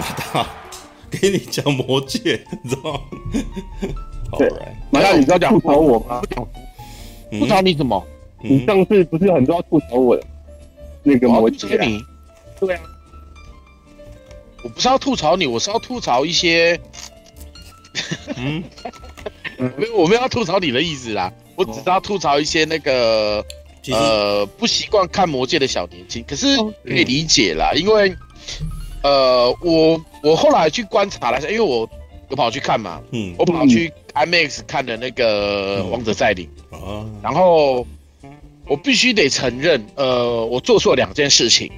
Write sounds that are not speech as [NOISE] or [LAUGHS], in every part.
马大给你讲魔戒，你知道吗？对，马大，你知道吐槽我吗？吐槽你什么？你上次不是很多要吐槽我的那个魔戒？你对啊，我不是要吐槽你，我是要吐槽一些。嗯，[LAUGHS] 没有，我没有要吐槽你的意思啦，我只是要吐槽一些那个呃不习惯看魔戒的小年轻。可是可以理解啦，因为呃，我我后来去观察了一下，因为我我跑去看嘛，嗯，我跑去 IMAX 看的那个《王者再临》啊，然后我必须得承认，呃，我做错两件事情。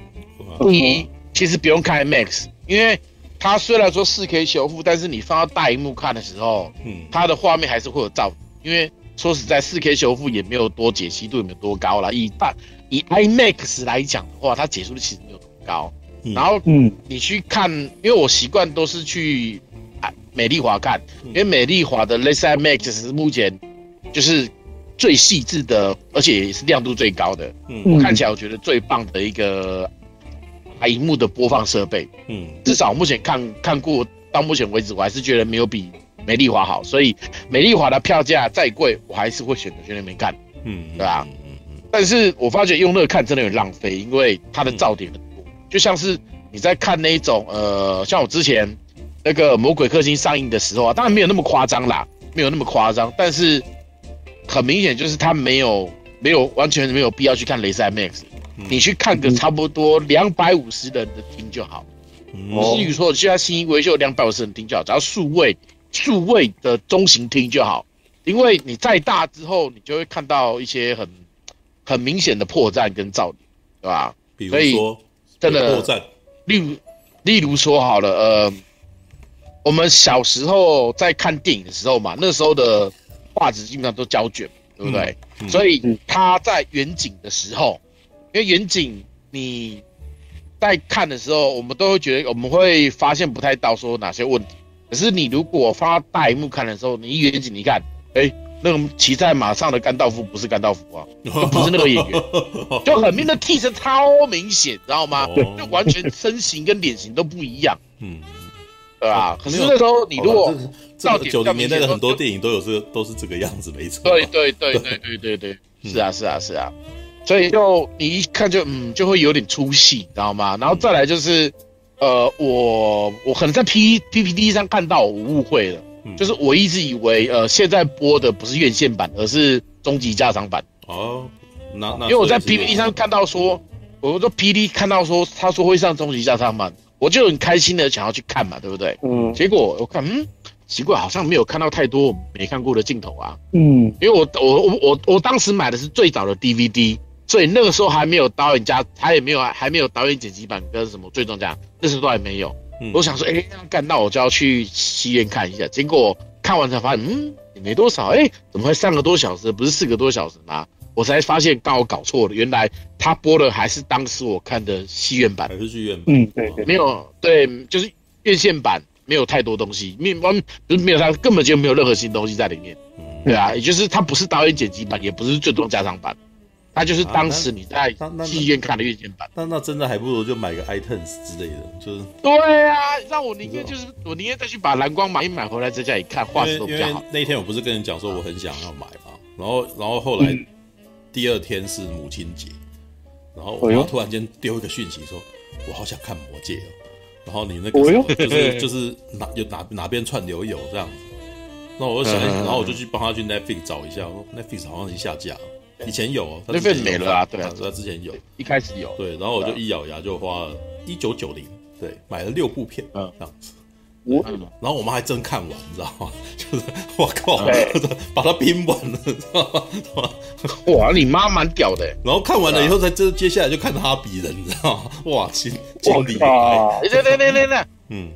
第一，其实不用看 IMAX，因为。它虽然说四 K 修复，但是你放到大荧幕看的时候，嗯，它的画面还是会有噪。因为说实在，四 K 修复也没有多解析度，也没有多高啦。以大以 IMAX 来讲的话，它解析度其实没有多高。嗯、然后，嗯，你去看，因为我习惯都是去美丽华看，因为美丽华的 Laser IMAX 是目前就是最细致的，而且也是亮度最高的。嗯，我看起来我觉得最棒的一个。大荧幕的播放设备，嗯，至少目前看看过到目前为止，我还是觉得没有比美丽华好，所以美丽华的票价再贵，我还是会选择去那边看，嗯，对吧？嗯嗯。但是我发觉用那个看真的有点浪费，因为它的噪点就像是你在看那一种，呃，像我之前那个《魔鬼克星》上映的时候啊，当然没有那么夸张啦，没有那么夸张，但是很明显就是他没有没有完全没有必要去看雷赛 MAX。你去看个差不多两百五十人的厅就好，至于说现在新一维修两百五十人厅就好，只要数位数位的中型厅就好，因为你再大之后，你就会看到一些很很明显的破绽跟噪点，对吧？比如说真的例如例如说好了，呃，我们小时候在看电影的时候嘛，那时候的画质基本上都胶卷，对不对？嗯、所以他在远景的时候。因为远景，你在看的时候，我们都会觉得我们会发现不太到说哪些问题。可是你如果放到大荧幕看的时候，你一远景你看，哎，那个骑在马上的甘道夫不是甘道夫啊，就 [LAUGHS] 不是那个演员，[LAUGHS] 就很明的替身超明显，知道吗？就完全身形跟脸型都不一样。嗯，对吧？可是那时候你如果到九零年代的很多电影都有这，都是这个样子，没错。对对对对 [LAUGHS] 对对对，是啊是啊是啊。所以就你一看就嗯就会有点出戏，知道吗？然后再来就是，呃，我我可能在 P P P T 上看到我误会了，嗯、就是我一直以为呃现在播的不是院线版，而是终极加长版。哦，那那因为我在 P P T 上看到说，我说 P P T 看到说他说会上终极加长版，我就很开心的想要去看嘛，对不对？嗯。结果我看嗯奇怪，好像没有看到太多没看过的镜头啊。嗯。因为我我我我我当时买的是最早的 D V D。所以那个时候还没有导演加，他也没有还没有导演剪辑版跟什么最终加，那时候都还没有。嗯、我想说，哎、欸，干，到我就要去戏院看一下。结果看完才发现，嗯，也没多少，哎、欸，怎么会三个多小时，不是四个多小时吗？我才发现刚好搞错了，原来他播的还是当时我看的戏院版，还是戏院版。嗯，对对，没有，对，就是院线版没有太多东西，没完，就是没有他根本就没有任何新东西在里面。嗯、对啊，也就是他不是导演剪辑版，也不是最终加长版。那就是当时你在戏院看的院线版，那那真的还不如就买个 iTunes 之类的，就是。对啊，让我宁愿就是我宁愿再去把蓝光买一买回来在家里看，画质都比较好。那天我不是跟你讲说我很想要买嘛，然后然后后来第二天是母亲节，然后我妈突然间丢一个讯息说，我好想看魔戒哦，然后你那个就是 [LAUGHS] 就是哪有哪哪边串流有这样子，那我就想，然后我就去帮他去 Netflix 找一下，Netflix 好像已经下架了。以前有哦，那份没了啊，对啊，他之前有，一开始有，对，然后我就一咬牙就花了一九九零，对，买了六部片，嗯，这样子，我，然后我妈还真看完，你知道吗？[LAUGHS] 就是我靠，把它拼完了，[LAUGHS] 知道吗？[LAUGHS] 哇，你妈蛮屌的。然后看完了以后，再接接下来就看哈比人，你知道吗？哇，经经理，对对对对对，嗯。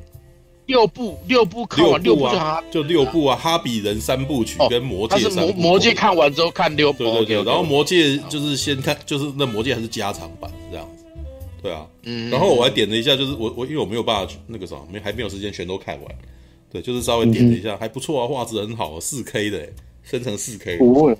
六部六部看完六部啊，就六部啊，哈比人三部曲跟魔戒三部。魔魔戒看完之后看六部，对对对。然后魔戒就是先看，就是那魔戒还是加长版这样子，对啊。嗯。然后我还点了一下，就是我我因为我没有办法那个什么，没还没有时间全都看完，对，就是稍微点了一下，还不错啊，画质很好，四 K 的，生成四 K。不会。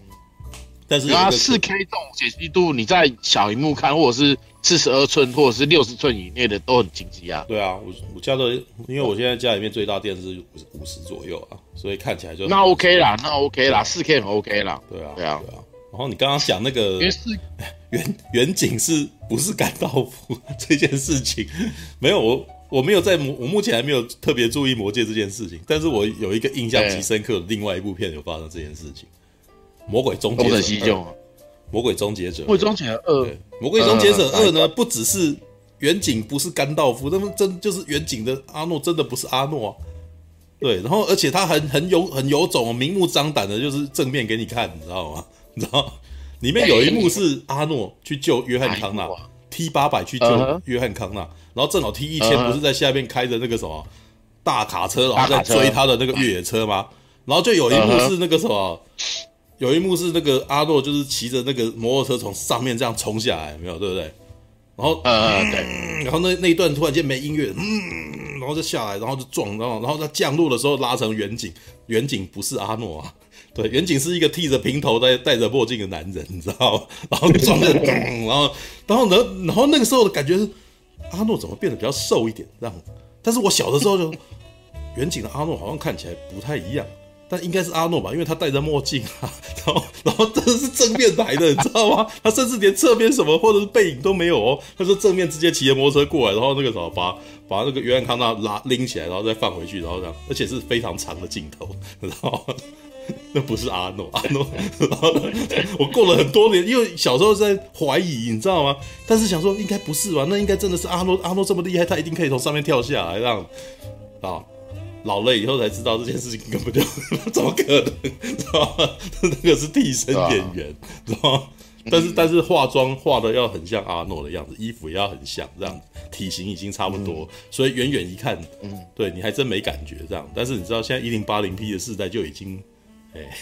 但是它四 K 这种解析度，你在小荧幕看或者是四十二寸或者是六十寸以内的都很经济啊。对啊，我我家的，因为我现在家里面最大电视五十左右啊，所以看起来就那 OK 啦，那 OK 啦，四 K 很 OK 啦。对啊，对啊，对啊。然后你刚刚讲那个 [LAUGHS] 远远景是不是甘道夫 [LAUGHS] 这件事情，没有我我没有在魔，我目前还没有特别注意魔戒这件事情，但是我有一个印象极深刻的另外一部片有发生这件事情，《魔鬼终结者》。魔鬼终结者，魔鬼终结者二，魔鬼终结者二呢，不只是远景不是甘道夫，那么真就是远景的阿诺真的不是阿诺啊，对，然后而且他很很有很有种，明目张胆的就是正面给你看，你知道吗？你知道里面有一幕是阿诺去救约翰康纳，T 八百去救约翰康纳，然后正好 T 一千不是在下面开着那个什么大卡车，然后在追他的那个越野车吗？然后就有一幕是那个什么。有一幕是那个阿诺，就是骑着那个摩托车从上面这样冲下来，没有对不对？然后呃对，然后那那一段突然间没音乐，嗯，然后就下来，然后就撞，然后然后他降落的时候拉成远景，远景不是阿诺啊，[LAUGHS] 对，远景是一个剃着平头、戴戴着墨镜的男人，你知道吗？[LAUGHS] 然后撞的，然后然后呢，然后那个时候的感觉是阿诺怎么变得比较瘦一点这样？但是我小的时候就远景的阿诺好像看起来不太一样。但应该是阿诺吧，因为他戴着墨镜啊，然后然后真的是正面来的，你知道吗？[LAUGHS] 他甚至连侧边什么或者是背影都没有哦，他说正面直接骑着摩托车过来，然后那个什么把把那个约翰康纳拉拎起来，然后再放回去，然后这样，而且是非常长的镜头，[LAUGHS] 然后？[LAUGHS] 那不是阿诺，阿诺，然后我过了很多年，因为小时候在怀疑，你知道吗？但是想说应该不是吧，那应该真的是阿诺，阿诺这么厉害，他一定可以从上面跳下来，这样啊。老了以后才知道这件事情根本就 [LAUGHS] 怎么可能，知道吗？[LAUGHS] 那个是替身演员，知道吗？但 [LAUGHS] 是但是化妆化的要很像阿诺的样子，衣服也要很像，这样子体型已经差不多，所以远远一看，嗯，对你还真没感觉这样。但是你知道现在一零八零 P 的世代就已经，哎，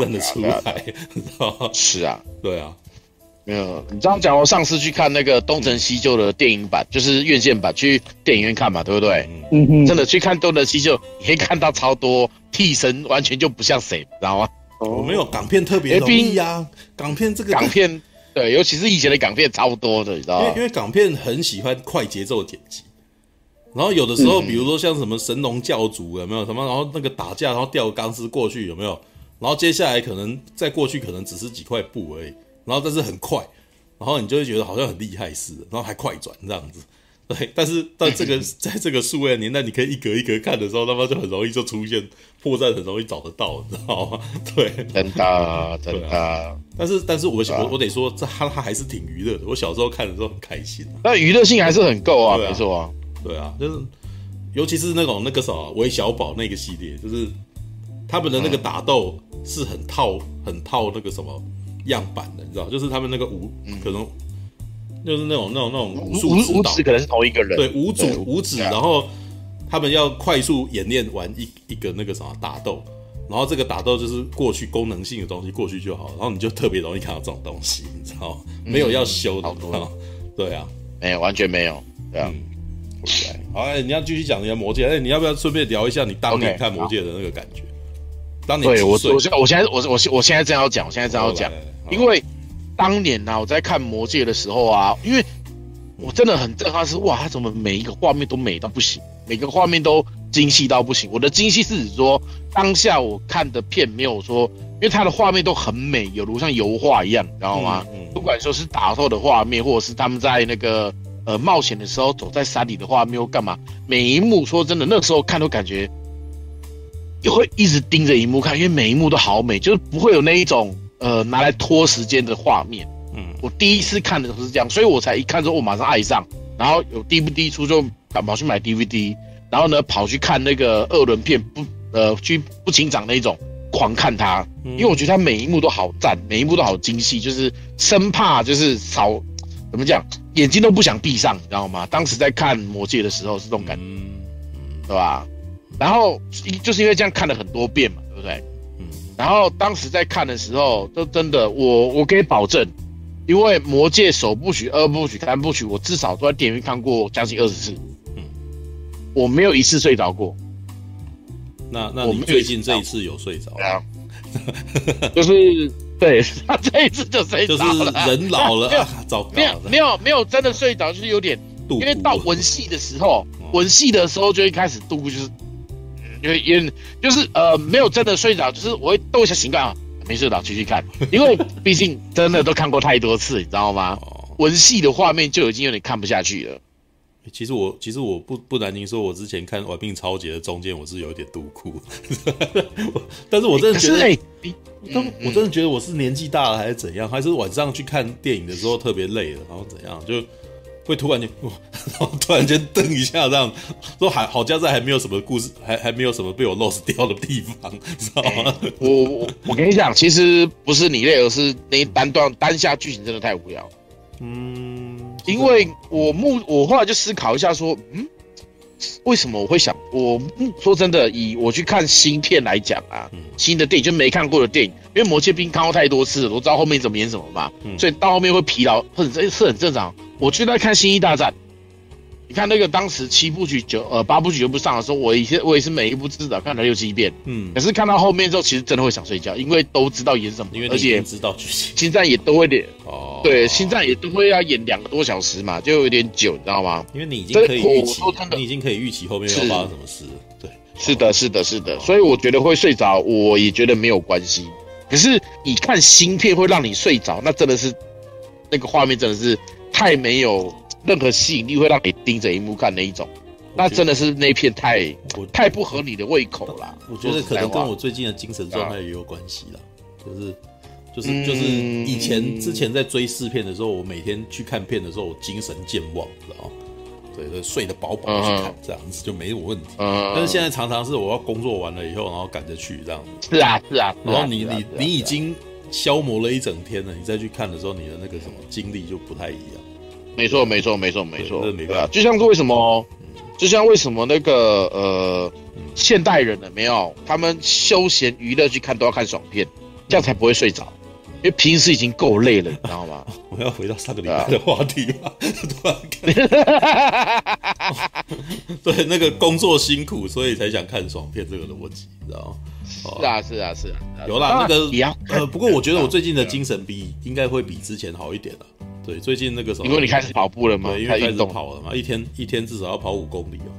认得出来，知道吗？是啊，对啊。没有，你这样讲我上次去看那个《东成西就》的电影版，就是院线版，去电影院看嘛，对不对？嗯嗯。真的去看《东成西就》，你可以看到超多替身，完全就不像谁，知道吗？我没有港片特别容易啊，港片这个港片，对，尤其是以前的港片，超多的，你知道吗？因为因为港片很喜欢快节奏剪辑，然后有的时候，比如说像什么神龙教主有没有什么，然后那个打架，然后吊钢丝过去有没有？然后接下来可能再过去，可能只是几块布而已。然后但是很快，然后你就会觉得好像很厉害似的，然后还快转这样子，对。但是在这个 [LAUGHS] 在这个数位的年代，你可以一格一格看的时候，他妈就很容易就出现破绽，很容易找得到，你知道吗？[LAUGHS] 对，真的真的。啊、但是但是我我我得说，这他他还是挺娱乐的。我小时候看的时候很开心、啊，那娱乐性还是很够啊，没错啊，对啊，就是尤其是那种那个什么韦小宝那个系列，就是他们的那个打斗是很套很套那个什么。样板的，你知道，就是他们那个武，可能就是那种那种那种武术指导，可能是同一个人，对，五组五指，然后他们要快速演练完一一个那个什么打斗，然后这个打斗就是过去功能性的东西过去就好，然后你就特别容易看到这种东西，你知道，没有要修的，对啊，没有，完全没有，对啊，好，哎，你要继续讲你的魔戒，哎，你要不要顺便聊一下你当年看魔戒的那个感觉？当年，对我，我现我现在我我我现在正要讲，我现在正要讲。因为当年呢、啊，我在看《魔戒》的时候啊，因为我真的很震撼，是哇，他怎么每一个画面都美到不行，每个画面都精细到不行。我的精细是指说，当下我看的片没有说，因为它的画面都很美，有如像油画一样，你知道吗？嗯嗯、不管说是打斗的画面，或者是他们在那个呃冒险的时候走在山里的画面，又干嘛，每一幕说真的，那个时候看都感觉也会一直盯着荧幕看，因为每一幕都好美，就是不会有那一种。呃，拿来拖时间的画面，嗯，我第一次看的时候是这样，所以我才一看之后我马上爱上，然后有 DVD 出就赶跑去买 DVD，然后呢跑去看那个二轮片不呃去不清场那一种，狂看它，因为我觉得它每一幕都好赞，每一幕都好精细，就是生怕就是少怎么讲，眼睛都不想闭上，你知道吗？当时在看魔戒的时候是这种感觉，对吧？然后就是因为这样看了很多遍嘛，对不对？然后当时在看的时候，就真的，我我可以保证，因为《魔戒》首部曲、二部曲、三部曲，我至少都在电影院看过将近二十次，嗯，我没有一次睡着过。那那你最近这一次有睡着？[LAUGHS] 就是对他这一次就睡着了，就是人老了，糟糕，没有没有没有真的睡着，就是有点，因为到文戏的时候，文戏的时候就一开始度，就是因为因为就是呃没有真的睡着，就是我会逗一下醒感，没睡着继续看，[LAUGHS] 因为毕竟真的都看过太多次，你知道吗？文戏的画面就已经有点看不下去了。其实我其实我不不难听说，我之前看《玩命超级》的中间，我是有一点度哭，[LAUGHS] 但是我真的觉得，欸欸、我真的觉得我是年纪大了还是怎样，还是晚上去看电影的时候特别累了，然后怎样，就会突然间，然后突然间瞪一下这样，说还好家在还没有什么故事，还还没有什么被我 lost 掉的地方，知道吗？欸、我我我跟你讲，其实不是你累，而是那一单段单下剧情真的太无聊。嗯，因为我目我后来就思考一下，说，嗯，为什么我会想我？说真的，以我去看新片来讲啊，新的电影就没看过的电影，因为《魔戒》兵看过太多次了，我知道后面怎么演什么嘛，所以到后面会疲劳，很这是很正常。我就在看《星际大战》。你看那个当时七部曲九呃八部曲全部上的时候，我以前我也是每一部至少看了六七遍，嗯，可是看到后面之后，其实真的会想睡觉，因为都知道演什么，因为而且知道剧情，星战也都会点哦，对，星战也都会要演两个多小时嘛，就有点久，你知道吗？因为你已经可以预期，你已经可以预期后面要发生什么事，对，是的，是的，是的，所以我觉得会睡着，我也觉得没有关系。可是你看新片会让你睡着，那真的是那个画面真的是太没有。任何吸引力会让你盯着荧幕看那一种，那真的是那片太太不合你的胃口啦。我觉得可能跟我最近的精神状态也有关系啦，就是就是就是以前之前在追四片的时候，我每天去看片的时候，我精神健忘，知道吗？对，睡得饱饱去看，这样子就没有问题。但是现在常常是我要工作完了以后，然后赶着去这样子。是啊，是啊。然后你你你已经消磨了一整天了，你再去看的时候，你的那个什么精力就不太一样。没错，没错，没错，没错，对啊，就像是为什么，就像为什么那个呃，现代人呢，没有他们休闲娱乐去看都要看爽片，这样才不会睡着，因为平时已经够累了，[LAUGHS] 你知道吗？我要回到上个礼拜的话题吧，[LAUGHS] 突然，[LAUGHS] 对，那个工作辛苦，所以才想看爽片，这个逻辑，你知道吗？是啊，是啊，是啊，有啦，那个呃，不过我觉得我最近的精神比应该会比之前好一点了。对，最近那个什么，因为你开始跑步了嘛？对，因为开始跑了嘛，一天一天至少要跑五公里哦。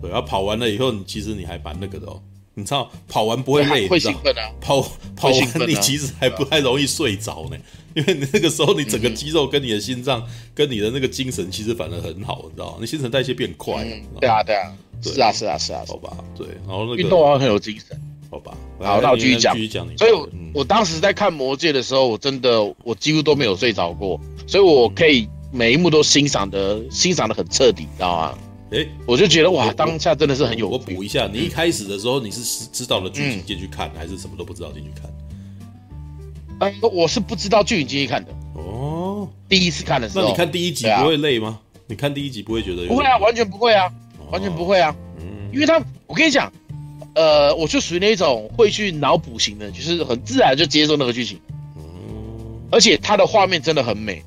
对，然后跑完了以后，你其实你还蛮那个的哦。你知道，跑完不会累，会兴奋啊。跑跑完你其实还不太容易睡着呢，因为你那个时候你整个肌肉跟你的心脏跟你的那个精神其实反而很好，你知道吗？你新陈代谢变快。对啊，对啊，是啊，是啊，是啊，好吧，对。然后那个运动完很有精神，好吧。好，那我继续讲，继续讲。所以，我当时在看《魔戒》的时候，我真的我几乎都没有睡着过。所以，我可以每一幕都欣赏的，欣赏的很彻底，知道吗？哎、欸，我就觉得哇，当下真的是很有。我补一下，你一开始的时候，你是知道了剧情进去看，嗯、还是什么都不知道进去看？呃，我是不知道剧情进去看的。哦，第一次看的时候，那你看第一集不会累吗？啊、你看第一集不会觉得？不会啊，完全不会啊，完全不会啊。嗯，因为他，我跟你讲，呃，我就属于那种会去脑补型的，就是很自然就接受那个剧情。嗯，而且他的画面真的很美。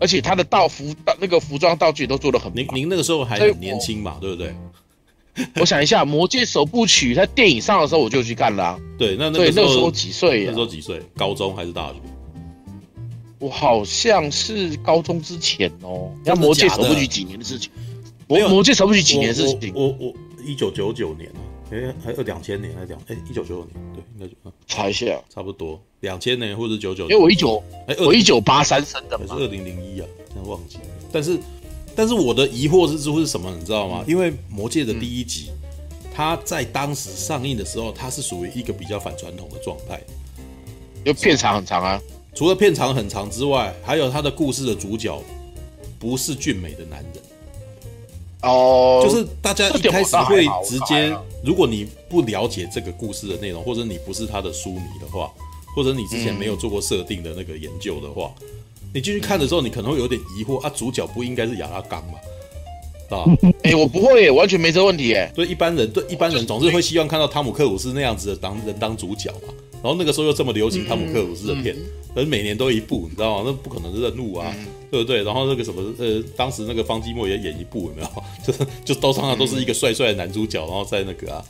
而且他的道服那个服装道具都做的很。您您那个时候还很年轻嘛，对不对？[LAUGHS] 我想一下，《魔戒》首部曲在电影上的时候我就去看了、啊。对，那那个时候，那时候几岁？那时候几岁？高中还是大学？我好像是高中之前哦。那《魔戒》首部曲几年的事情？魔《魔戒》首部曲几年的事情？我我一九九九年哎，还有两千年，还是两哎一九九九年？对，应该就查一下，差不多两千年或者九九。因为我一九哎，我一九八三生的嘛，还是二零零一啊？现在忘记了。但是，但是我的疑惑之处是什么？你知道吗？因为《魔戒》的第一集，它在当时上映的时候，它是属于一个比较反传统的状态，因为片长很长啊。除了片长很长之外，还有它的故事的主角不是俊美的男人。哦，就是大家一开始会直接，如果你不了解这个故事的内容，或者你不是他的书迷的话，或者你之前没有做过设定的那个研究的话，你进去看的时候，你可能会有点疑惑啊，主角不应该是亚拉冈吗？啊，[LAUGHS] 哎，我不会耶，完全没这问题耶。对一般人，对一般人总是会希望看到汤姆克鲁斯那样子的当人当主角嘛。然后那个时候又这么流行汤姆克鲁斯的片，而每年都一部，你知道吗？那不可能是任务啊。对不对？然后那个什么呃，当时那个方季莫也演一部，有没有？[LAUGHS] 就是就都常常都是一个帅帅的男主角，然后在那个啊，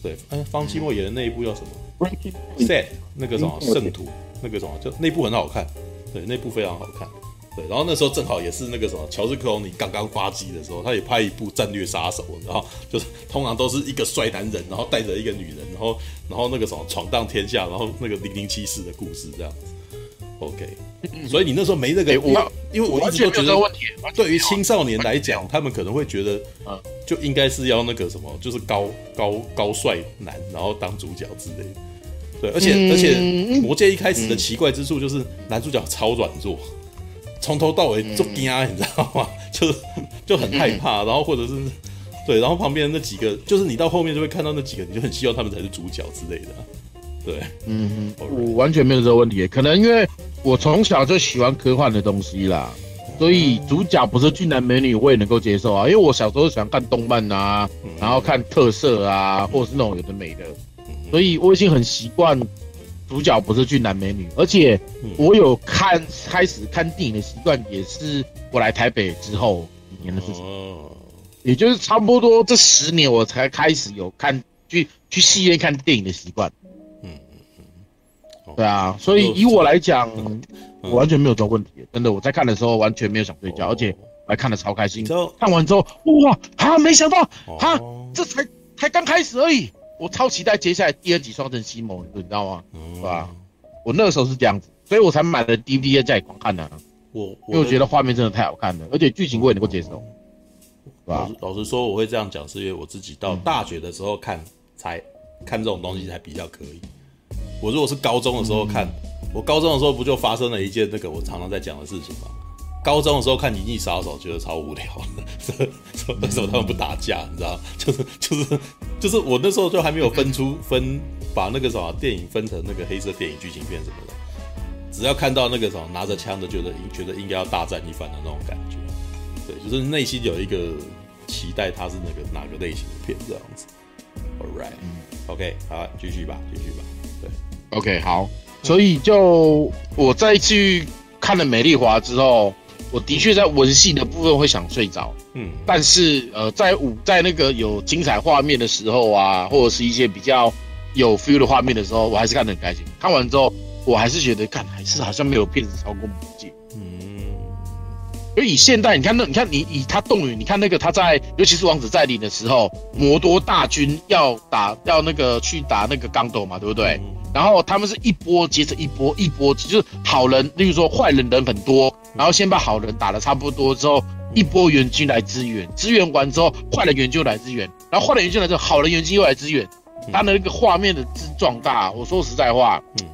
对，哎，方季莫演的那一部叫什么？Set 那个什么圣徒那个什么，就那部很好看，对，那部非常好看。对，然后那时候正好也是那个什么，乔治克隆尼刚刚发迹的时候，他也拍一部战略杀手，然后就是通常都是一个帅男人，然后带着一个女人，然后然后那个什么闯荡天下，然后那个零零七式的故事这样子。OK，所以你那时候没那个，我因为我一直都觉得，对于青少年来讲，他们可能会觉得，就应该是要那个什么，就是高高高帅男，然后当主角之类的。对，而且而且魔戒一开始的奇怪之处就是男主角超软弱。从头到尾就惊，你知道吗？[LAUGHS] 就就很害怕，然后或者是对，然后旁边那几个，就是你到后面就会看到那几个，你就很希望他们才是主角之类的。对，嗯哼，我完全没有这个问题，可能因为我从小就喜欢科幻的东西啦，所以主角不是俊男美女我也能够接受啊，因为我小时候喜欢看动漫啊，然后看特色啊，或者是那种有的没的，所以我已经很习惯。主角不是俊男美女，而且我有看开始看电影的习惯，也是我来台北之后几年的事情，也就是差不多这十年我才开始有看去去戏院看电影的习惯。嗯嗯嗯，对啊，所以以我来讲，我完全没有这种问题，真的，我在看的时候完全没有想睡觉，而且我还看的超开心。看完之后，哇，啊，没想到，啊，这才才刚开始而已。我超期待接下来第二集《双城西蒙》，你知道吗？是吧？我那个时候是这样子，所以我才买了 DVD 在家里观看的。我因为我觉得画面真的太好看了，而且剧情我也能够接受，是吧？老实说，我会这样讲，是因为我自己到大学的时候看才看这种东西才比较可以。我如果是高中的时候看，我高中的时候不就发生了一件那个我常常在讲的事情吗？高中的时候看《银翼杀手》，觉得超无聊。说为什么他们不打架？你知道？就是就是就是我那时候就还没有分出 [LAUGHS] 分，把那个什么电影分成那个黑色电影剧情片什么的。只要看到那个什么拿着枪的，觉得觉得应该要大战一番的那种感觉。对，就是内心有一个期待，它是那个哪个类型的片这样子。All right，OK，好，继续吧，继续吧。对，OK，好。所以就我再去看了《美丽华》之后。我的确在文戏的部分会想睡着，嗯，但是呃，在舞在那个有精彩画面的时候啊，或者是一些比较有 feel 的画面的时候，我还是看得很开心。看完之后，我还是觉得，看还是好像没有片子超过魔戒，嗯。所以以现代，你看那，你看你以他动员，你看那个他在，尤其是王子在领的时候，魔多大军要打，要那个去打那个钢斗嘛，对不对？嗯然后他们是一波接着一波，一波就是好人，例如说坏人人很多，然后先把好人打得差不多之后，一波援军来支援，支援完之后，坏人援军来支援，然后坏人援军来之后，好人援军又来支援，他的那个画面的之壮大，我说实在话，嗯，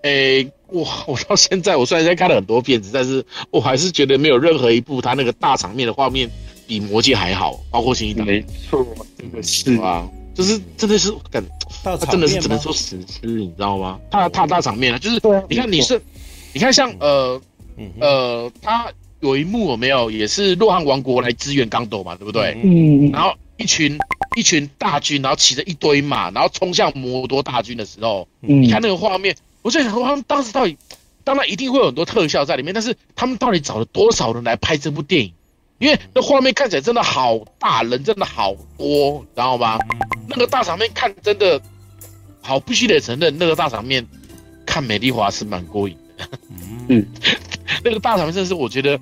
诶，哇，我到现在我虽然在看了很多片子，但是我还是觉得没有任何一部他那个大场面的画面比魔戒还好，包括星际大，没错，这个是。啊，就是真的是感。他真的是只能说史诗，你知道吗？他他大场面啊，就是你看你是，你看像呃呃，他有一幕有没有也是洛汗王国来支援刚斗嘛，对不对？嗯。然后一群一群大军，然后骑着一堆马，然后冲向摩多大军的时候，你看那个画面，我就想说他们当时到底，当然一定会有很多特效在里面，但是他们到底找了多少人来拍这部电影？因为那画面看起来真的好大，人真的好多，知道吗？那个大场面看真的好，必须得承认，那个大场面看美丽华是蛮过瘾的。嗯，[LAUGHS] 那个大场面真的是我觉得，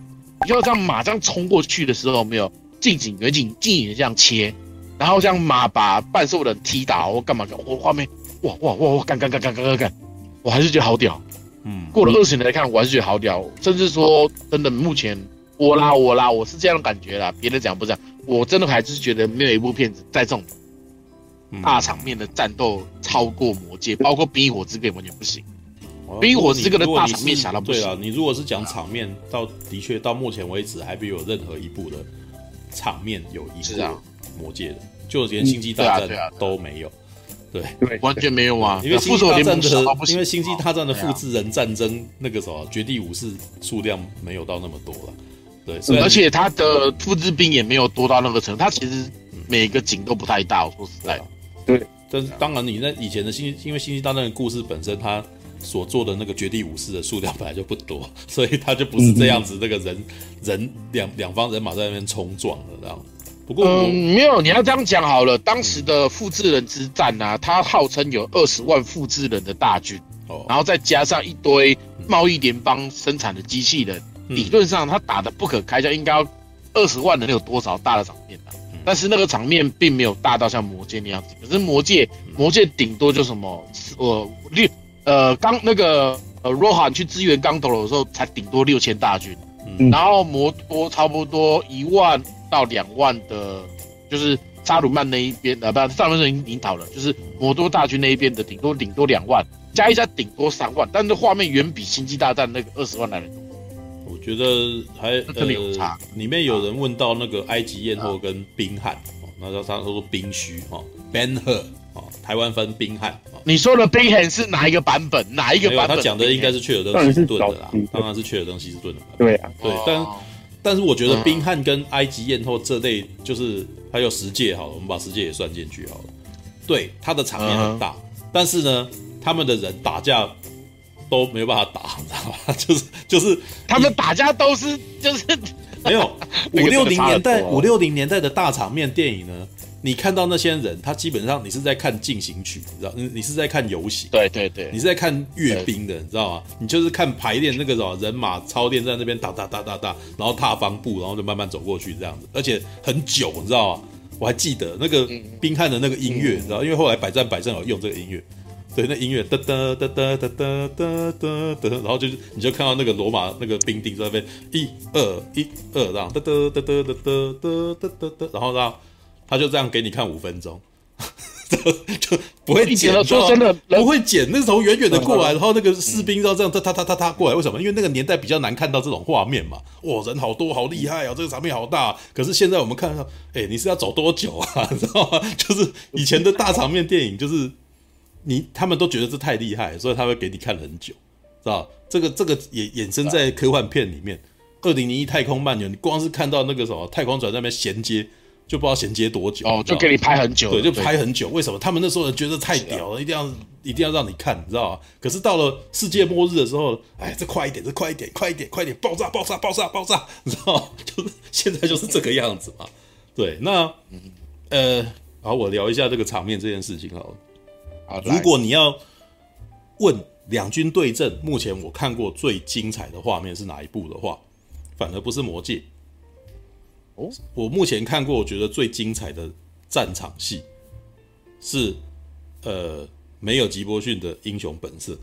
要这样马这样冲过去的时候，没有近景、远景、近景这样切，然后像马把半兽人踢倒或干嘛的，我画面哇哇哇哇干干干干干干干，我还是觉得好屌。嗯，过了二十年来看，我还是觉得好屌，甚至说真的目前。我啦，我啦，我是这样的感觉啦。别人讲不讲，我真的还是觉得没有一部片子在这种大场面的战斗超过《魔戒》，包括《冰与火之歌》完全不行。《冰与火之歌》的大场面想到不行。对啊，你如果是讲场面，到的确到目前为止还没有任何一部的场面有赢过《魔戒》的，就连《星际大战》都没有。对，完全没有啊。因为《星际大战》的，因为《星际大战》的复制人战争那个什么绝地武士数量没有到那么多了。对，而且他的复制兵也没有多到那个程度，他其实每个景都不太大。我说实在，对，但是当然你那以前的星，因为星际大战的故事本身，他所做的那个绝地武士的数量本来就不多，所以他就不是这样子，那个人人两两方人马在那边冲撞的这样。不过嗯，没有，你要这样讲好了，当时的复制人之战啊，他号称有二十万复制人的大军。哦，然后再加上一堆贸易联邦生产的机器人，嗯、理论上他打的不可开交，应该要二十万的能有多少大的场面的、但是那个场面并没有大到像魔界那样子，可是魔界魔界顶多就什么呃六呃刚那个呃罗汉去支援刚斗罗的时候才顶多六千大军，嗯、然后摩多差不多一万到两万的，就是。沙鲁曼那一边啊，不，萨鲁曼已经讨了，就是摩多大军那一边的顶多顶多两万，加一加顶多三万，但是画面远比星际大战那个二十万来的多。我觉得还呃，里面有人问到那个埃及艳后跟冰汉，那叫他说冰虚哈，Ben Hur 啊，台湾分冰汉。你说的冰汉是哪一个版本？哪一个版本？他讲的应该是切尔登西斯顿的啦，当然是切尔登西斯顿的。对啊，对，但但是我觉得冰汉跟埃及艳后这类就是。还有十诫好了，我们把十诫也算进去好了。对，他的场面很大，嗯、但是呢，他们的人打架都没有办法打，你知道吗？[LAUGHS] 就是就是他们打架都是就是 [LAUGHS] 没有五六零年代五六零年代的大场面电影呢。你看到那些人，他基本上你是在看进行曲，你知道？你你是在看游戏，对对对，你是在看阅兵的，你知道吗？你就是看排练那个什么人马操练在那边打打打打打，然后踏方步，然后就慢慢走过去这样子，而且很久，你知道吗？我还记得那个冰汉的那个音乐，你知道？因为后来百战百胜有用这个音乐，对，那音乐哒哒哒哒哒哒哒哒，然后就是你就看到那个罗马那个兵丁在那边一二一二这样哒哒哒哒哒哒哒哒哒，然后呢。他就这样给你看五分钟，[LAUGHS] 就不会剪了。说真的，不会剪。那时候远远的过来，然后那个士兵要这样，他他他他过来，为什么？因为那个年代比较难看到这种画面嘛。哇，人好多，好厉害啊！这个场面好大。可是现在我们看到，哎，你是要走多久啊？[LAUGHS] [LAUGHS] 你知道吗？就是以前的大场面电影，就是你他们都觉得这太厉害，所以他会给你看很久，知道？这个这个也衍生在科幻片里面，《二零零一太空漫游》，你光是看到那个什么太空船在那边衔接。就不知道衔接多久哦，就给你拍很久，对，就拍很久。为什么他们那时候人觉得太屌了，一定要一定要让你看，你知道吗？可是到了世界末日的时候，哎，这快一点，这快一点，快一点，快一点，爆炸，爆炸，爆炸，爆炸，你知道吗？[LAUGHS] 就是现在就是这个样子嘛。对，那呃，好，我聊一下这个场面这件事情好了。好，如果你要问两军对阵，目前我看过最精彩的画面是哪一部的话，反而不是魔戒。哦，我目前看过，我觉得最精彩的战场戏是，呃，没有吉伯逊的英雄本色，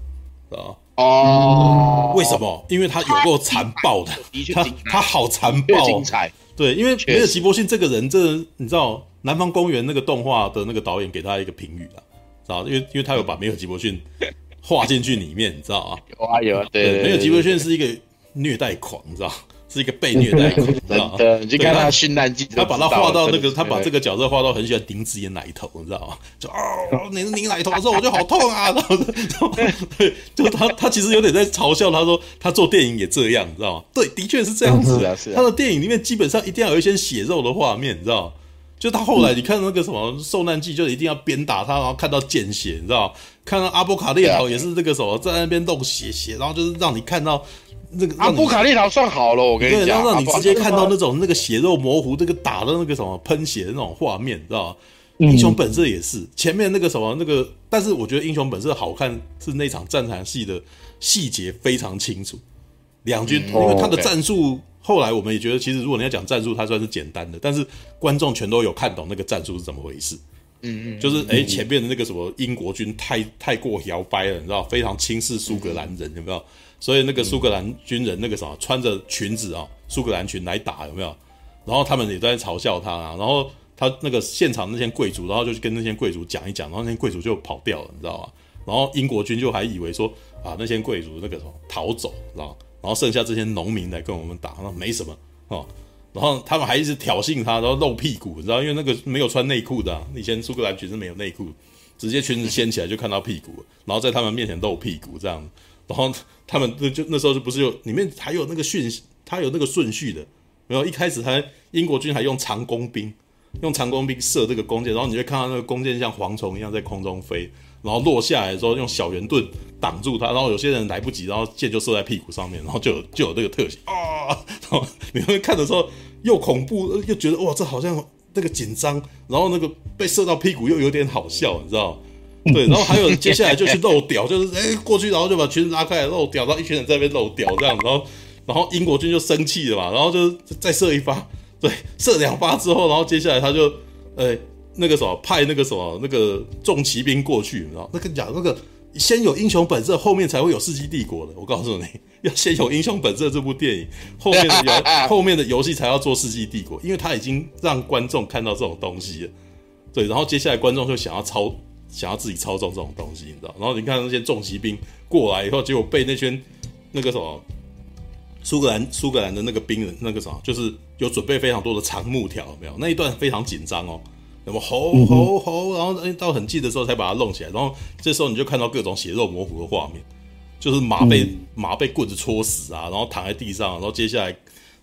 啊。哦，为什么？因为他有够残暴的，他他好残暴，精彩。对，因为没有吉伯逊这个人，这你知道，《南方公园》那个动画的那个导演给他一个评语啊，知道？因为因为他有把没有吉伯逊 [LAUGHS] 画进去里面，你知道啊？有啊有啊，对，没有吉伯逊是一个虐待狂，你知道？是一个被虐待狂，你，知道吗？[LAUGHS] 你就看他殉难记，他把他画到那个，他把这个角色画到很喜欢顶自己的奶头，你知道吗？就哦，你拧奶头的时候我就好痛啊！然后，[LAUGHS] 对，就他他其实有点在嘲笑，他说他做电影也这样，你知道吗？对，的确是这样子。啊他的电影里面基本上一定要有一些血肉的画面，你知道吗？就他后来你看那个什么受难记，就一定要鞭打他，然后看到见血，你知道吗？看到阿波卡列岛也是这个什么在那边漏血血，然后就是让你看到。那个阿布卡列岛算好了，我跟你讲，让让你直接看到那种那个血肉模糊，这个打的那个什么喷血的那种画面，知道吗？英雄本色也是前面那个什么那个，但是我觉得英雄本色好看是那场战场戏的细节非常清楚。两军因为他的战术，后来我们也觉得，其实如果你要讲战术，它算是简单的，但是观众全都有看懂那个战术是怎么回事。嗯嗯，就是哎，前面的那个什么英国军太太过摇摆了，你知道，非常轻视苏格兰人，有没有？所以那个苏格兰军人那个什么穿着裙子啊，苏格兰裙来打有没有？然后他们也在嘲笑他啊。然后他那个现场那些贵族，然后就去跟那些贵族讲一讲，然后那些贵族就跑掉了，你知道吗？然后英国军就还以为说啊，那些贵族那个什么逃走，知道吗？然后剩下这些农民来跟我们打，那没什么哦。然后他们还一直挑衅他，然后露屁股，你知道，因为那个没有穿内裤的，以前苏格兰裙是没有内裤，直接裙子掀起来就看到屁股，然后在他们面前露屁股这样。然后他们就就那时候就不是有里面还有那个顺，他有那个顺序的，然后一开始还英国军还用长弓兵，用长弓兵射这个弓箭，然后你会看到那个弓箭像蝗虫一样在空中飞，然后落下来的时候用小圆盾挡住他，然后有些人来不及，然后箭就射在屁股上面，然后就有就有这个特写啊，然后你会看的时候又恐怖又觉得哇这好像那个紧张，然后那个被射到屁股又有点好笑，你知道。[LAUGHS] 对，然后还有接下来就去漏屌，就是哎过去，然后就把裙子拉开来漏屌，然后一群人在那边漏屌这样，然后然后英国军就生气了嘛，然后就再射一发，对，射两发之后，然后接下来他就呃那个什么派那个什么那个重骑兵过去，你知道那个讲那个先有英雄本色，后面才会有世纪帝国的，我告诉你要先有英雄本色这部电影，后面的游 [LAUGHS] 后面的游戏才要做世纪帝国，因为他已经让观众看到这种东西了。对，然后接下来观众就想要操，想要自己操纵这种东西，你知道？然后你看那些重骑兵过来以后，结果被那群那个什么苏格兰苏格兰的那个兵人，那个什么，就是有准备非常多的长木条，有没有？那一段非常紧张哦，那么吼吼吼，然后到很近的时候才把它弄起来，然后这时候你就看到各种血肉模糊的画面，就是马被马被棍子戳死啊，然后躺在地上，然后接下来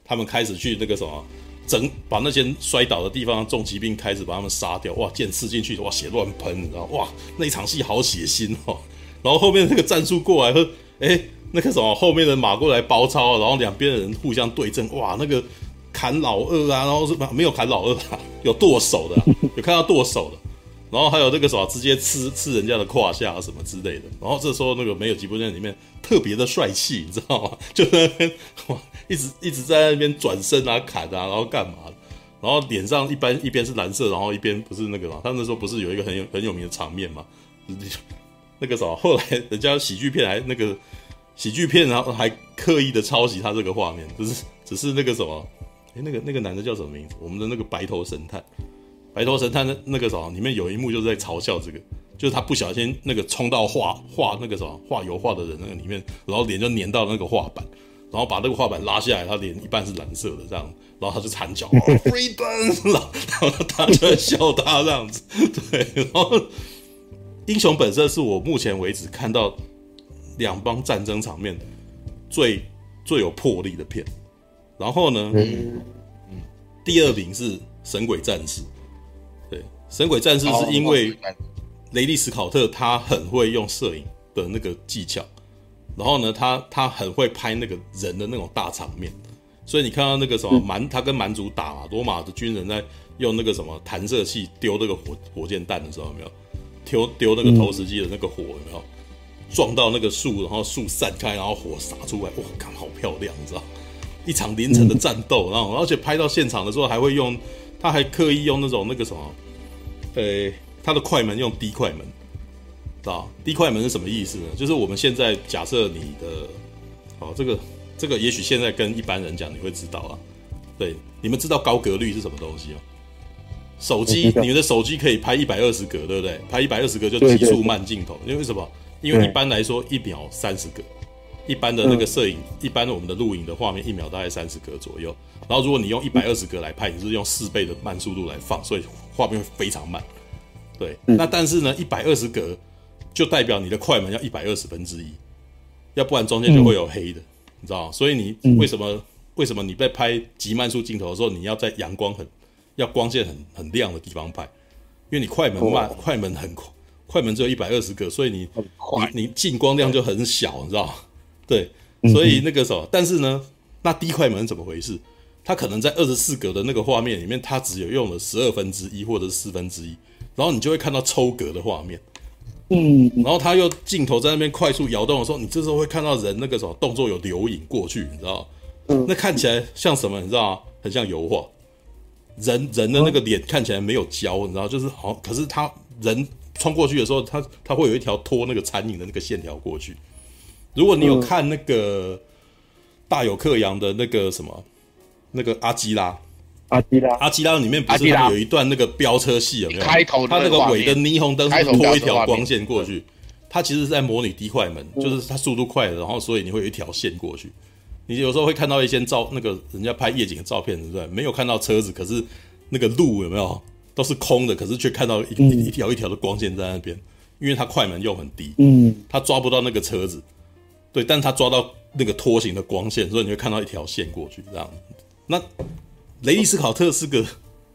他们开始去那个什么。整把那些摔倒的地方，重疾病开始把他们杀掉。哇，剑刺进去，哇，血乱喷，你知道？哇，那一场戏好血腥哦。然后后面那个战术过来说，哎，那个什么，后面的马过来包抄，然后两边的人互相对阵。哇，那个砍老二啊，然后是没有砍老二啊，[LAUGHS] 有剁手的，[LAUGHS] 有看到剁手的。然后还有那个什么，直接吃吃人家的胯下啊什么之类的。然后这时候那个没有吉布顿里面特别的帅气，你知道吗？[LAUGHS] 就在那边哇，一直一直在那边转身啊砍啊，然后干嘛？然后脸上一般一边是蓝色，然后一边不是那个嘛。他那时候不是有一个很有很有名的场面嘛？那个什么，后来人家喜剧片还那个喜剧片，然后还刻意的抄袭他这个画面，就是只是那个什么，那个那个男的叫什么名字？我们的那个白头神探。白头神探那那个什么，里面有一幕就是在嘲笑这个，就是他不小心那个冲到画画那个什么画油画的人那个里面，然后脸就粘到那个画板，然后把那个画板拉下来，他脸一半是蓝色的这样，然后他就惨叫 [LAUGHS] [LAUGHS] 然后他就在笑他这样子，对，然后英雄本色是我目前为止看到两帮战争场面最最有魄力的片，然后呢，嗯，第二名是神鬼战士。对神鬼战士是因为雷利斯考特他很会用摄影的那个技巧，然后呢，他他很会拍那个人的那种大场面，所以你看到那个什么蛮，他跟蛮族打嘛，罗马的军人在用那个什么弹射器丢那个火火箭弹的时候，有没有？丢丢那个投石机的那个火有没有？撞到那个树，然后树散开，然后火洒出来，哇，看好漂亮，你知道？一场凌晨的战斗，然后而且拍到现场的时候还会用，他还刻意用那种那个什么。呃，他的快门用低快门，知道低快门是什么意思呢？就是我们现在假设你的，哦，这个这个也许现在跟一般人讲你会知道啊。对，你们知道高格率是什么东西吗？手机，你们的手机可以拍一百二十格，对不对？拍一百二十格就极速慢镜头，因为什么？因为一般来说一秒三十格，一般的那个摄影，一般的我们的录影的画面一秒大概三十格左右。然后如果你用一百二十格来拍，你是用四倍的慢速度来放，所以。画面会非常慢，对，嗯、那但是呢，一百二十格就代表你的快门要一百二十分之一，要不然中间就会有黑的，嗯、你知道，所以你为什么、嗯、为什么你在拍极慢速镜头的时候，你要在阳光很要光线很很亮的地方拍？因为你快门慢，哦、快门很快，快门只有一百二十格，所以你你你进光量就很小，你知道？对，所以那个什么，但是呢，那低快门怎么回事？它可能在二十四格的那个画面里面，它只有用了十二分之一或者是四分之一，然后你就会看到抽格的画面，嗯，然后它又镜头在那边快速摇动的时候，你这时候会看到人那个什么动作有留影过去，你知道？嗯，那看起来像什么？你知道吗？很像油画，人人的那个脸看起来没有焦，你知道？就是好，可是他人穿过去的时候，他他会有一条拖那个残影的那个线条过去。如果你有看那个大有克洋的那个什么？那个阿基拉，阿基拉，阿基拉里面不是有一段那个飙车戏有没有？开头他那个尾的霓虹灯是拖一条光线过去，他其实是在模拟低快门，就是他速度快了，然后所以你会有一条线过去。你有时候会看到一些照，那个人家拍夜景的照片，对不对？没有看到车子，可是那个路有没有？都是空的，可是却看到一一条一条的光线在那边，因为他快门又很低，嗯，他抓不到那个车子，对，但他抓到那个拖行的光线，所以你会看到一条线过去这样。那雷利斯考特是个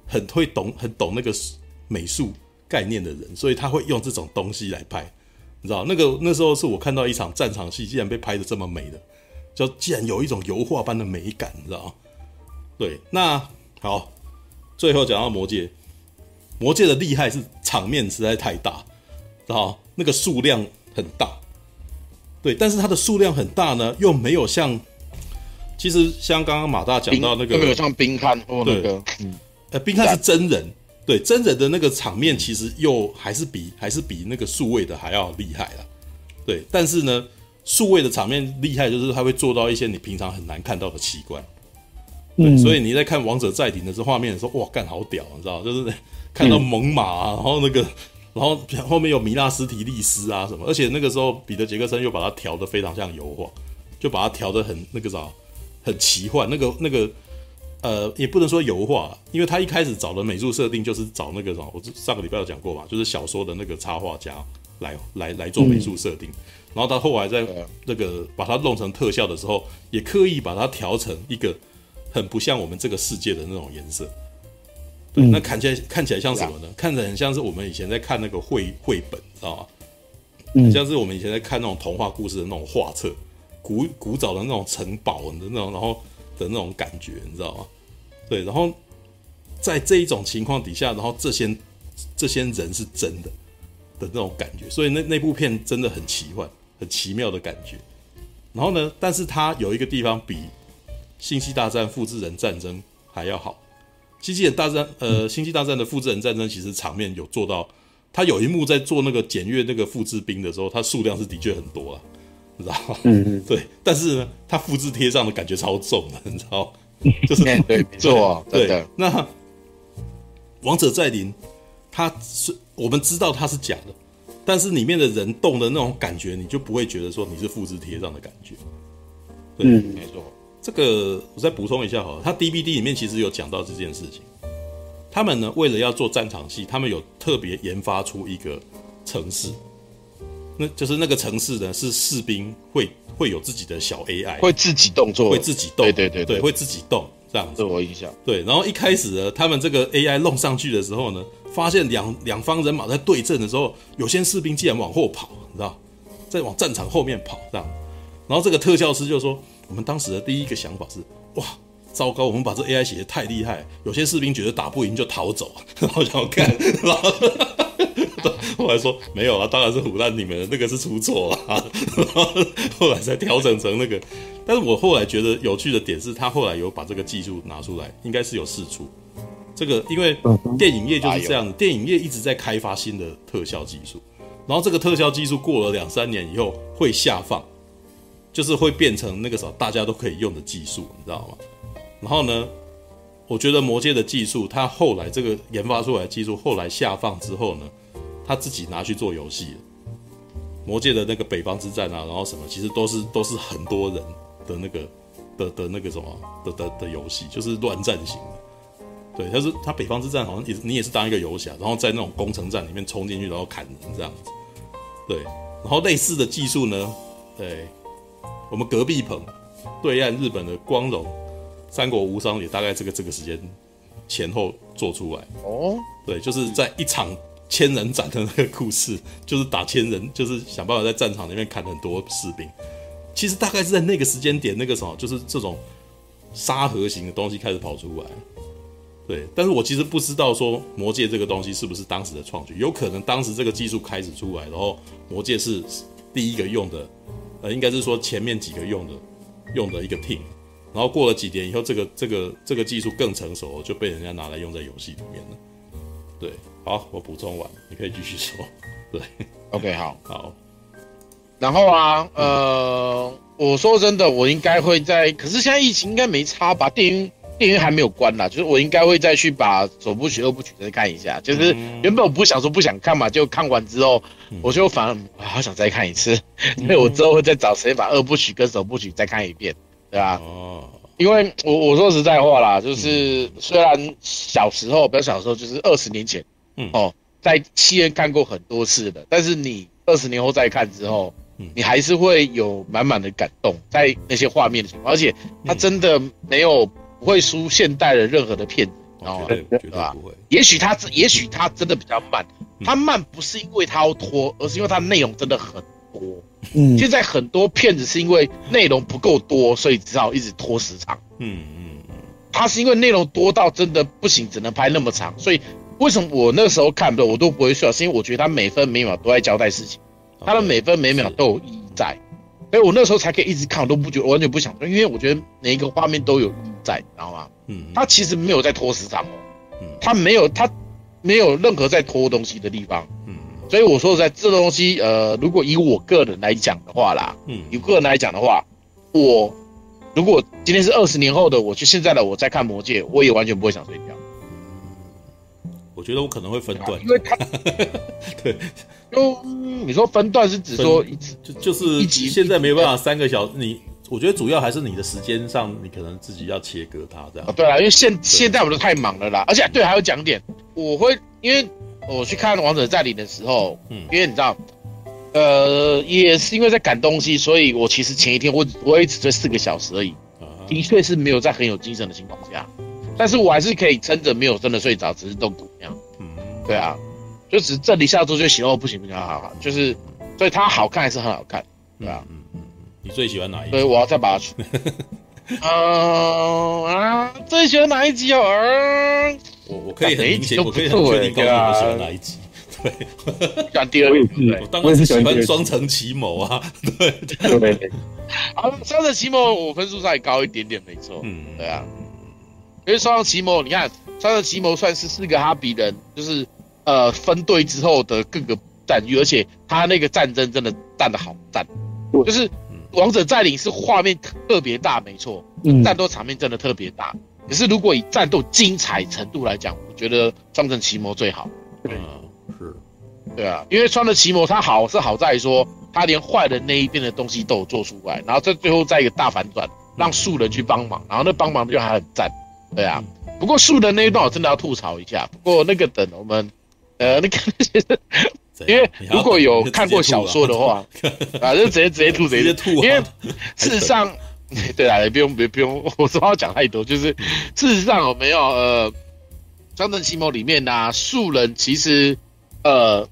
很会懂、很懂那个美术概念的人，所以他会用这种东西来拍，你知道？那个那时候是我看到一场战场戏，竟然被拍得这么美的，就竟然有一种油画般的美感，你知道？对，那好，最后讲到魔戒，魔戒的厉害是场面实在太大，知道，那个数量很大，对，但是它的数量很大呢，又没有像，其实像刚刚马大讲到那个，没有像冰汉或那个，嗯，呃，冰汉是真人，对，真人的那个场面其实又还是比还是比那个数位的还要厉害了，对，但是呢，数位的场面厉害就是它会做到一些你平常很难看到的奇观，对，嗯、所以你在看《王者再临》的这画面的时候，哇，干好屌，你知道，就是 [LAUGHS] 看到猛犸啊，然后那个。然后后面有米纳斯提利斯啊什么，而且那个时候彼得杰克森又把它调得非常像油画，就把它调得很那个啥，很奇幻。那个那个呃，也不能说油画，因为他一开始找的美术设定就是找那个什么，我上个礼拜有讲过嘛，就是小说的那个插画家来来来做美术设定。然后他后来在那个把它弄成特效的时候，也刻意把它调成一个很不像我们这个世界的那种颜色。对，那看起来看起来像什么呢？看着很像是我们以前在看那个绘绘本，知道吗？嗯，像是我们以前在看那种童话故事的那种画册，古古早的那种城堡的那种，然后的那种感觉，你知道吗？对，然后在这一种情况底下，然后这些这些人是真的的那种感觉，所以那那部片真的很奇幻、很奇妙的感觉。然后呢，但是它有一个地方比《星际大战：复制人战争》还要好。星际大战，呃，星际大战的复制人战争其实场面有做到，他有一幕在做那个检阅那个复制兵的时候，它数量是的确很多啊，你知道吗？嗯嗯，[LAUGHS] 对。但是呢，它复制贴上的感觉超重的，你知道吗？[LAUGHS] 就是对，没错，对。对那王者再临，它是我们知道它是假的，但是里面的人动的那种感觉，你就不会觉得说你是复制贴上的感觉。对，嗯，没错。这个我再补充一下好了，他 DVD 里面其实有讲到这件事情。他们呢，为了要做战场戏，他们有特别研发出一个城市，那就是那个城市呢，是士兵会会有自己的小 AI，会自己动作，会自己动，对对对对，会自己动这样子。对我印象。对，然后一开始呢，他们这个 AI 弄上去的时候呢，发现两两方人马在对阵的时候，有些士兵竟然往后跑，你知道，在往战场后面跑这样。然后这个特效师就说。我们当时的第一个想法是：哇，糟糕！我们把这 AI 写得太厉害，有些士兵觉得打不赢就逃走，[LAUGHS] 然后想看，[LAUGHS] 然后 [LAUGHS] 后来说没有啊，当然是唬烂你们的，那个是出错了，然后后来才调整成那个。但是我后来觉得有趣的点是，他后来有把这个技术拿出来，应该是有试出。这个因为电影业就是这样，电影业一直在开发新的特效技术，然后这个特效技术过了两三年以后会下放。就是会变成那个时候大家都可以用的技术，你知道吗？然后呢，我觉得魔戒的技术，它后来这个研发出来的技术，后来下放之后呢，他自己拿去做游戏。魔戒的那个北方之战啊，然后什么，其实都是都是很多人的那个的的那个什么的的的游戏，就是乱战型的。对，他是他北方之战好像也你也是当一个游侠，然后在那种攻城战里面冲进去，然后砍人这样子。对，然后类似的技术呢，对。我们隔壁棚，对岸日本的光荣《三国无双》也大概这个这个时间前后做出来哦。对，就是在一场千人斩的那个故事，[LAUGHS] 就是打千人，就是想办法在战场里面砍很多士兵。其实大概是在那个时间点，那个什么，就是这种沙盒型的东西开始跑出来。对，但是我其实不知道说魔戒这个东西是不是当时的创举，有可能当时这个技术开始出来，然后魔戒是第一个用的。呃，应该是说前面几个用的用的一个 team，然后过了几年以后，这个这个这个技术更成熟，就被人家拿来用在游戏里面了。对，好，我补充完，你可以继续说。对，OK，好，[LAUGHS] 好。然后啊，呃，我说真的，我应该会在，可是现在疫情应该没差吧？电影。电影院还没有关啦，就是我应该会再去把首部曲、二部曲再看一下。就是原本我不想说不想看嘛，就看完之后，我就反而好想再看一次，[LAUGHS] 所以我之后会再找时间把二部曲跟首部曲再看一遍，对吧？哦，因为我我说实在话啦，就是虽然小时候，比较小时候，就是二十年前，嗯。哦，在戏院看过很多次的，但是你二十年后再看之后，你还是会有满满的感动在那些画面的情况，而且它真的没有。不会输现代的任何的片子，哦，对吧？也许它，也许他真的比较慢，他慢不是因为他要拖，而是因为他内容真的很多。嗯，现在很多片子是因为内容不够多，所以只好一直拖时长。嗯嗯嗯，它是因为内容多到真的不行，只能拍那么长，所以为什么我那时候看的我都不会睡？是因为我觉得他每分每秒都在交代事情，他的每分每秒都有意义在，所以我那时候才可以一直看，我都不觉得我完全不想睡，因为我觉得每一个画面都有意义在，你知道吗？嗯，他其实没有在拖时长哦，嗯，他没有他没有任何在拖东西的地方，嗯，所以我说在这东西，呃，如果以我个人来讲的话啦，嗯，以个人来讲的话，我如果今天是二十年后的我，就现在的我在看《魔戒》，我也完全不会想睡觉。我觉得我可能会分段，因为他对，[LAUGHS] 就你说分段是指说一就就是一集现在没有办法三个小时，你我觉得主要还是你的时间上，你可能自己要切割它这样。对啊，因为现现在我们都太忙了啦，而且对，还有讲点，我会因为我去看《王者在领》的时候，嗯，因为你知道，呃，也是因为在赶东西，所以我其实前一天我我也只睡四个小时而已，的确是没有在很有精神的情况下。但是我还是可以撑着，没有真的睡着，只是动骨那样。嗯，对啊，就只震一下之后就行哦，不行不行，好好好，就是，所以它好看还是很好看，对啊。嗯嗯，你最喜欢哪一集？所以我要再把它。嗯 [LAUGHS] 啊，最喜欢哪一集啊？我我可以很明显，我可以很确定告诉你我喜欢哪一集。对，讲第二集，我当然是喜欢双城奇谋啊。对对对。[LAUGHS] 好，双城奇谋我分数稍微高一点点，没错。嗯，对啊。因为双城奇谋，你看双城奇谋算是四个哈比人，就是呃分队之后的各个战役，而且他那个战争真的战得好战，就是王者占领是画面特别大，没错，战斗场面真的特别大。可是如果以战斗精彩程度来讲，我觉得双城奇谋最好。对，是，对啊，因为双城奇谋它好是好在说，它连坏的那一边的东西都有做出来，然后在最后再一个大反转，让素人去帮忙，然后那帮忙就还很赞。对啊，不过树的那一段我真的要吐槽一下。不过那个等我们，呃，[LAUGHS] 那个，因为如果有看过小说的话，[LAUGHS] 啊，就直接直接吐直接吐。因为事实上，[LAUGHS] 对啊，也不用别不用，我不要讲太多，就是事实上有没有呃，《双城奇谋》里面呢，树人其实呃，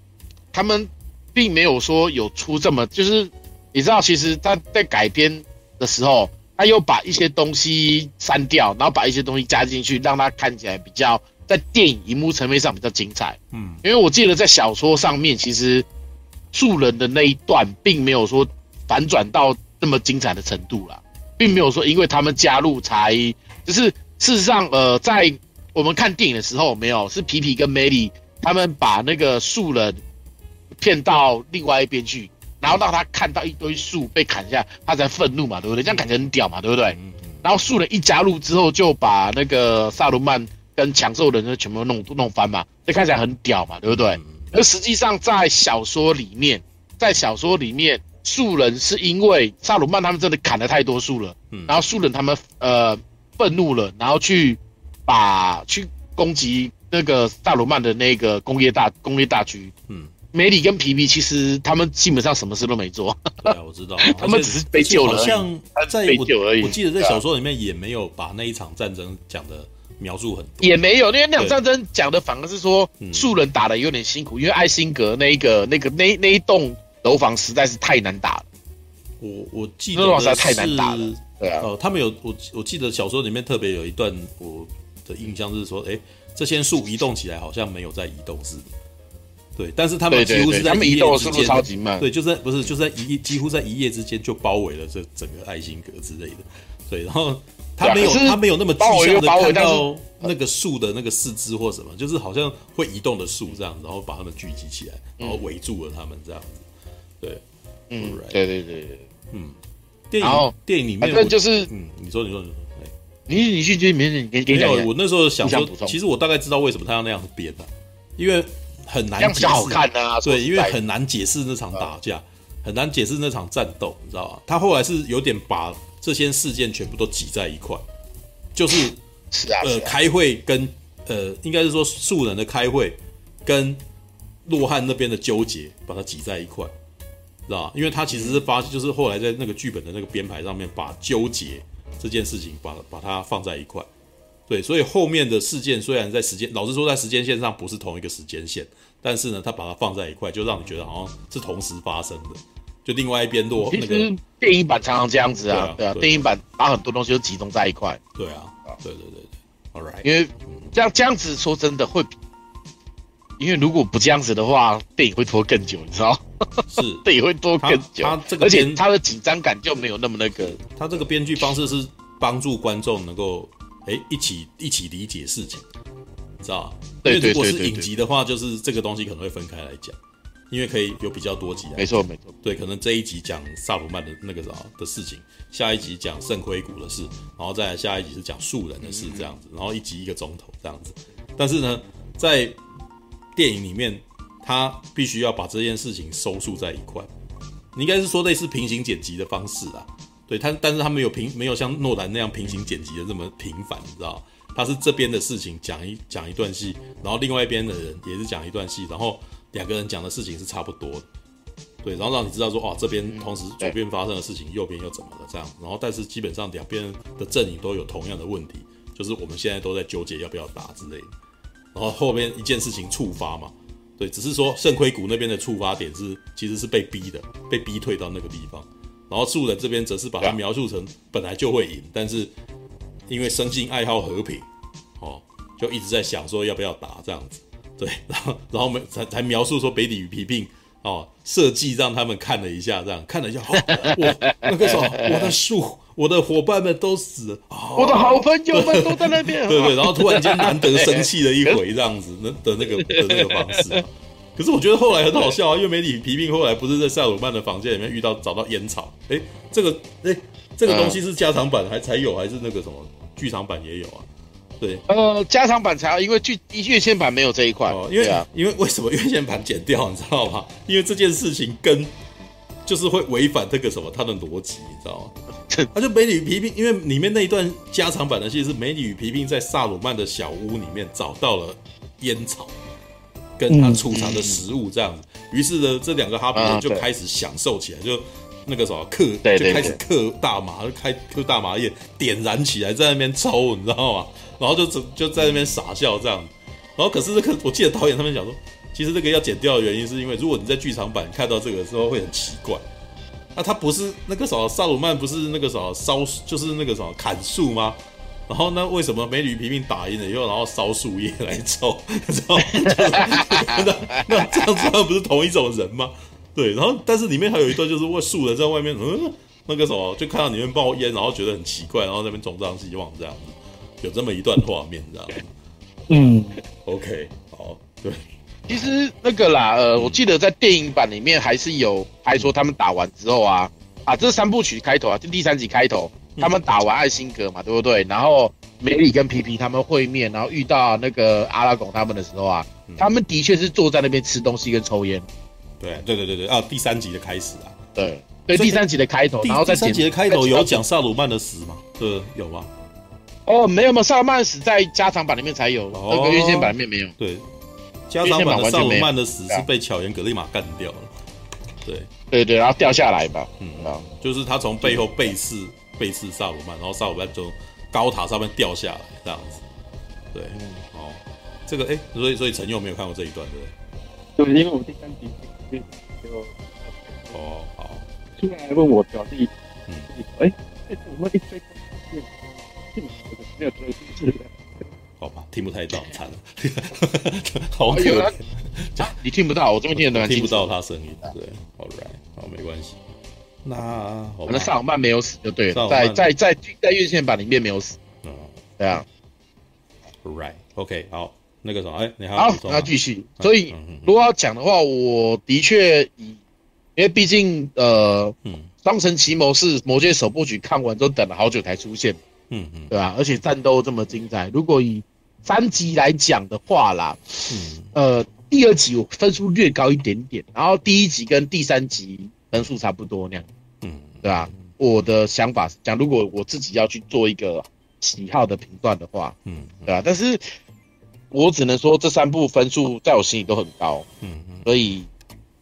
他们并没有说有出这么，就是你知道，其实他在改编的时候。他又把一些东西删掉，然后把一些东西加进去，让它看起来比较在电影荧幕层面上比较精彩。嗯，因为我记得在小说上面，其实树人的那一段并没有说反转到那么精彩的程度啦，并没有说因为他们加入才，就是事实上，呃，在我们看电影的时候，没有是皮皮跟梅里他们把那个树人骗到另外一边去。然后让他看到一堆树被砍下，他才愤怒嘛，对不对？这样感觉很屌嘛，对不对？然后树人一加入之后，就把那个萨鲁曼跟强兽人全部弄弄翻嘛，这看起来很屌嘛，对不对？而实际上在小说里面，在小说里面，树人是因为萨鲁曼他们真的砍了太多树了，然后树人他们呃愤怒了，然后去把去攻击那个萨鲁曼的那个工业大工业大区，嗯。梅里跟皮皮其实他们基本上什么事都没做。对啊，我知道，[LAUGHS] 他们只是被救了，好像在我我记得在小说里面也没有把那一场战争讲的描述很多，也没有，因为那场战争讲的反而是说树人打的有点辛苦，因为艾辛格那一个那个那那一栋楼房实在是太难打了。我我记得实在太难打了。对啊，哦，他们有我我记得小说里面特别有一段我的印象是说，哎，这些树移动起来好像没有在移动似的。对，但是他们几乎是在一夜之间，对，就是在不是就是在一几乎在一夜之间就包围了这整个爱心阁之类的，对，然后他没有他没有那么具象的看到那个树的那个四肢或什么，就是好像会移动的树这样，然后把他们聚集起来，然后围住了他们这样子，对，嗯，对对对对，嗯，电影电影里面那就是嗯，你说你说你说，你你去去里面你给你讲，我那时候想说，其实我大概知道为什么他要那样子编的，因为。很难解释啊，对，因为很难解释那场打架，很难解释那场战斗，你知道吧？他后来是有点把这些事件全部都挤在一块，就是 [LAUGHS] 呃，开会跟呃，应该是说素人的开会跟洛汉那边的纠结，把它挤在一块，知道吧？因为他其实是发，就是后来在那个剧本的那个编排上面，把纠结这件事情把把它放在一块。对，所以后面的事件虽然在时间，老实说在时间线上不是同一个时间线，但是呢，他把它放在一块，就让你觉得好像是同时发生的。就另外一边落，其实电影版常常这样子啊，对啊，电影版把很多东西都集中在一块。对啊，对对对对，All right，因为这样这样子说真的会因为如果不这样子的话，电影会拖更久，你知道？[LAUGHS] 是，电影会拖更久。他这个，而且他的紧张感就没有那么那个。他这个编剧方式是帮助观众能够哎一起一起理解事情，知道？对对对对。如果是影集的话，就是这个东西可能会分开来讲。因为可以有比较多集，没错没错，对，可能这一集讲萨鲁曼的那个啥的事情，下一集讲圣盔谷的事，然后再下一集是讲树人的事，这样子，然后一集一个钟头这样子。但是呢，在电影里面，他必须要把这件事情收束在一块，你应该是说类似平行剪辑的方式啊，对他，但是他没有平，没有像诺兰那样平行剪辑的这么频繁，你知道？他是这边的事情讲一讲一段戏，然后另外一边的人也是讲一段戏，然后。两个人讲的事情是差不多的，对，然后让你知道说，哦，这边同时左边发生的事情，右边又怎么了这样，然后但是基本上两边的阵营都有同样的问题，就是我们现在都在纠结要不要打之类的，然后后面一件事情触发嘛，对，只是说圣盔谷那边的触发点是其实是被逼的，被逼退到那个地方，然后树人这边则是把它描述成本来就会赢，但是因为生性爱好和平，哦，就一直在想说要不要打这样子。对，[LAUGHS] 然后然后我们才才描述说北底与皮聘哦，设计让他们看了一下，这样看了一下，哦、我那个时候我的树，我的伙伴们都死了，哦、我的好朋友们都在那边，[LAUGHS] 对对，然后突然间难得生气了一回，[LAUGHS] 这样子那的那个的那个方式，可是我觉得后来很好笑啊，因为美女与皮聘后来不是在萨鲁曼的房间里面遇到找到烟草，哎，这个哎这个东西是加长版还才有还是那个什么剧场版也有啊？对，呃，加长版才有，因为剧院线版没有这一块。哦，因为啊，因为为什么院线版剪掉，你知道吗？[LAUGHS] 因为这件事情跟就是会违反这个什么他的逻辑，你知道吗？[LAUGHS] 他就美女与皮聘，因为里面那一段加长版的戏是美女与皮聘在萨鲁曼的小屋里面找到了烟草，跟他储藏的食物这样。子，于、嗯、是呢，这两个哈比人就开始享受起来，就那个什么嗑，就开始嗑大麻，就开嗑大麻叶，点燃起来，在那边抽，你知道吗？然后就就就在那边傻笑这样，然后可是这个我记得导演他们讲说，其实这个要剪掉的原因是因为如果你在剧场版看到这个的时候会很奇怪，那他不是那个什么萨鲁曼不是那个什么烧就是那个什么砍树吗？然后那，为什么美女拼命打赢了以后然后烧树叶来抽？[LAUGHS] 知道吗？那那这样子他们不是同一种人吗？对，然后但是里面还有一段就是问树人在外面嗯那个什么就看到里面冒烟，然后觉得很奇怪，然后在那边东张西望这样子。有这么一段画面，你知道吗？嗯，OK，好，对。其实那个啦，呃，我记得在电影版里面还是有拍说他们打完之后啊，啊，这是三部曲开头啊，就第三集开头，他们打完艾辛格嘛，对不对？然后梅里跟皮皮他们会面，然后遇到那个阿拉贡他们的时候啊，他们的确是坐在那边吃东西跟抽烟。对，对，对，对，对，啊，第三集的开始啊，对，对，第三集的开头，然后在第三集的开头有讲萨鲁曼的死吗？对，有吗？哦，没有没有，萨鲁曼死在加长版里面才有，那、哦、个院线版里面没有。对，加长版的萨鲁曼的死是被巧言格丽玛干掉了。对对对，然后掉下来吧。嗯啊，就是他从背后背刺背刺萨鲁曼，然后萨鲁曼从高塔上面掉下来这样子。对，嗯、哦，这个哎，所以所以陈佑没有看过这一段，对不对？对，因为我第三集就哦好，出来问我表弟，嗯，哎哎，我们一堆。没有好吧，听不太到，惨了，[LAUGHS] 好可怜、啊啊。你听不到，我这边听得到，听不到他声音。对，All right，好，没关系。那反正萨鲁曼没有死就对了，在在在在院线版里面没有死。嗯，对啊。right，OK，、okay, 好，那个什么，哎，你好，那继续。所以如果要讲的话，我的确以，因为毕竟呃，嗯，双城奇谋是魔戒首部曲看完之后等了好久才出现。嗯嗯，对吧？而且战斗这么精彩，如果以三集来讲的话啦，嗯，呃，第二集我分数略高一点点，然后第一集跟第三集分数差不多那样，嗯，对吧？我的想法是讲，如果我自己要去做一个喜好的评断的话，嗯，对吧？但是我只能说这三部分数在我心里都很高，嗯嗯，所以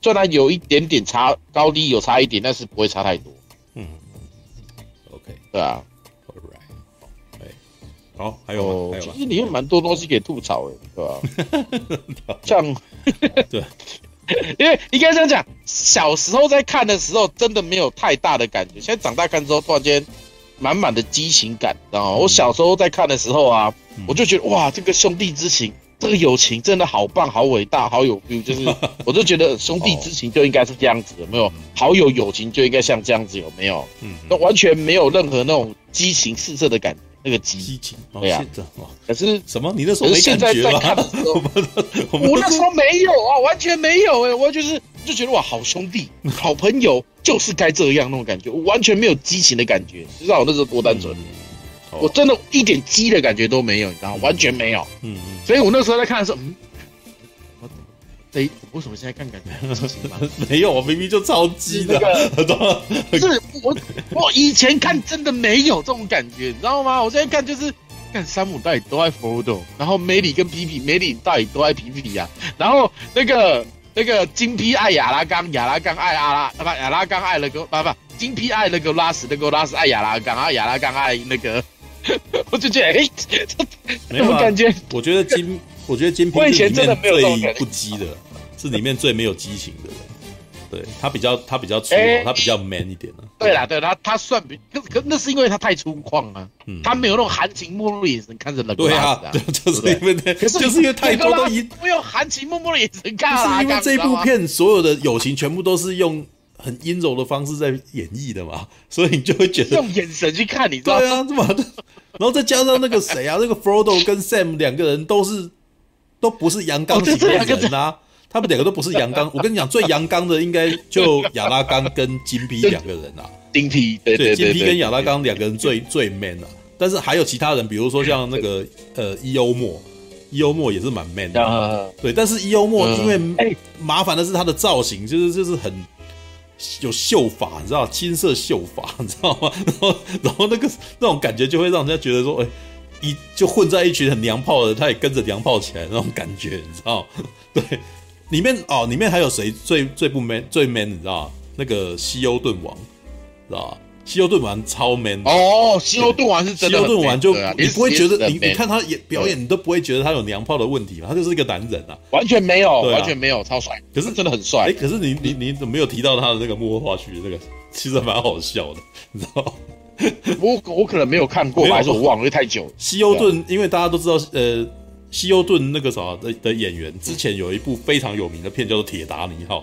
虽然有一点点差，高低有差一点，但是不会差太多，嗯，OK，对啊。好，还有，其实里面蛮多东西可以吐槽的，对吧？[LAUGHS] 像，对，[LAUGHS] 因为应该这样讲，小时候在看的时候，真的没有太大的感觉。现在长大看之后，突然间满满的激情感，知道吗我小时候在看的时候啊，我就觉得哇，这个兄弟之情这个友情真的好棒，好伟大，好有 feel，就是 [LAUGHS] 我就觉得兄弟之情就应该是这样子，有没有？好友友情就应该像这样子，有没有？嗯，那完全没有任何那种激情四射的感觉。那个激情，对呀，可是什么？你那时候没感觉吗？[LAUGHS] 我那时候没有啊，完全没有哎，我就是就觉得哇，好兄弟、好朋友就是该这样那种感觉，我完全没有激情的感觉，你知道我那时候多单纯，我真的一点激的感觉都没有，你知道吗？完全没有。嗯嗯，所以我那时候在看的时候，嗯。哎，为什么现在看感觉？[LAUGHS] 没有，我明明就超激的。那个、是我，我以前看真的没有这种感觉，你知道吗？我现在看就是看山姆到底多爱 Frodo，然后梅里跟皮皮，梅里到底多爱皮皮呀、啊，然后那个那个金皮爱亚拉冈，亚拉冈爱阿拉，不亚拉冈爱那个不不，金皮爱那个拉斯，那个拉斯爱亚拉冈，啊亚拉冈爱那个，[LAUGHS] 我就觉得哎，这种感觉，我觉得金。我觉得金平是里面最不羁的，是里面最没有激情的人。对，他比较他比较粗，他比较 man 一点的。对啦，对他他算比，可那是因为他太粗犷啊。嗯，他没有那种含情脉脉的眼神看着人。对啊，就是因为可是就是因为太多都一不用含情脉脉的眼神看。是因为这部片所有的友情全部都是用很阴柔的方式在演绎的嘛，所以你就会觉得用眼神去看，你知道吗？对啊，这么的，然后再加上那个谁啊，那个 Frodo 跟 Sam 两个人都是。都不是阳刚型的人啊，他们两个都不是阳刚。[LAUGHS] 我跟你讲，最阳刚的应该就亚拉冈跟金皮两个人啊。金皮对对，金皮跟亚拉冈两个人最最 man 啊。但是还有其他人，比如说像那个呃伊欧莫，伊欧莫也是蛮 man 的。对，但是伊欧莫因为麻烦的是他的造型，就是就是很有秀发，你知道金色秀发，[LAUGHS] 你知道吗？然后然后那个那种感觉就会让人家觉得说，哎。一就混在一群很娘炮的，他也跟着娘炮起来那种感觉，你知道？对，里面哦，里面还有谁最最不 man 最 man？你知道？那个西欧顿王，知道吧？西欧顿王超 man 哦，西欧顿王是真的。西欧顿王就你不会觉得你你看他演表演，你都不会觉得他有娘炮的问题嘛？他就是一个男人啊，完全没有，完全没有，超帅。可是真的很帅。哎，可是你你你怎么没有提到他的那个幕后花絮？那个其实蛮好笑的，你知道？我我可能没有看过，还是我忘了，因为太久。西欧顿，因为大家都知道，呃，西欧顿那个啥的的演员，之前有一部非常有名的片叫做《铁达尼号》，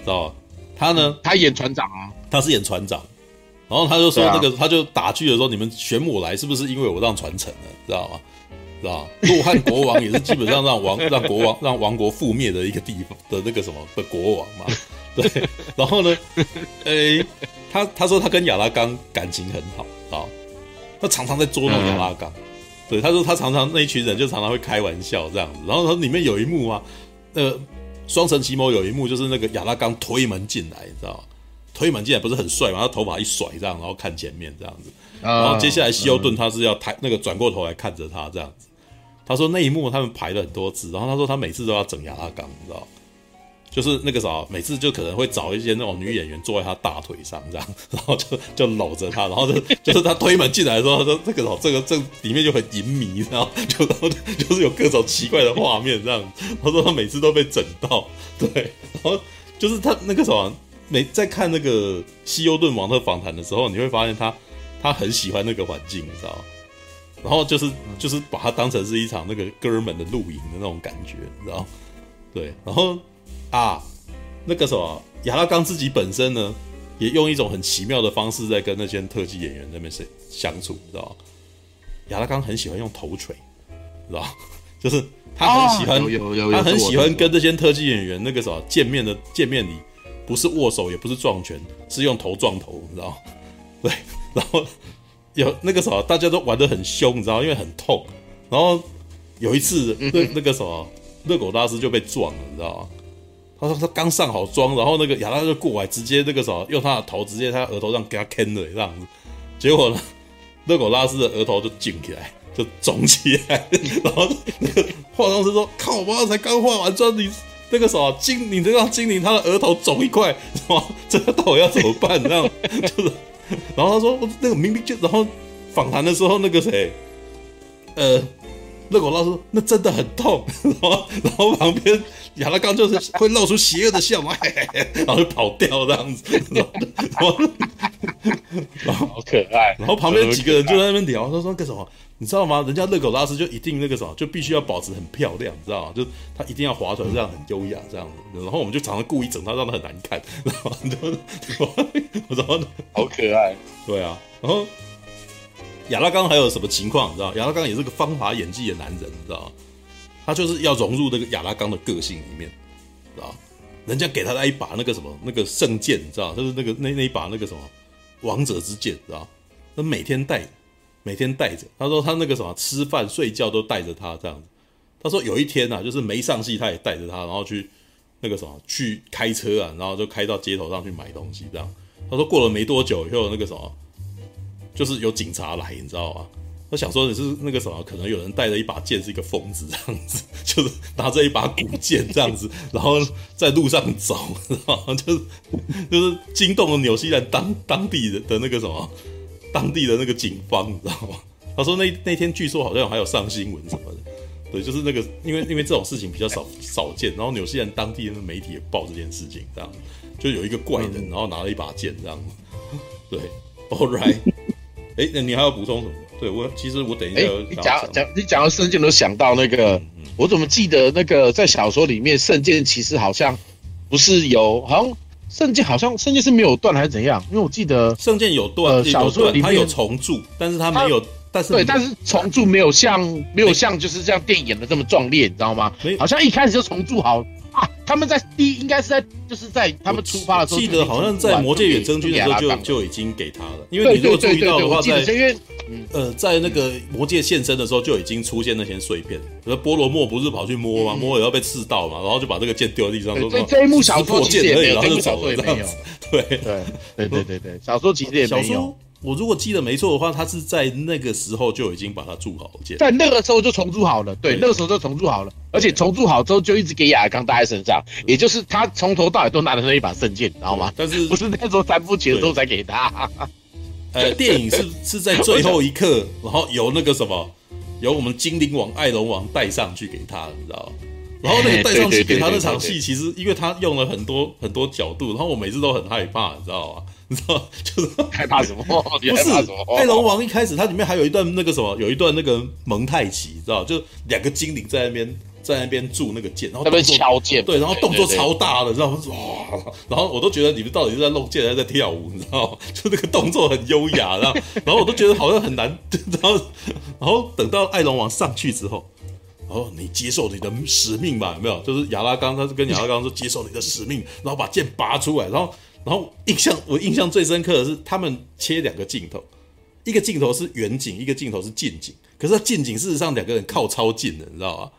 知道吧？他呢，他演船长啊，他是演船长。然后他就说，那个他就打趣的时候，你们选我来，是不是因为我让船沉了，知道吗？知道吧？洛汗国王也是基本上让王 [LAUGHS] 让国王让王国覆灭的一个地方的那个什么的国王嘛。对，然后呢，诶。他他说他跟亚拉冈感情很好啊，他常常在捉弄亚拉冈。对，他说他常常那一群人就常常会开玩笑这样子。然后他里面有一幕啊，那个双城奇谋有一幕就是那个亚拉冈推门进来，你知道吗？推门进来不是很帅吗？他头发一甩这样，然后看前面这样子。然后接下来西欧顿他是要抬那个转过头来看着他这样子。他说那一幕他们排了很多次，然后他说他每次都要整亚拉冈，你知道。就是那个啥，每次就可能会找一些那种女演员坐在他大腿上这样，然后就就搂着他，然后就 [LAUGHS] 就是他推门进来的时候，他说这个，这个这里面就很淫靡，然后就然后就是有各种奇怪的画面这样。他说他每次都被整到，对，然后就是他那个什么，每在看那个西欧顿王的访谈的时候，你会发现他他很喜欢那个环境，你知道？然后就是就是把它当成是一场那个哥们的露营的那种感觉，你知道？对，然后。啊，那个什么亚拉冈自己本身呢，也用一种很奇妙的方式在跟那些特技演员那边是相处，知道吗？亚拉冈很喜欢用头锤，知道吗？[LAUGHS] 就是他很喜欢，他很喜欢跟这些特技演员那个什么见面的见面礼，不是握手，也不是撞拳，是用头撞头，你知道吗？[LAUGHS] 对，然后有那个什么，大家都玩的很凶，你知道？因为很痛。然后有一次，那那个什么热狗大师就被撞了，你知道吗？他说他刚上好妆，然后那个亚拉就过来，直接那个什么，用他的头直接他额头上给他啃了这样子，结果呢，勒狗拉斯的额头就肿起来，就肿起来，然后那个化妆师说：“靠，我才刚化完妆，你那个什么精，你这个精灵他的额头肿一块，是吧？这个到底要怎么办？这样就是，然后他说那个明明就，然后访谈的时候那个谁，呃。”勒狗拉斯说：“那真的很痛。” [LAUGHS] 然后，然后旁边亚拉冈就是 [LAUGHS] 会露出邪恶的笑嘛，然后就跑掉这样子。[LAUGHS] 然后，然后可爱。然后旁边几个人就在那边聊，他说那个什么，你知道吗？人家热狗拉斯就一定那个什么，就必须要保持很漂亮，你知道吗？就他一定要划船这样很优雅这样子。然后我们就常常故意整他，让他很难看。然后就我说好可爱。对啊，然后亚拉冈还有什么情况？你知道，亚拉冈也是个方法演技的男人，你知道？他就是要融入那个亚拉冈的个性里面，知道人家给他来一把那个什么那个圣剑，你知道，就是那个那那一把那个什么王者之剑，知道？他每天带，每天带着。他说他那个什么吃饭睡觉都带着他这样子。他说有一天啊，就是没上戏，他也带着他，然后去那个什么去开车啊，然后就开到街头上去买东西这样。他说过了没多久以后，那个什么就是有警察来，你知道吗？我想说你是那个什么，可能有人带着一把剑，是一个疯子这样子，就是拿着一把古剑这样子，[LAUGHS] 然后在路上走，然后就是就是惊动了纽西兰当当地的的那个什么，当地的那个警方，你知道吗？他说那那天据说好像还有上新闻什么的，对，就是那个因为因为这种事情比较少少见，然后纽西兰当地的媒体也报这件事情，这样就有一个怪人，然后拿了一把剑这样，[LAUGHS] 对，All right，哎、欸，那你还要补充什么？对我其实我等一下，你讲讲你讲到圣剑，都想到那个，嗯嗯、我怎么记得那个在小说里面圣剑其实好像不是有，好像圣剑好像圣剑是没有断还是怎样？因为我记得圣剑有断，小说里面它有重铸，但是它没有，但是对，但是重铸没有像没有像就是这样电影演的这么壮烈，你知道吗？好像一开始就重铸好。啊，他们在第一应该是在就是在他们出发的时候，记得好像在魔界远征军的时候就就已经给他了，因为你如果注意到的话，在呃在那个魔界现身的时候就已经出现那些碎片，而波罗莫不是跑去摸吗？摸了要被刺到嘛，然后就把这个剑丢在地上，说这这一幕小说其实也没有，然后就走了这样子，对对对对对对，小说其实也没有。我如果记得没错的话，他是在那个时候就已经把它铸好了剑，在那个时候就重铸好了，对，对那个时候就重铸好了，而且重铸好之后就一直给亚拉冈带在身上，也就是他从头到尾都拿着那一把圣剑，你知道吗？但是不是那时候三部曲的时候才给他？呃，电影是是在最后一刻，然后由那个什么，由我们精灵王艾龙王带上去给他，你知道吗？然后那个带上去给他那场戏，[LAUGHS] 其实因为他用了很多很多角度，然后我每次都很害怕，你知道吗？你知道，就是害怕什么？不是爱龙王一开始，它里面还有一段那个什么，有一段那个蒙太奇，你知道，就两个精灵在那边在那边铸那个剑，然后在敲剑，对，然后动作超大的，知道吗？哇，然后我都觉得你们到底是在弄剑还是在跳舞，你知道吗？就那个动作很优雅，然后 [LAUGHS] 然后我都觉得好像很难，[LAUGHS] 然后然后等到爱龙王上去之后，然后你接受你的使命吧，有没有？就是亚拉冈，他是跟亚拉冈说接受你的使命，然后把剑拔出来，然后。然后印象我印象最深刻的是，他们切两个镜头，一个镜头是远景，一个镜头是近景。可是近景事实上两个人靠超近的，你知道吗？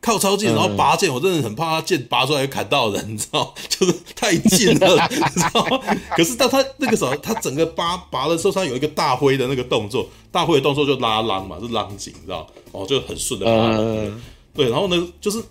靠超近，然后拔剑，我真的很怕他剑拔出来会砍到人，你知道？就是太近了，[LAUGHS] 你知道吗？可是当他那个时候，他整个拔拔的时候，他有一个大挥的那个动作，大挥的动作就拉浪嘛，是浪紧，你知道？哦，就很顺的拔。对，然后呢，就是，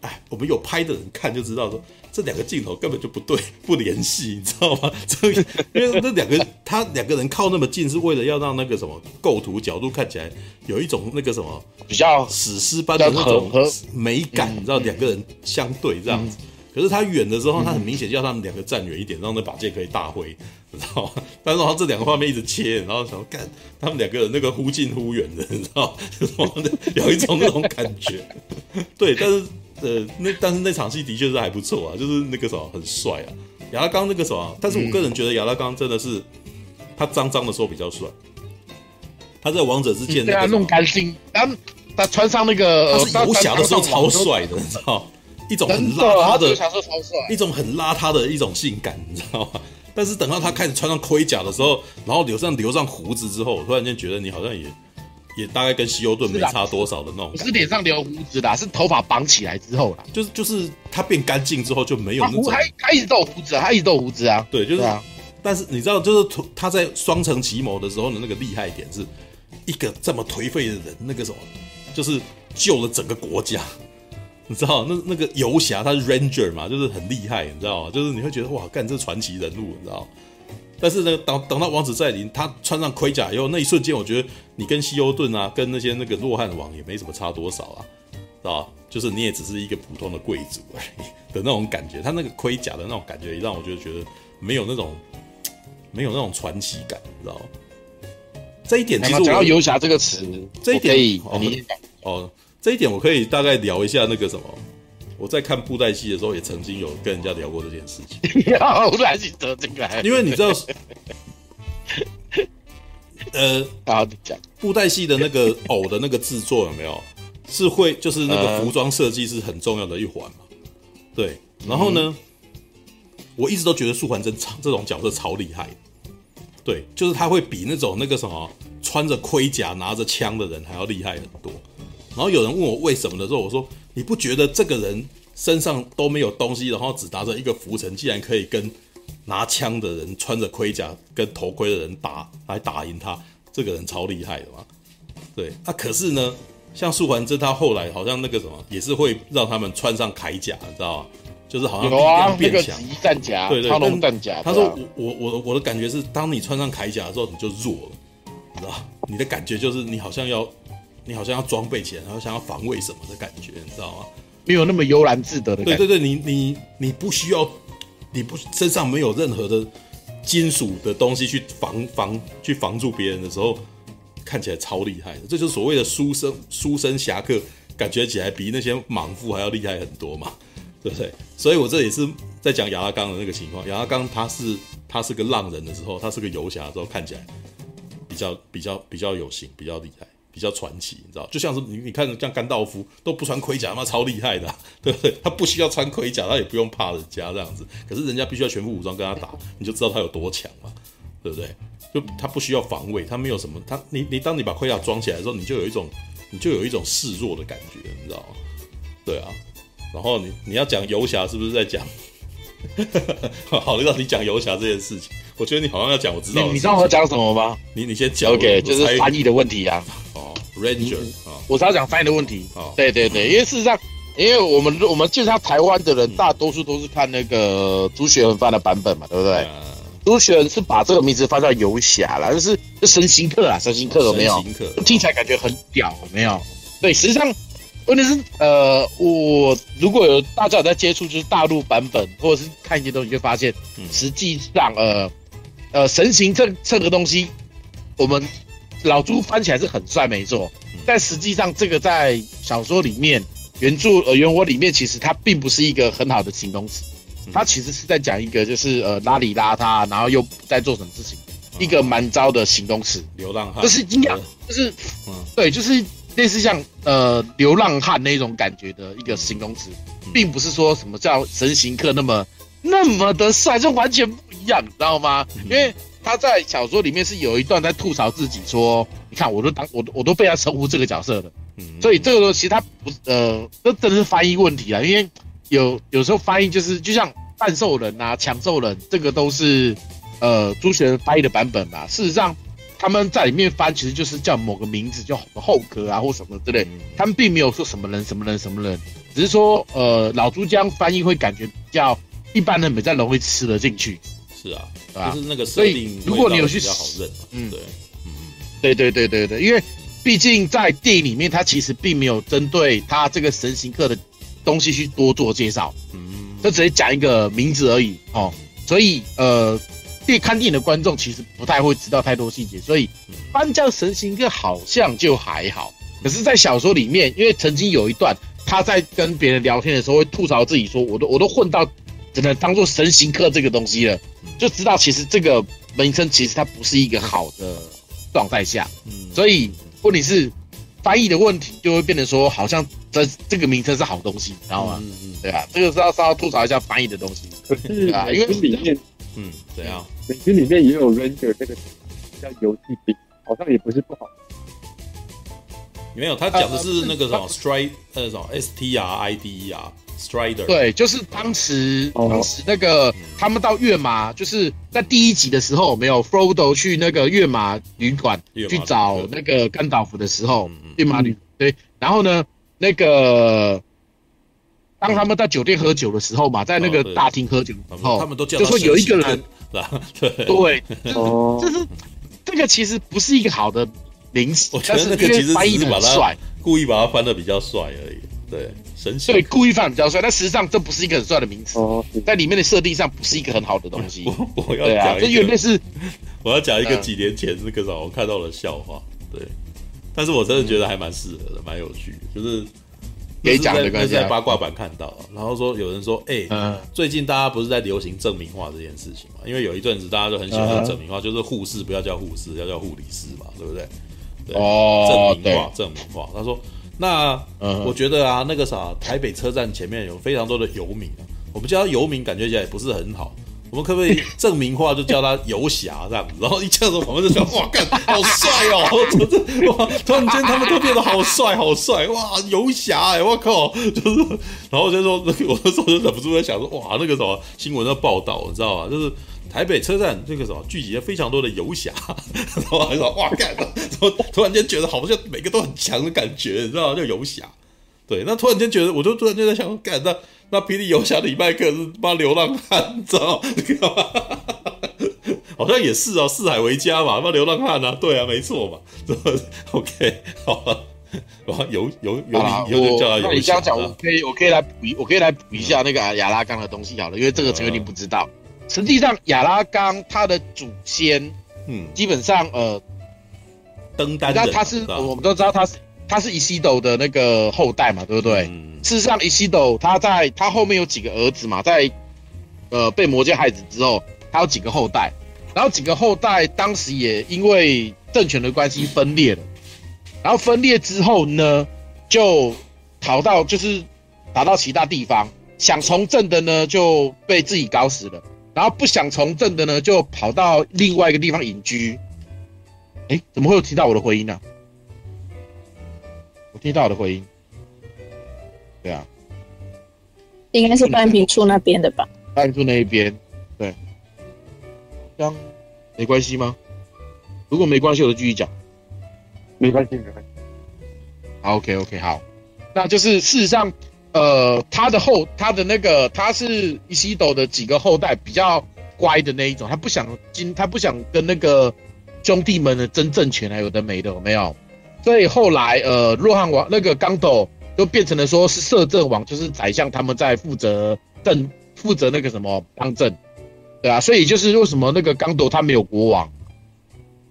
哎，我们有拍的人看就知道说。这两个镜头根本就不对，[LAUGHS] 不联系，你知道吗？[LAUGHS] 这，因为那两个他两个人靠那么近，是为了要让那个什么构图角度看起来有一种那个什么比较史诗般的那种美感，你知道？两个人相对这样子，可是他远的时候，他很明显要他们两个站远一点，让那把剑可以大挥，你知道吗？但是然后这两个画面一直切，然后想干他们两个人那个忽近忽远的，你知道吗？[LAUGHS] 有一种那种感觉，对，但是。呃，那但是那场戏的确是还不错啊，就是那个什么很帅啊，亚拉冈那个什么，但是我个人觉得亚拉冈真的是他脏脏的时候比较帅，他在王者之剑对啊弄干净，他他穿上那个他是游侠的时候超帅的，你知道，一种很邋遢的，一种很邋遢的一种性感，你知道吗？但是等到他开始穿上盔甲的时候，然后留上留上胡子之后，我突然间觉得你好像也。也大概跟希欧顿没差多少的那种，不是脸上留胡子啦，是头发绑起来之后啦。就是就是他变干净之后就没有那种。他他一直都有胡子啊，他一直都有胡子啊。对，就是。啊、但是你知道，就是他在双城奇谋的时候的那个厉害点是，一个这么颓废的人，那个什么，就是救了整个国家。[LAUGHS] 你知道，那那个游侠他是 Ranger 嘛，就是很厉害，你知道吗？就是你会觉得哇，干这传奇人物，你知道。但是呢，等等到王子再临，他穿上盔甲以后，那一瞬间，我觉得你跟西欧顿啊，跟那些那个洛汗王也没什么差多少啊，是吧？就是你也只是一个普通的贵族而已的那种感觉。他那个盔甲的那种感觉，也让我就觉得没有那种没有那种传奇感，你知道吗？这一点其实讲到游侠这个词，这一点哦，这一点我可以大概聊一下那个什么。我在看布袋戏的时候，也曾经有跟人家聊过这件事情。布袋戏得进来，因为你知道，[LAUGHS] 呃，好你讲布袋戏的那个偶的那个制作有没有是会就是那个服装设计是很重要的一环嘛？对，然后呢，嗯、我一直都觉得素环真这种角色超厉害。对，就是他会比那种那个什么穿着盔甲拿着枪的人还要厉害很多。然后有人问我为什么的时候，我说。你不觉得这个人身上都没有东西，然后只拿着一个浮尘，竟然可以跟拿枪的人穿着盔甲跟头盔的人打来打赢他？这个人超厉害的嘛？对，那、啊、可是呢，像素还真他后来好像那个什么，也是会让他们穿上铠甲，你知道吗？就是好像力量变强，战甲，对对，超龙战甲。他说我我我我的感觉是，当你穿上铠甲的时候，你就弱了，你知道？你的感觉就是你好像要。你好像要装备起来，然后想要防卫什么的感觉，你知道吗？没有那么悠然自得的感觉。对对对，你你你不需要，你不身上没有任何的金属的东西去防防去防住别人的时候，看起来超厉害的。这就是所谓的书生书生侠客，感觉起来比那些莽夫还要厉害很多嘛，对不对？所以我这也是在讲亚拉冈的那个情况。亚拉冈他是他是个浪人的时候，他是个游侠的时候，看起来比较比较比较有型，比较厉害。比较传奇，你知道，就像是你你看像甘道夫都不穿盔甲，他妈超厉害的，[LAUGHS] 对不对？他不需要穿盔甲，他也不用怕人家这样子。可是人家必须要全副武装跟他打，你就知道他有多强嘛，对不对？就他不需要防卫，他没有什么，他你你当你把盔甲装起来的时候，你就有一种你就有一种示弱的感觉，你知道吗？对啊。然后你你要讲游侠是不是在讲？[LAUGHS] 好，让你讲游侠这件事情，我觉得你好像要讲，我知道你。你知道我要讲什么吗？你你先讲。OK，就是翻译的问题啊。哦 Ranger 啊，我是要讲翻译的问题。哦对对对，因为事实上，因为我们我们介绍台湾的人，大多数都是看那个朱学恒翻的版本嘛，对不对？朱学恒是把这个名字翻叫游侠啦，就是神行客啊，神行客有没有？神行客听起来感觉很屌，有没有？对，实际上问题是，呃，我如果有大家有在接触，就是大陆版本，或者是看一些东西，就发现，实际上，呃呃，神行这这个东西，我们。老朱翻起来是很帅，没错，但实际上这个在小说里面原著呃原文里面，其实它并不是一个很好的形容词，它其实是在讲一个就是呃邋里邋遢，然后又不在做什么事情，一个蛮糟的形容词。流浪汉。就是应该就是，对，就是类似像呃流浪汉那种感觉的一个形容词，并不是说什么叫神行客那么那么的帅，这完全不一样，你知道吗？因为。他在小说里面是有一段在吐槽自己说：“你看，我都当我我都被他称呼这个角色了。”嗯，所以这个东西他不呃，这真的是翻译问题啊。因为有有时候翻译就是就像半兽人啊、强兽人，这个都是呃朱学翻译的版本吧。事实上，他们在里面翻其实就是叫某个名字，叫后壳啊或什么之类。他们并没有说什么人、什么人、什么人，只是说呃老朱这样翻译会感觉比较一般人比较容易吃得进去。是啊，就是那个设定，如果你有去比较好认，嗯，对，嗯，对对对对对，因为毕竟在电影里面，他其实并没有针对他这个神行客的东西去多做介绍，嗯，就只是讲一个名字而已哦，所以呃，电看电影的观众其实不太会知道太多细节，所以翻叫神行客好像就还好，可是，在小说里面，因为曾经有一段他在跟别人聊天的时候会吐槽自己说，我都我都混到。只能当做神行客这个东西了，就知道其实这个名称其实它不是一个好的状态下，嗯，所以问题是翻译的问题就会变成说，好像这这个名称是好东西，知道吗？嗯嗯，对啊，这个是要稍微吐槽一下翻译的东西。可是啊，因为里面，嗯，怎样？美军里面也有 Ranger 这个叫游戏兵，好像也不是不好。没有，他讲的是那个什么 Stride，呃，什么 S T R I D E R。Strider 对，就是当时当时那个他们到月马，就是在第一集的时候，没有 Frodo 去那个月马旅馆去找那个甘道夫的时候，月马旅对，然后呢，那个当他们在酒店喝酒的时候嘛，在那个大厅喝酒的时候，他们都叫就说有一个人，[LAUGHS] 对。对，[LAUGHS] 哦，就是这个其实不是一个好的名词，我觉得那个其实翻译的很帅，故意把它翻的比较帅而已。对，神仙对，故意放比较帅，但实际上这不是一个很帅的名词哦，在里面的设定上不是一个很好的东西。我 [LAUGHS] 我要讲这有点类似，[LAUGHS] 我要讲一个几年前那个啥，我看到了笑话，对，但是我真的觉得还蛮适合的，蛮有趣的，就是。可以讲的，在在八卦版看到，然后说有人说，哎、欸，嗯、最近大家不是在流行证明化这件事情嘛？因为有一阵子大家都很喜欢证明化，嗯、就是护士不要叫护士，要叫护理师嘛，对不对？对哦，正名化，证明化。他说，那、嗯、我觉得啊，那个啥，台北车站前面有非常多的游民啊，我们叫他游民，感觉起来也不是很好。我们可不可以证明化，就叫他游侠这样子？然后一叫的时候，我们就说：“哇，干，好帅哦！”哇，[LAUGHS] 突然间他们都变得好帅，好帅！哇，游侠哎，我靠！就是，然后我就说，[LAUGHS] 我那时候就忍不住在想说：“哇，那个什么新闻的报道，你知道吗？就是台北车站这个什么聚集了非常多的游侠。[LAUGHS] ”然后还说：“哇，干！”然后突然间觉得好像每个都很强的感觉，你知道吗？叫游侠。对，那突然间觉得，我就突然间在想，干那。那霹雳游侠李麦克是妈流浪汉，你知道吗？[LAUGHS] 好像也是哦，四海为家嘛，妈流浪汉啊，对啊，没错嘛。[LAUGHS] OK，好了，我游游游啊，我那你这样讲，我可以我可以来补，我可以来补一下那个亚拉冈的东西好了，因为这个陈伟霆不知道。实际上，亚拉冈他的祖先，嗯，基本上呃，登丹，那他是我们都知道他是他是伊西斗的那个后代嘛，对不对？嗯。事实上，伊西斗他在他后面有几个儿子嘛，在呃被魔界害死之后，他有几个后代，然后几个后代当时也因为政权的关系分裂了，然后分裂之后呢，就逃到就是逃到其他地方，想从政的呢就被自己搞死了，然后不想从政的呢就跑到另外一个地方隐居。哎，怎么会有提到我的回音呢？啊？我听到我的回音。对啊，应该是半屏处那边的吧？半平处那一边，对，这样没关系吗？如果没关系，我就继续讲。没关系，没关系。好，OK OK，好，那就是事实上，呃，他的后，他的那个，他是伊西斗的几个后代比较乖的那一种，他不想经，他不想跟那个兄弟们的争政权，还有的没的，有没有？所以后来，呃，洛汉王那个刚斗。就变成了说是摄政王，就是宰相他们在负责政，负责那个什么当政，对啊，所以就是为什么那个刚斗他没有国王，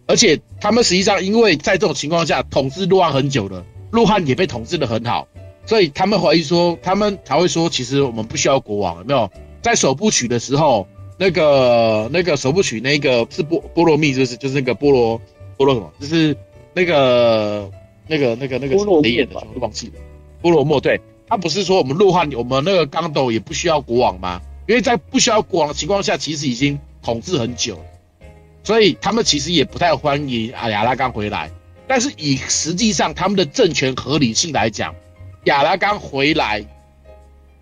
而且他们实际上因为在这种情况下统治洛汉很久了，洛汉也被统治的很好，所以他们怀疑说，他们才会说，其实我们不需要国王，有没有？在首部曲的时候，那个那个首部曲那个是波波罗蜜，就是就是那个波罗波罗什么，就是那个那个那个那个谁演的，我都忘记了。波罗莫对，他不是说我们洛汉，我们那个刚斗也不需要国王吗？因为在不需要国王的情况下，其实已经统治很久，所以他们其实也不太欢迎阿亚拉冈回来。但是以实际上他们的政权合理性来讲，亚拉冈回来，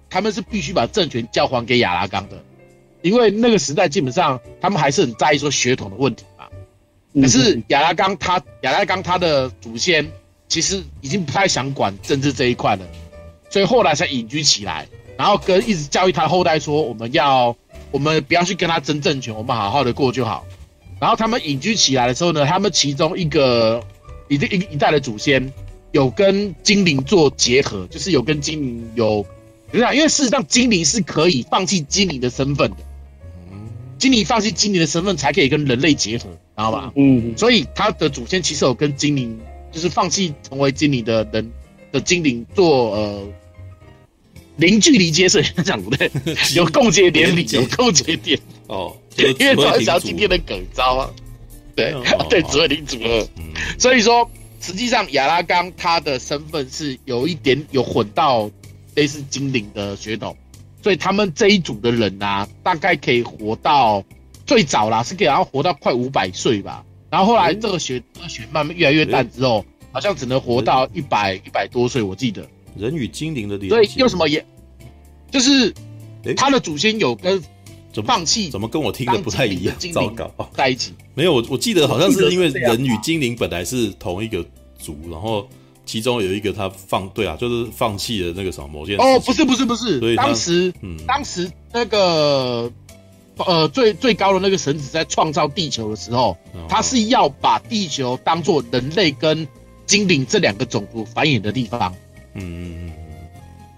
他们是必须把政权交还给亚拉冈的，因为那个时代基本上他们还是很在意说血统的问题嘛。可是亚拉冈他亚拉冈他的祖先。其实已经不太想管政治这一块了，所以后来才隐居起来，然后跟一直教育他后代说，我们要，我们不要去跟他争政权，我们好好的过就好。然后他们隐居起来的时候呢，他们其中一个一一一代的祖先有跟精灵做结合，就是有跟精灵有，怎么样？因为事实上精灵是可以放弃精灵的身份的，精灵放弃精灵的身份才可以跟人类结合，知道吧？嗯，所以他的祖先其实有跟精灵。就是放弃成为精灵的人的精灵做呃零距离接触，讲不对，[LAUGHS] 有共结点里有共结点。哦，因为突然想到今天的梗知道吗，对对，紫微灵组。合，所以说实际上亚拉冈他的身份是有一点有混到类似精灵的血统，所以他们这一组的人啊，大概可以活到最早啦，是可以然后活到快五百岁吧。然后后来这个血这个血慢慢越来越淡之后，好像只能活到一百一百多岁，我记得。人与精灵的联系。所以有什么也，就是他的祖先有跟放弃，怎么跟我听的不太一样？糟糕，在一起。没有，我我记得好像是因为人与精灵本来是同一个族，然后其中有一个他放对啊，就是放弃了那个什么某件。哦，不是不是不是，所以当时嗯，当时那个。呃，最最高的那个神子在创造地球的时候，他是要把地球当做人类跟精灵这两个种族繁衍的地方。嗯嗯嗯。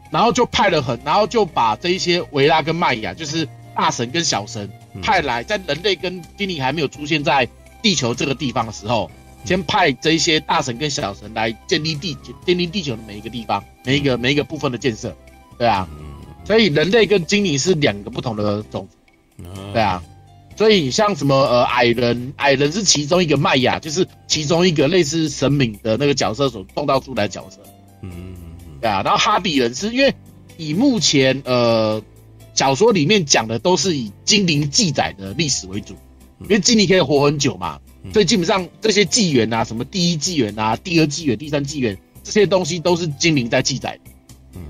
然后就派了很，然后就把这一些维拉跟迈雅，就是大神跟小神派来，在人类跟精灵还没有出现在地球这个地方的时候，先派这一些大神跟小神来建立地建立地球的每一个地方，每一个每一个部分的建设，对啊，所以人类跟精灵是两个不同的种族，对啊，所以像什么呃矮人，矮人是其中一个麦雅，就是其中一个类似神明的那个角色所创造出来的角色，嗯。对啊，然后哈比人是因为以目前呃小说里面讲的都是以精灵记载的历史为主，因为精灵可以活很久嘛，所以基本上这些纪元啊，什么第一纪元啊、第二纪元、第三纪元这些东西都是精灵在记载的，嗯，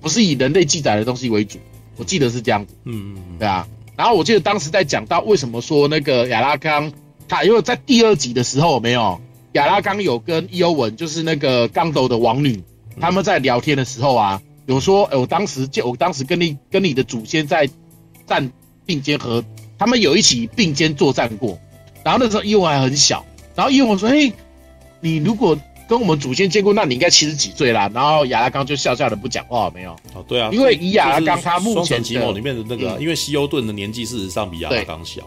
不是以人类记载的东西为主，我记得是这样子，嗯嗯嗯，对啊，然后我记得当时在讲到为什么说那个亚拉冈，他因为在第二集的时候有没有？亚拉冈有跟伊欧文，就是那个刚斗的王女。他们在聊天的时候啊，有说，哎，我当时就我当时跟你跟你的祖先在战并肩和他们有一起并肩作战过，然后那时候伊文还很小，然后伊文说，哎，你如果跟我们祖先见过，那你应该七十几岁啦。然后亚拉冈就笑笑的不讲话，没有。哦，对啊，因为以亚拉冈他目前的里面的那个，因为西欧顿的年纪事实上比亚拉冈小，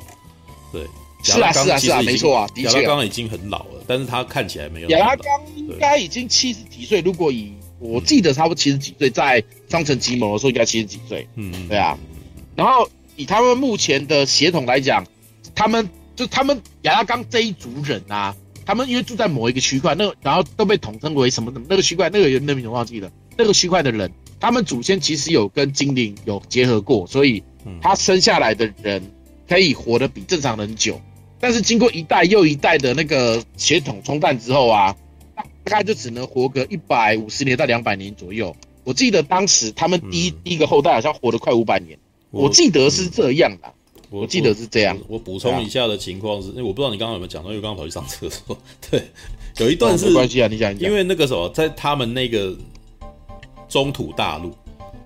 对。是啊是啊是啊，没错啊，的确，亚拉冈已经很老了，但是他看起来没有。亚拉冈应该已经七十几岁，如果以我记得差不多七十几岁，在双城奇谋的时候应该七十几岁。嗯嗯，对啊。然后以他们目前的血统来讲，他们就他们亚拉冈这一族人啊，他们因为住在某一个区块，那个然后都被统称为什么什么那个区块，那个人名我忘记了。那个区块的人，他们祖先其实有跟精灵有结合过，所以他生下来的人可以活得比正常人久。但是经过一代又一代的那个血统冲淡之后啊，大概就只能活个一百五十年到两百年左右。我记得当时他们第一、嗯、第一个后代好像活了快五百年，我，我记得是这样的，我，记得是这样。我补充一下的情况是，因为我不知道你刚刚有没有讲到，因为刚刚跑去上厕所。[LAUGHS] 对，有一段是、哦、没关系啊，你讲。因为那个什么，在他们那个中土大陆，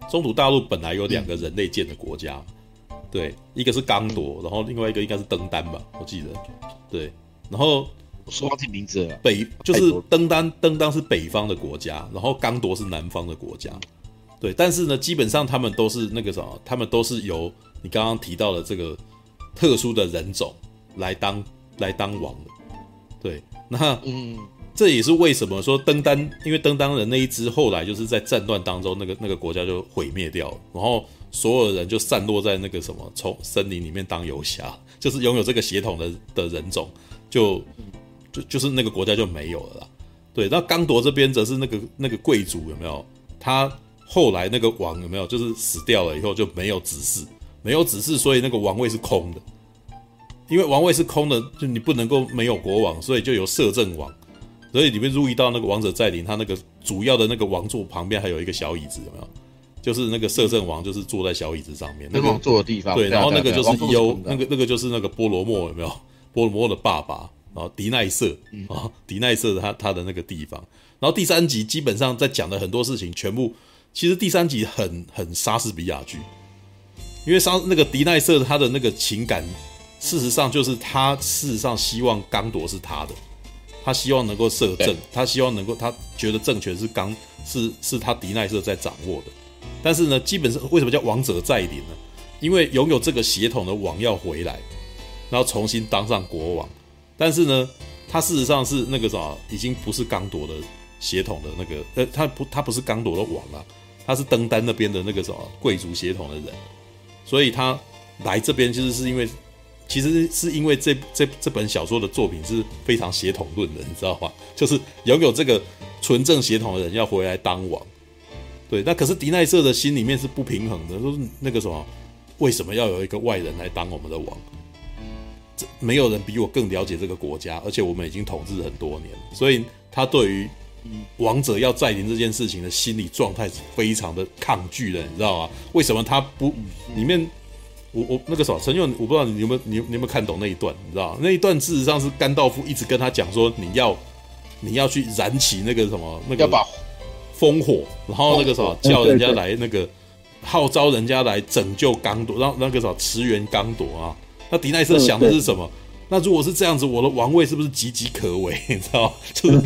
中土大陆本来有两个人类建的国家。嗯对，一个是刚铎，然后另外一个应该是登丹吧，我记得。对，然后我说忘记名字了。北就是登丹，登丹是北方的国家，然后刚铎是南方的国家。对，但是呢，基本上他们都是那个什么，他们都是由你刚刚提到的这个特殊的人种来当来当王的。对，那嗯。这也是为什么说登丹，因为登丹人那一支后来就是在战乱当中，那个那个国家就毁灭掉了，然后所有人就散落在那个什么从森林里面当游侠，就是拥有这个血统的的人种，就就就是那个国家就没有了啦。对，那刚铎这边则是那个那个贵族有没有？他后来那个王有没有？就是死掉了以后就没有子嗣，没有子嗣，所以那个王位是空的。因为王位是空的，就你不能够没有国王，所以就有摄政王。所以你会注意到那个王者在临，他那个主要的那个王座旁边还有一个小椅子，有没有？就是那个摄政王，就是坐在小椅子上面，那个坐的地方。对，然后那个就是伊欧，那个那个就是那个波罗莫，有没有？波罗莫的爸爸，然后迪奈瑟啊，迪奈瑟他他的那个地方。然后第三集基本上在讲的很多事情，全部其实第三集很很莎士比亚剧，因为莎那个迪奈瑟他的那个情感，事实上就是他事实上希望刚铎是他的。他希望能够摄政，他希望能够，他觉得政权是刚是是他迪奈瑟在掌握的，但是呢，基本上为什么叫王者再临呢？因为拥有这个血统的王要回来，然后重新当上国王，但是呢，他事实上是那个啥，已经不是刚铎的血统的那个，呃，他不，他不是刚铎的王啊，他是登丹那边的那个什么贵族血统的人，所以他来这边其实是因为。其实是因为这这这本小说的作品是非常血统论的，你知道吗？就是拥有这个纯正血统的人要回来当王，对。那可是迪奈瑟的心里面是不平衡的，说那个什么，为什么要有一个外人来当我们的王？这没有人比我更了解这个国家，而且我们已经统治很多年，所以他对于王者要再临这件事情的心理状态是非常的抗拒的，你知道吗？为什么他不里面？我我那个啥，陈勇，我不知道你有没有你你有没有看懂那一段，你知道那一段事实上是甘道夫一直跟他讲说，你要你要去燃起那个什么那个烽火，然后那个什么叫人家来那个号召人家来拯救刚铎，让那个啥驰援刚铎啊。那迪奈瑟想的是什么？那如果是这样子，我的王位是不是岌岌可危？[LAUGHS] 你知道吗？就是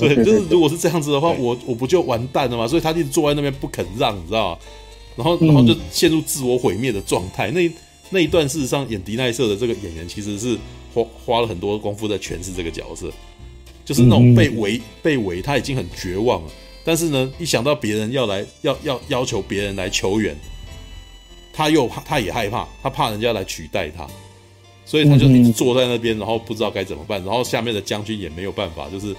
对，就是如果是这样子的话，我我不就完蛋了吗？所以他一直坐在那边不肯让，你知道吗？然后然后就陷入自我毁灭的状态。那那一段事实上演迪奈瑟的这个演员其实是花花了很多功夫在诠释这个角色，就是那种被围被围，他已经很绝望了。但是呢，一想到别人要来要要要求别人来求援，他又怕，他也害怕，他怕人家来取代他，所以他就一直坐在那边，然后不知道该怎么办。然后下面的将军也没有办法，就是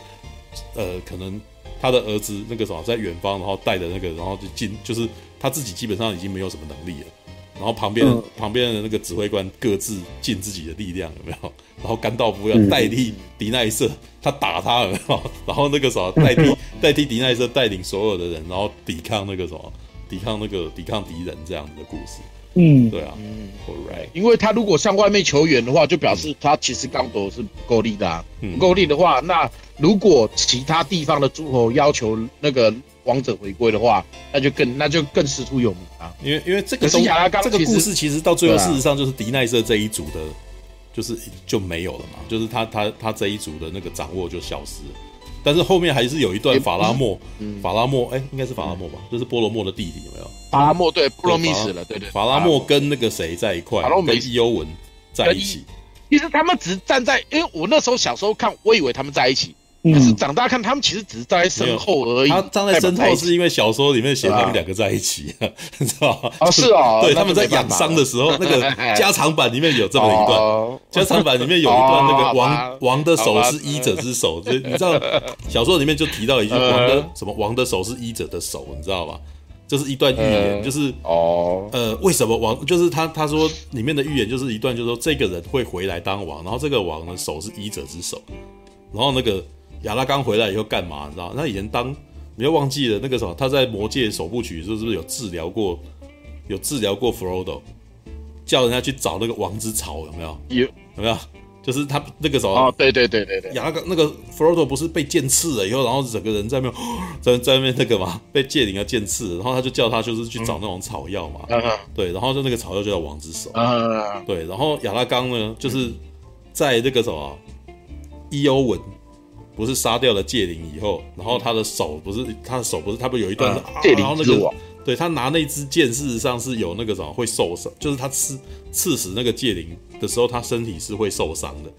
呃，可能他的儿子那个什么在远方，然后带着那个，然后就进，就是他自己基本上已经没有什么能力了。然后旁边、嗯、旁边的那个指挥官各自尽自己的力量，有没有？[LAUGHS] 然后甘道夫要代替迪奈瑟，他打他，有没有？[LAUGHS] 然后那个什么代替 [LAUGHS] 代替迪奈瑟带领所有的人，然后抵抗那个什么，抵抗那个抵抗敌人这样子的故事。嗯，对啊，嗯，right。因为他如果向外面求援的话，就表示他其实刚斗是不够力的啊。不够力的话，那如果其他地方的诸侯要求那个。王者回归的话，那就更那就更师出有名啊！因为因为这个亚拉冈这个故事其实到最后事实上就是迪奈瑟这一组的，就是就没有了嘛，就是他他他这一组的那个掌握就消失了。但是后面还是有一段法拉莫，法拉莫哎，应该是法拉莫吧？就是波罗莫的弟弟有没有？法拉莫对波罗密死了，对对。法拉莫跟那个谁在一块？跟伊尤文在一起。其实他们只站在，因为我那时候小时候看，我以为他们在一起。可是长大看，他们其实只是站在身后而已。他站在身后是因为小说里面写他们两个在一起，你知道吗？哦，是啊。[LAUGHS] 对，他们在养伤的时候，那个 [LAUGHS] 加长版里面有这么一段。加长版里面有一段，那个王王的手是医者之手，就你知道，小说里面就提到一句王的什么王的手是医者的手，你知道吗？就是一段预言，就是哦，呃，为什么王？就是他他说里面的预言就是一段，就是说这个人会回来当王，然后这个王的手是医者之手，然后那个。亚拉冈回来以后干嘛？你知道？他以前当，你要忘记了那个什么？他在魔戒首部曲是不是有治疗过？有治疗过弗罗多，叫人家去找那个王之草，有没有？有，有没有？就是他那个时候哦，对对对对对，亚拉冈那个弗罗多不是被剑刺了以后，然后整个人在那边 [GASPS] 在在那边那个嘛，被剑灵啊剑刺，然后他就叫他就是去找那种草药嘛，嗯、对，然后就那个草药就叫王之手，嗯、对，然后亚拉冈呢，就是在那个什么伊欧文。不是杀掉了戒灵以后，然后他的手不是他的手不是他不有一段是戒灵之王，对，他拿那支剑，事实上是有那个什么会受伤，就是他刺刺死那个戒灵的时候，他身体是会受伤的，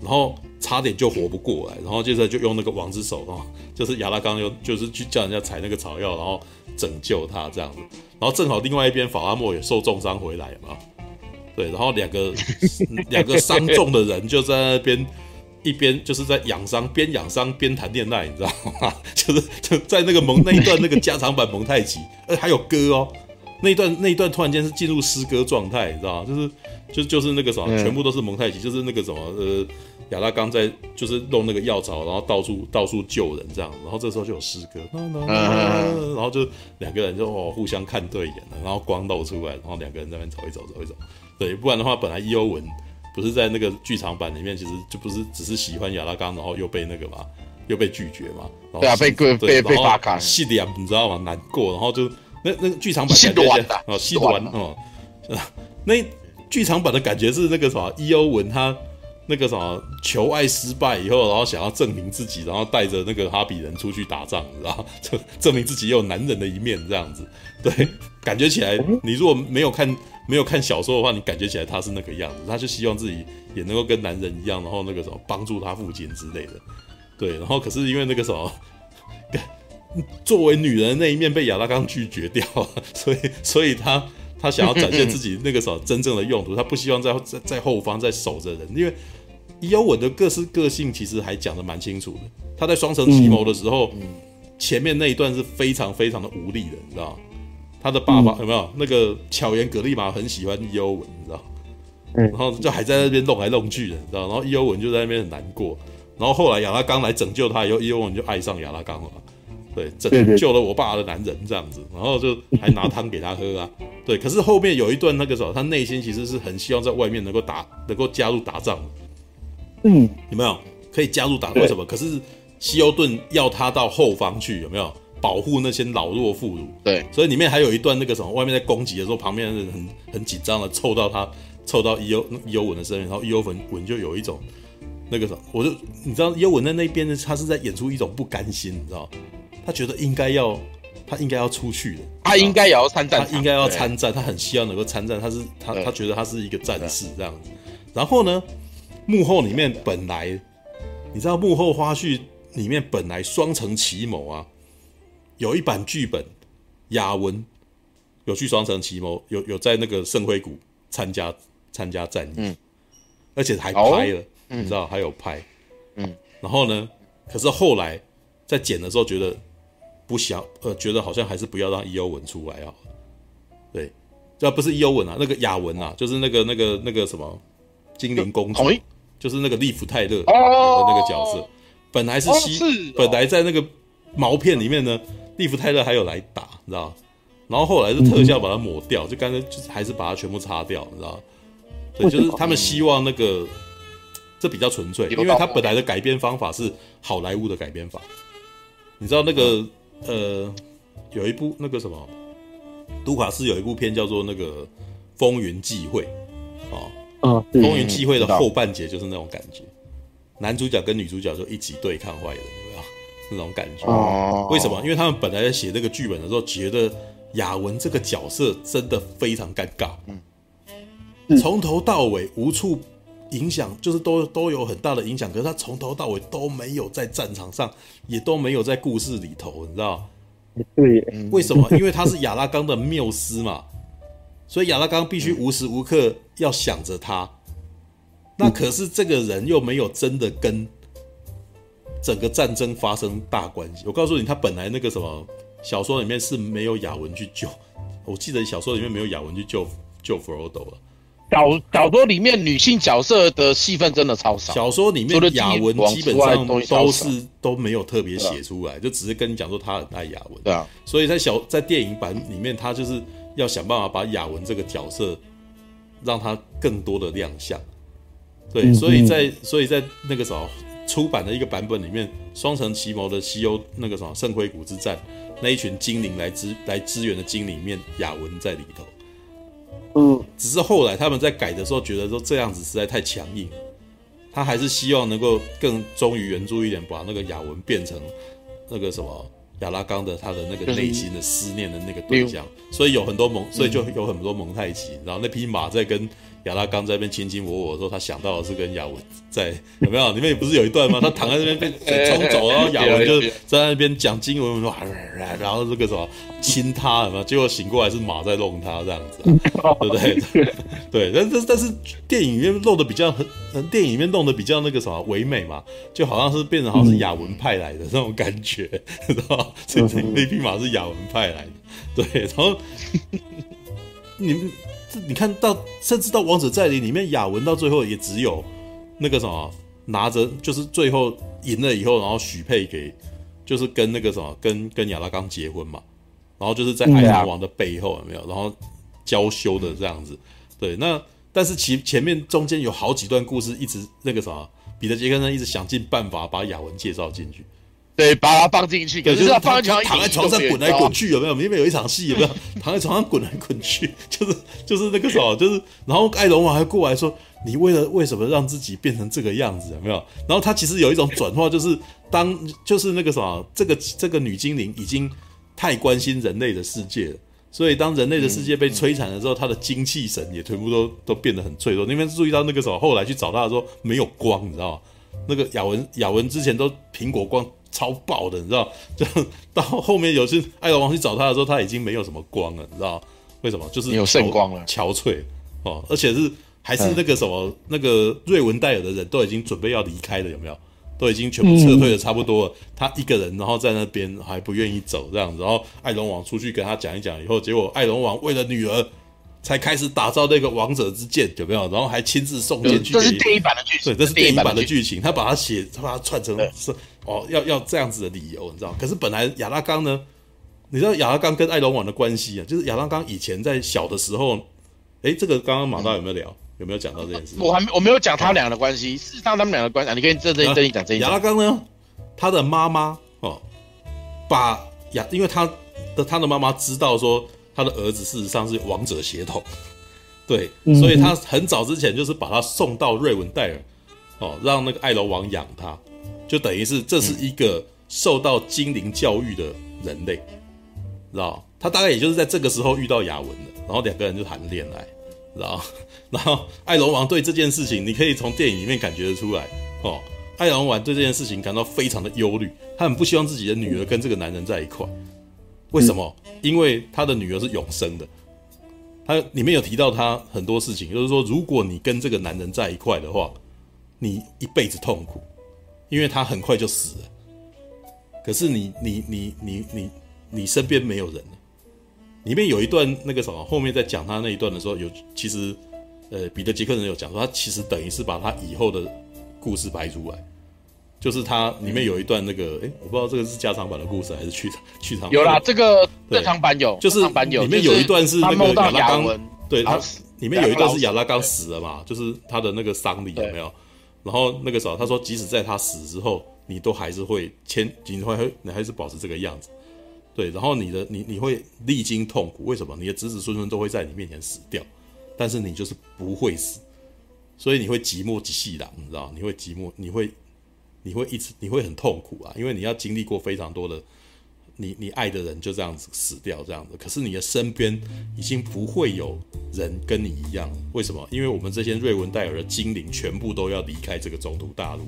然后差点就活不过来，然后接着就用那个王之手啊，就是亚拉冈又就是去叫人家采那个草药，然后拯救他这样子，然后正好另外一边法拉莫也受重伤回来嘛，对，然后两个两个伤重的人就在那边。一边就是在养伤，边养伤边谈恋爱，你知道吗？[LAUGHS] 就是就在那个蒙那一段那个加长版蒙太奇，呃，还有歌哦，那一段那一段突然间是进入诗歌状态，你知道吗？就是就就是那个什么，全部都是蒙太奇，就是那个什么呃，亚拉冈在就是弄那个药草，然后到处到处救人这样，然后这时候就有诗歌，然后就两个人就哦互相看对眼了，然后光露出来，然后两个人在那边走一走走一走，对，不然的话本来伊欧文。不是在那个剧场版里面，其实就不是只是喜欢亚拉冈，然后又被那个嘛，又被拒绝嘛。然后对啊，被被被被发卡，细点你知道吗？难过，然后就那那个剧场版感觉哦，细短哦，[LAUGHS] 那剧场版的感觉是那个什么伊欧文他那个什么求爱失败以后，然后想要证明自己，然后带着那个哈比人出去打仗，然后证证明自己有男人的一面这样子。对，感觉起来你如果没有看。没有看小说的话，你感觉起来他是那个样子，他就希望自己也能够跟男人一样，然后那个什么帮助他父亲之类的，对，然后可是因为那个什么，[LAUGHS] 作为女人的那一面被亚拉冈拒绝掉了，所以 [LAUGHS] 所以他他想要展现自己那个什么真正的用途，他不希望在在在后方在守着人，因为伊欧文的各式个性其实还讲的蛮清楚的，他在双城奇谋的时候，前面那一段是非常非常的无力的，你知道？他的爸爸、嗯、有没有那个巧言格丽玛很喜欢伊欧文，你知道？嗯，然后就还在那边弄来弄去的，你知道？然后伊欧文就在那边很难过。然后后来亚拉冈来拯救他以后，伊欧文就爱上亚拉冈了。对，拯救了我爸的男人这样子，然后就还拿汤给他喝啊。[LAUGHS] 对，可是后面有一段那个时候，他内心其实是很希望在外面能够打，能够加入打仗。嗯，有没有可以加入打？为什么？可是西欧顿要他到后方去，有没有？保护那些老弱妇孺，对，所以里面还有一段那个什么，外面在攻击的时候，旁边的人很很紧张的凑到他凑到伊欧伊欧文的身边，然后伊欧文文就有一种那个什么，我就你知道伊欧文在那边呢，他是在演出一种不甘心，你知道，他觉得应该要他应该要出去的，他应该也要参战，他应该要参战，他很希望能够参战，他是他他觉得他是一个战士这样子。然后呢，幕后里面本来你知道幕后花絮里面本来双城奇谋啊，有一版剧本，雅文有去双城奇谋，有有在那个圣辉谷参加参加战役，嗯，而且还拍了，嗯、你知道还有拍，嗯，然后呢，可是后来在剪的时候觉得不想，呃，觉得好像还是不要让伊欧文出来啊，对，这不是伊欧文啊，那个雅文啊，就是那个那个那个什么精灵公主，哦、就是那个利弗泰勒的那个角色，哦、本来是西，哦是哦、本来在那个毛片里面呢，利弗泰勒还有来打，你知道。然后后来是特效把它抹掉，嗯、就干脆就是还是把它全部擦掉，你知道？对，就是他们希望那个这比较纯粹，因为他本来的改编方法是好莱坞的改编法。你知道那个、嗯、呃，有一部那个什么，卢卡斯有一部片叫做那个《风云际会》哦，嗯，《风云际会》的后半节就是那种感觉，男主角跟女主角就一起对抗坏人，有没有？[LAUGHS] 那种感觉。哦，为什么？因为他们本来在写这个剧本的时候觉得。雅文这个角色真的非常尴尬，嗯，从头到尾无处影响，就是都都有很大的影响。可是他从头到尾都没有在战场上，也都没有在故事里头，你知道？对，为什么？因为他是亚拉冈的缪斯嘛，所以亚拉冈必须无时无刻要想着他。那可是这个人又没有真的跟整个战争发生大关系。我告诉你，他本来那个什么。小说里面是没有雅文去救，我记得小说里面没有雅文去救救弗罗多了。小小说里面女性角色的戏份真的超少。小说里面雅文基本上都是都没有特别写出来，就只是跟你讲说他很爱雅文。对啊，所以在小在电影版里面，他就是要想办法把雅文这个角色让他更多的亮相。对，所以在所以在那个什么出版的一个版本里面，《双城奇谋》的西欧那个什么圣辉谷之战。那一群精灵来支来支援的精灵里面，雅文在里头。嗯，只是后来他们在改的时候，觉得说这样子实在太强硬，他还是希望能够更忠于原著一点，把那个雅文变成那个什么亚拉冈的他的那个内心的思念的那个对象，所以有很多蒙，所以就有很多蒙太奇，然后那匹马在跟。亚拉冈在那边卿卿我我的时候，他想到的是跟雅文在有没有？里面不是有一段吗？[LAUGHS] 他躺在那边被水冲走，然后雅文就在那边讲经文，说然后这个什么亲他，有没有？结果醒过来是马在弄他这样子，[LAUGHS] 对不对？对，但但但是电影里面弄的比较很，电影里面弄的比较那个什么唯美嘛，就好像是变成好像是雅文派来的那种感觉，知道吗？所以那匹马是雅文派来的，对，然后你们。你看到，甚至到《王者再临》里面，雅文到最后也只有那个什么拿着，就是最后赢了以后，然后许配给，就是跟那个什么，跟跟亚拉冈结婚嘛，然后就是在海贼王的背后有没有，然后娇羞的这样子。对，那但是其前面中间有好几段故事，一直那个什么，彼得杰克森一直想尽办法把雅文介绍进去。对，把它放进去，可是他放在躺在床上滚来滚去，有没有？因为有一场戏，有没有？躺在床上滚来滚去，就是就是那个什么，就是然后艾龙王还过来说：“你为了为什么让自己变成这个样子？有没有？”然后他其实有一种转化，就是当就是那个什么，这个这个女精灵已经太关心人类的世界了，所以当人类的世界被摧残的时候，她的精气神也全部都都变得很脆弱。那边注意到那个什么，后来去找他的时候没有光，你知道吗？那个雅文雅文之前都苹果光。超爆的，你知道？就到后面有次艾隆王去找他的时候，他已经没有什么光了，你知道？为什么？就是有圣光了，憔悴哦，而且是还是那个什么，嗯、那个瑞文戴尔的人都已经准备要离开了，有没有？都已经全部撤退的差不多了，嗯、他一个人然后在那边还不愿意走这样子，然后艾龙王出去跟他讲一讲以后，结果艾龙王为了女儿。才开始打造那个王者之剑，有没有？然后还亲自送剑去给。这是电影版的剧情。对，这是电影版的剧情。他把它写，他把它串成是哦，要要这样子的理由，你知道？可是本来亚拉冈呢，你知道亚拉冈跟艾隆王的关系啊？就是亚拉冈以前在小的时候，哎，这个刚刚马大有没有聊？嗯、有没有讲到这件事？我还没我没有讲他们俩的关系。事实上，他们俩的关系，你可以这这一这一讲这一讲。亚拉冈呢，他的妈妈哦，把亚，因为他的他的妈妈知道说他的儿子事实上是王者血统。对，所以他很早之前就是把他送到瑞文戴尔，哦，让那个艾隆王养他，就等于是这是一个受到精灵教育的人类，知道？他大概也就是在这个时候遇到雅文的，然后两个人就谈恋爱，知道？[LAUGHS] 然后艾隆王对这件事情，你可以从电影里面感觉得出来，哦，艾隆王对这件事情感到非常的忧虑，他很不希望自己的女儿跟这个男人在一块，为什么？因为他的女儿是永生的。他里面有提到他很多事情，就是说，如果你跟这个男人在一块的话，你一辈子痛苦，因为他很快就死了。可是你你你你你你身边没有人了。里面有一段那个什么，后面在讲他那一段的时候，有其实呃彼得杰克人有讲说，他其实等于是把他以后的故事排出来。就是它里面有一段那个，哎、欸，我不知道这个是加长版的故事还是去去长。有啦，这个正常版有，就是里面有一段是那个亚拉冈，对他里面有一段是亚拉冈死了嘛，就是他的那个丧礼有没有？然后那个时候他说，即使在他死之后，你都还是会牵，你会你还是保持这个样子，对，然后你的你你会历经痛苦，为什么？你的子子孙孙都会在你面前死掉，但是你就是不会死，所以你会寂寞几细的，你知道？你会寂寞，你会。你会一直你会很痛苦啊，因为你要经历过非常多的，你你爱的人就这样子死掉这样子，可是你的身边已经不会有人跟你一样，为什么？因为我们这些瑞文戴尔的精灵全部都要离开这个中土大陆，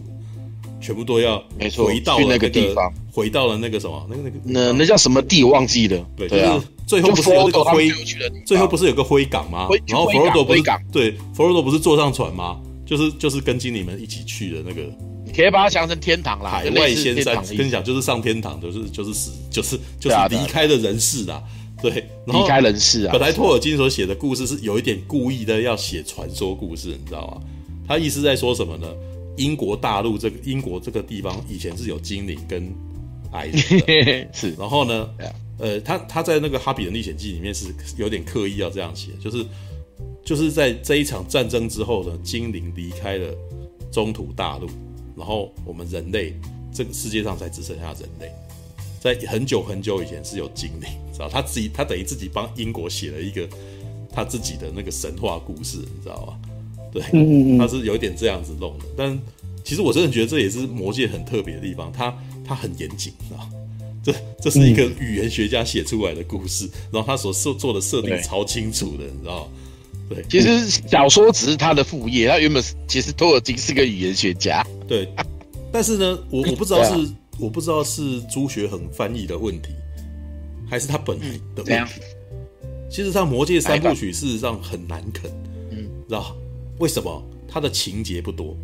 全部都要回到了、那个、那个地方，回到了那个什么那个那个那那叫什么地我忘记了，对，就是最后不是有那个灰，最后不是有个灰港吗？然后佛罗多不是对佛罗多不是坐上船吗？就是就是跟精灵们一起去的那个。可以把它想成天堂啦，海外仙山，跟你讲就是上天堂，就是就是死，就是就是离开的人世啦。对，离开人世啊。本来托尔金所写的故事是有一点故意的，要写传说故事，你知道吗？他意思在说什么呢？英国大陆这个英国这个地方以前是有精灵跟矮人的，[LAUGHS] 是。然后呢，呃，他他在那个《哈比人历险记》里面是有点刻意要这样写，就是就是在这一场战争之后呢，精灵离开了中土大陆。然后我们人类，这个世界上才只剩下人类。在很久很久以前是有精灵，知道他自己，他等于自己帮英国写了一个他自己的那个神话故事，你知道吗？对，他是有一点这样子弄的。但其实我真的觉得这也是魔界很特别的地方，他他很严谨啊。这这是一个语言学家写出来的故事，然后他所设做的设定超清楚的，你知道吗？对，其实小说只是他的副业，他原本其实托尔金是个语言学家。对，但是呢，我我不知道是、啊、我不知道是朱学恒翻译的问题，还是他本来的问题。其实他《魔戒三部曲》事实上很难啃，嗯，知道为什么？他的情节不多，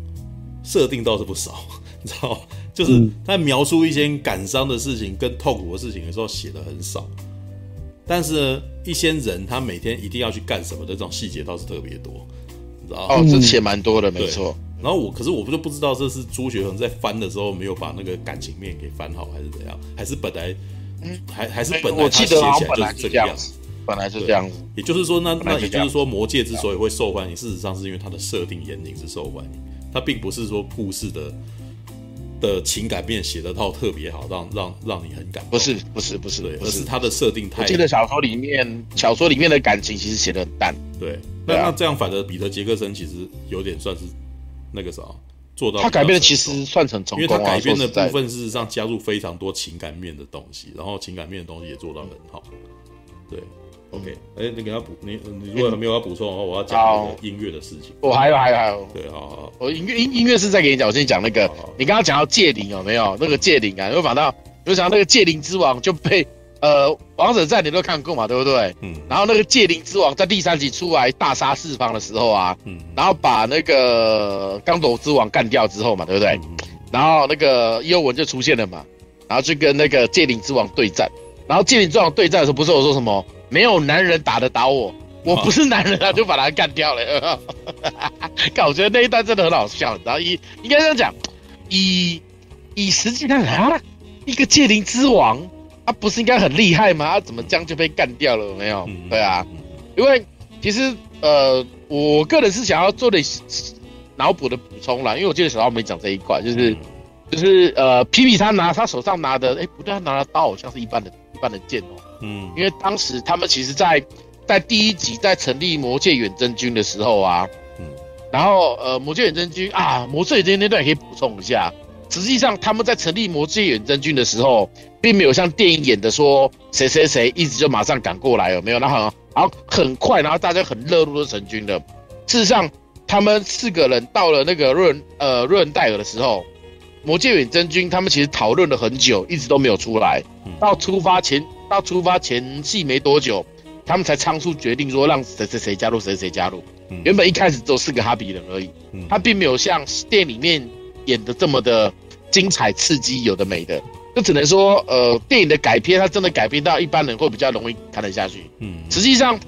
设定倒是不少，[LAUGHS] 你知道就是他描述一些感伤的事情跟痛苦的事情的时候写的很少。但是呢，一些人他每天一定要去干什么的这种细节倒是特别多，你知道哦，这写蛮多的，没错。然后我，可是我不就不知道这是朱学恒在翻的时候没有把那个感情面给翻好，还是怎样？还是本来，嗯，还还是本来他写起来就是这个样子，本来是这样子。也就是说，那那也就是说，《魔戒》之所以会受欢迎，事实上是因为它的设定严谨是受欢迎，它并不是说故事的。的情感面写得到特别好，让让让你很感动。不是不是不是，对，而是他的设定太。我记得小说里面，小说里面的感情其实写得很淡。对，那那这样反而彼得杰克森其实有点算是那个啥，做到。他改变的其实算成成功，因为他改编的部分事实上加入非常多情感面的东西，然后情感面的东西也做到很好。对。OK，哎、欸，你给他补，你你如果还没有要补充的话，我要讲那个音乐的事情。我还有还有还有，对，好好。我音乐音音乐是在给你讲，我先讲那个。好好你刚刚讲到戒灵有没有？那个戒灵啊，又讲到，又想到那个戒灵之王就被呃王者战你都看过嘛，对不对？嗯。然后那个戒灵之王在第三集出来大杀四方的时候啊，嗯。然后把那个刚斗之王干掉之后嘛，对不对？嗯、然后那个伊欧文就出现了嘛，然后就跟那个戒灵之王对战。然后戒灵之王对战的时候，不是我说什么？没有男人打得倒我，我不是男人啊，就把他干掉了。[LAUGHS] 看，我觉得那一段真的很好笑。然后以应该这样讲，以以实际上啊，一个戒灵之王，他不是应该很厉害吗？他怎么这样就被干掉了？有没有？对啊，因为其实呃，我个人是想要做点脑补的补充啦，因为我记得小时候没讲这一块，就是就是呃，皮皮他拿他手上拿的，哎，不对，他拿的刀好像是一般的一般的剑哦。嗯，因为当时他们其实，在在第一集在成立魔界远征军的时候啊，嗯，然后呃，魔界远征军啊，魔界远征军那段也可以补充一下。实际上他们在成立魔界远征军的时候，并没有像电影演的说谁谁谁一直就马上赶过来，有没有？然后然后很快，然后大家很热络的成军的。事实上，他们四个人到了那个瑞呃瑞恩戴尔的时候，魔界远征军他们其实讨论了很久，一直都没有出来。到出发前，到出发前戏没多久，他们才仓促决定说让谁谁谁加入，谁谁加入。原本一开始只有四个哈比人而已，他并没有像电影里面演的这么的精彩刺激，有的没的。就只能说，呃，电影的改编，它真的改编到一般人会比较容易看得下去。嗯，实际上，《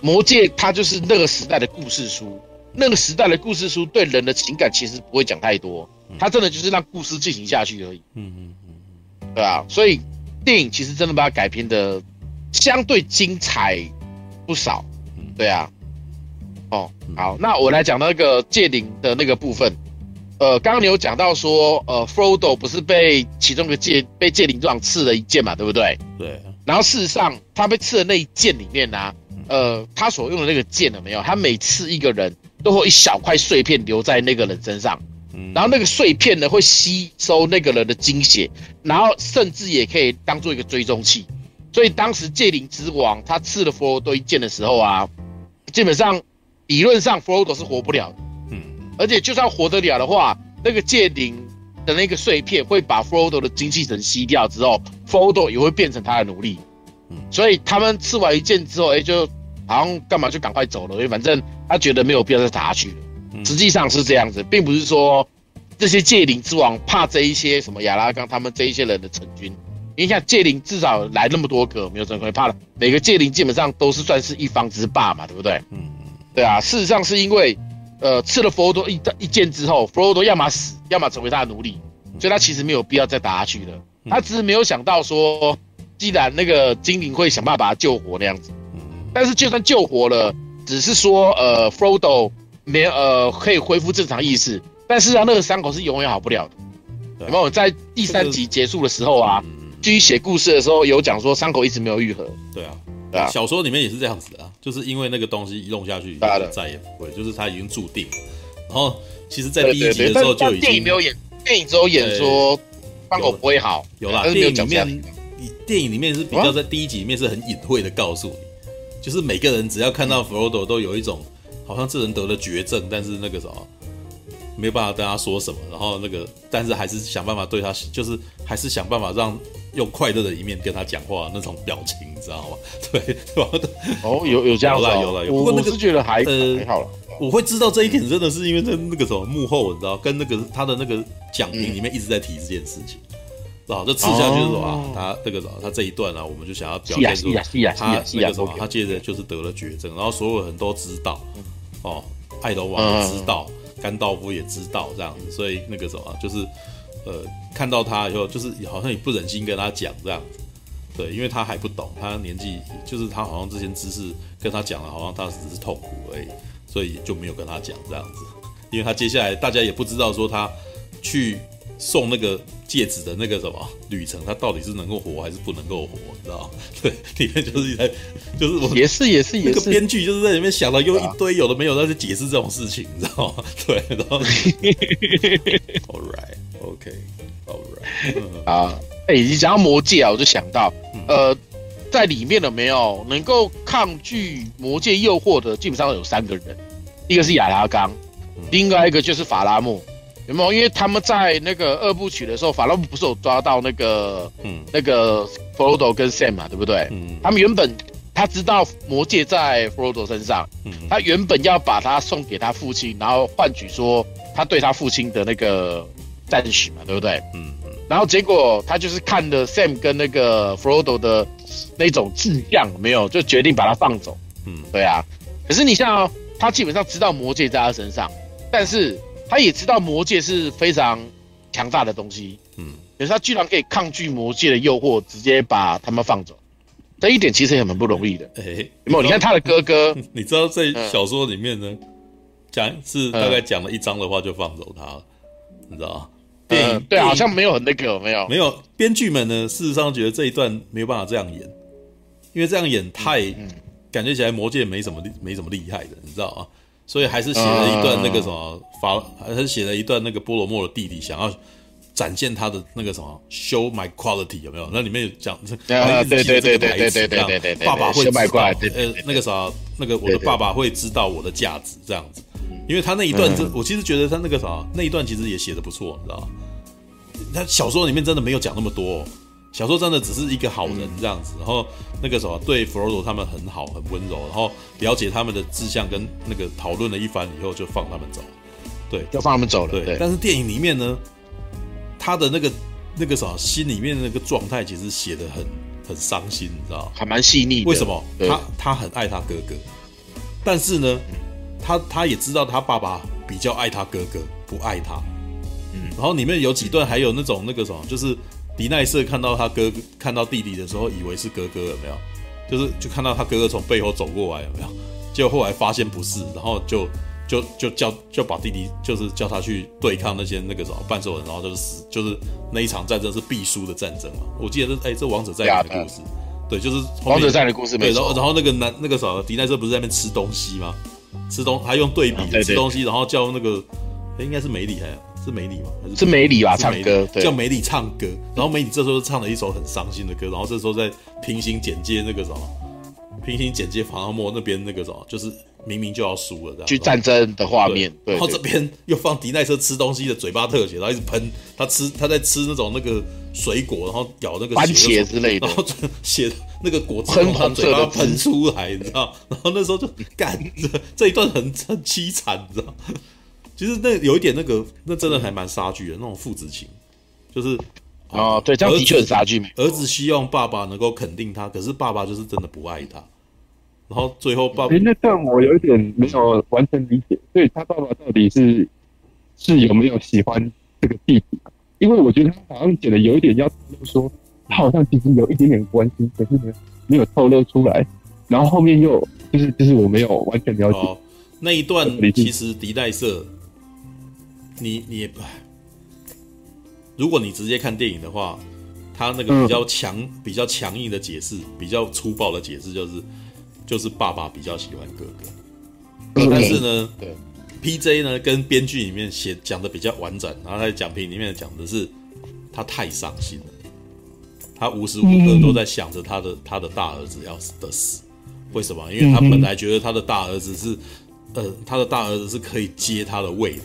魔戒》它就是那个时代的故事书，那个时代的故事书对人的情感其实不会讲太多，它真的就是让故事进行下去而已。嗯嗯嗯，对啊，所以电影其实真的把它改编的相对精彩不少。对啊，哦，好，那我来讲那个戒灵的那个部分。呃，刚刚你有讲到说，呃，Frodo 不是被其中一个戒被戒灵状刺了一剑嘛，对不对？对。然后事实上，他被刺的那一剑里面呢、啊，呃，他所用的那个剑有没有？他每刺一个人都会一小块碎片留在那个人身上，然后那个碎片呢会吸收那个人的精血，然后甚至也可以当做一个追踪器。所以当时戒灵之王他刺了 Frodo 一剑的时候啊，基本上理论上 Frodo 是活不了的。而且就算活得了的话，那个戒灵的那个碎片会把 Frodo 的精气神吸掉之后，Frodo 也会变成他的奴隶。嗯，所以他们刺完一剑之后，哎、欸，就好像干嘛就赶快走了，因为反正他觉得没有必要再打下去了。实际上是这样子，并不是说这些戒灵之王怕这一些什么亚拉冈他们这一些人的成军。你看戒灵至少来那么多个，没有什么会怕的。每个戒灵基本上都是算是一方之霸嘛，对不对？嗯，对啊。事实上是因为。呃，吃了佛罗多一一剑之后，佛罗多要么死，要么成为他的奴隶，所以他其实没有必要再打下去了。他只是没有想到说，既然那个精灵会想办法把他救活那样子，但是就算救活了，只是说呃，佛罗多没有呃可以恢复正常意识，但是啊，那个伤口是永远好不了的。有没有在第三集结束的时候啊，继续写故事的时候有讲说伤口一直没有愈合？对啊。小说里面也是这样子的啊，就是因为那个东西移动下去，再也不会，就是它已经注定。然后，其实，在第一集的时候就已经电影没有演，电影只有演说伤口不会好，有啦。电影里面，电影里面是比较在第一集里面是很隐晦的告诉你，就是每个人只要看到弗罗多都有一种好像这人得了绝症，但是那个什么没有办法跟他说什么，然后那个但是还是想办法对他，就是还是想办法让。用快乐的一面跟他讲话那种表情，你知道吗？[LAUGHS] 对，对吧？哦，有有这样子，有了有了。不过那个是觉得还呃还好了。我会知道这一点，真的是因为在那个什么幕后，你知道，跟那个他的那个讲评里面一直在提这件事情，然后？就吃下去的时候啊，他那个什么，他这一段啊，我们就想要表现出他那个什么，他接着就是得了绝症，然后所有人都知道，哦，爱德华也知道，甘道夫也知道这样子，所以那个什么就是。呃，看到他以后，就是好像也不忍心跟他讲这样子，对，因为他还不懂，他年纪就是他好像这些知识跟他讲了，好像他只是痛苦而已，所以就没有跟他讲这样子，因为他接下来大家也不知道说他去送那个戒指的那个什么旅程，它到底是能够活还是不能够活，你知道吗？对，里面就是在 [LAUGHS] 就是我也是也是也是，那个编剧就是在里面想了又一堆有的没有在去解释这种事情，你知道吗？对，然后，[LAUGHS] All right。OK，All right，啊，哎，你讲到魔戒啊，我就想到，呃，在里面的没有能够抗拒魔戒诱惑的？基本上有三个人，一个是亚拉冈，另外一个就是法拉莫，有没有？因为他们在那个二部曲的时候，法拉莫不是有抓到那个，嗯，那个弗罗多跟 Sam 嘛，对不对？嗯，他们原本他知道魔戒在弗罗多身上，嗯，他原本要把他送给他父亲，然后换取说他对他父亲的那个。赞许嘛，对不对？嗯嗯。然后结果他就是看了 Sam 跟那个 Frodo 的那种志向，没有就决定把他放走。嗯，对啊。可是你像、哦、他基本上知道魔戒在他身上，但是他也知道魔界是非常强大的东西。嗯。可是他居然可以抗拒魔界的诱惑，直接把他们放走。这一点其实也很不容易的。哎、欸，有没有？你看他的哥哥，[LAUGHS] 你知道在小说里面呢，讲、嗯、是大概讲了一章的话就放走他了，你知道吗？电影、嗯、对，好像没有很那个，没有没有。编剧们呢，事实上觉得这一段没有办法这样演，因为这样演太、感觉起来魔界没什么没什么厉害的，你知道吗？所以还是写了一段那个什么法，还是写了一段那个波罗莫的弟弟想要展现他的那个什么 show my quality 有没有？那里面有讲，啊，对对对对对对对对，爸爸会知道，呃，那个啥，那个我的爸爸会知道我的价值这样子，因为他那一段，这我其实觉得他那个啥，那一段其实也写的不错，你知道吗？他小说里面真的没有讲那么多。小说真的只是一个好人这样子，然后那个什么对弗罗多他们很好很温柔，然后了解他们的志向跟那个讨论了一番以后就放他们走，对，就放他们走了。对，对但是电影里面呢，他的那个那个什么心里面的那个状态其实写的很很伤心，你知道还蛮细腻。为什么？他他很爱他哥哥，但是呢，他他也知道他爸爸比较爱他哥哥，不爱他。嗯，然后里面有几段还有那种那个什么，就是。迪奈瑟看到他哥哥看到弟弟的时候，以为是哥哥，有没有？就是就看到他哥哥从背后走过来，有没有？结果后来发现不是，然后就就就叫就把弟弟就是叫他去对抗那些那个什么半兽人，然后就是死，就是那一场战争是必输的战争嘛。我记得这哎，这王者战的故事，对，就是王者战的故事。对，然后然后那个男那个什么迪奈瑟不是在那边吃东西吗？吃东还用对比吃东西，然后叫那个哎应该是梅里还。是梅里吗？还是梅里吧？唱歌叫梅里唱歌，然后梅里这时候唱了一首很伤心的歌，然后这时候在平行剪接那个什么，平行剪接法拉莫那边那个什么，就是明明就要输了，这样去战争的画面，对然后这边又放迪奈瑟吃东西的嘴巴特写，然后一直喷他吃他在吃那种那个水果，然后咬那个番茄之类的，然后血那个果汁从他嘴巴喷出来，你知道？然后那时候就干这这一段很很凄惨，你知道？其实那有一点那个，那真的还蛮杀剧的那种父子情，就是啊，对，这样的确很杀剧。儿子希望爸爸能够肯定他，可是爸爸就是真的不爱他。然后最后爸爸，那段我有一点没有完全理解，所以他爸爸到底是是有没有喜欢这个弟弟？因为我觉得他好像剪的有一点要透露说，他好像其实有一点点关心，可是呢没有透露出来。然后后面又就是就是我没有完全了解、哦、那一段，其实迪奈瑟。你你也不，如果你直接看电影的话，他那个比较强、嗯、比较强硬的解释，比较粗暴的解释就是，就是爸爸比较喜欢哥哥。嗯、但是呢，对，PJ 呢跟编剧里面写讲的比较完整，然后在讲评里面讲的是他太伤心了，他无时无刻都在想着他的、嗯、他的大儿子要死的死。为什么？因为他本来觉得他的大儿子是，呃，他的大儿子是可以接他的位的。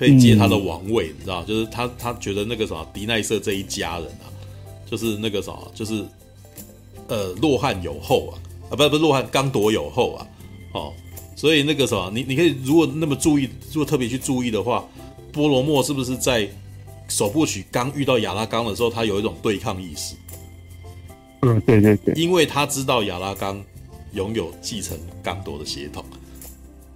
可以接他的王位，嗯、你知道？就是他，他觉得那个什么迪奈瑟这一家人啊，就是那个什么，就是呃，洛汗有后啊，啊，不，不是洛汗，刚铎有后啊，哦，所以那个什么，你你可以如果那么注意，如果特别去注意的话，波罗莫是不是在首部曲刚遇到亚拉冈的时候，他有一种对抗意识？嗯，对对对，因为他知道亚拉冈拥有继承刚铎的血统。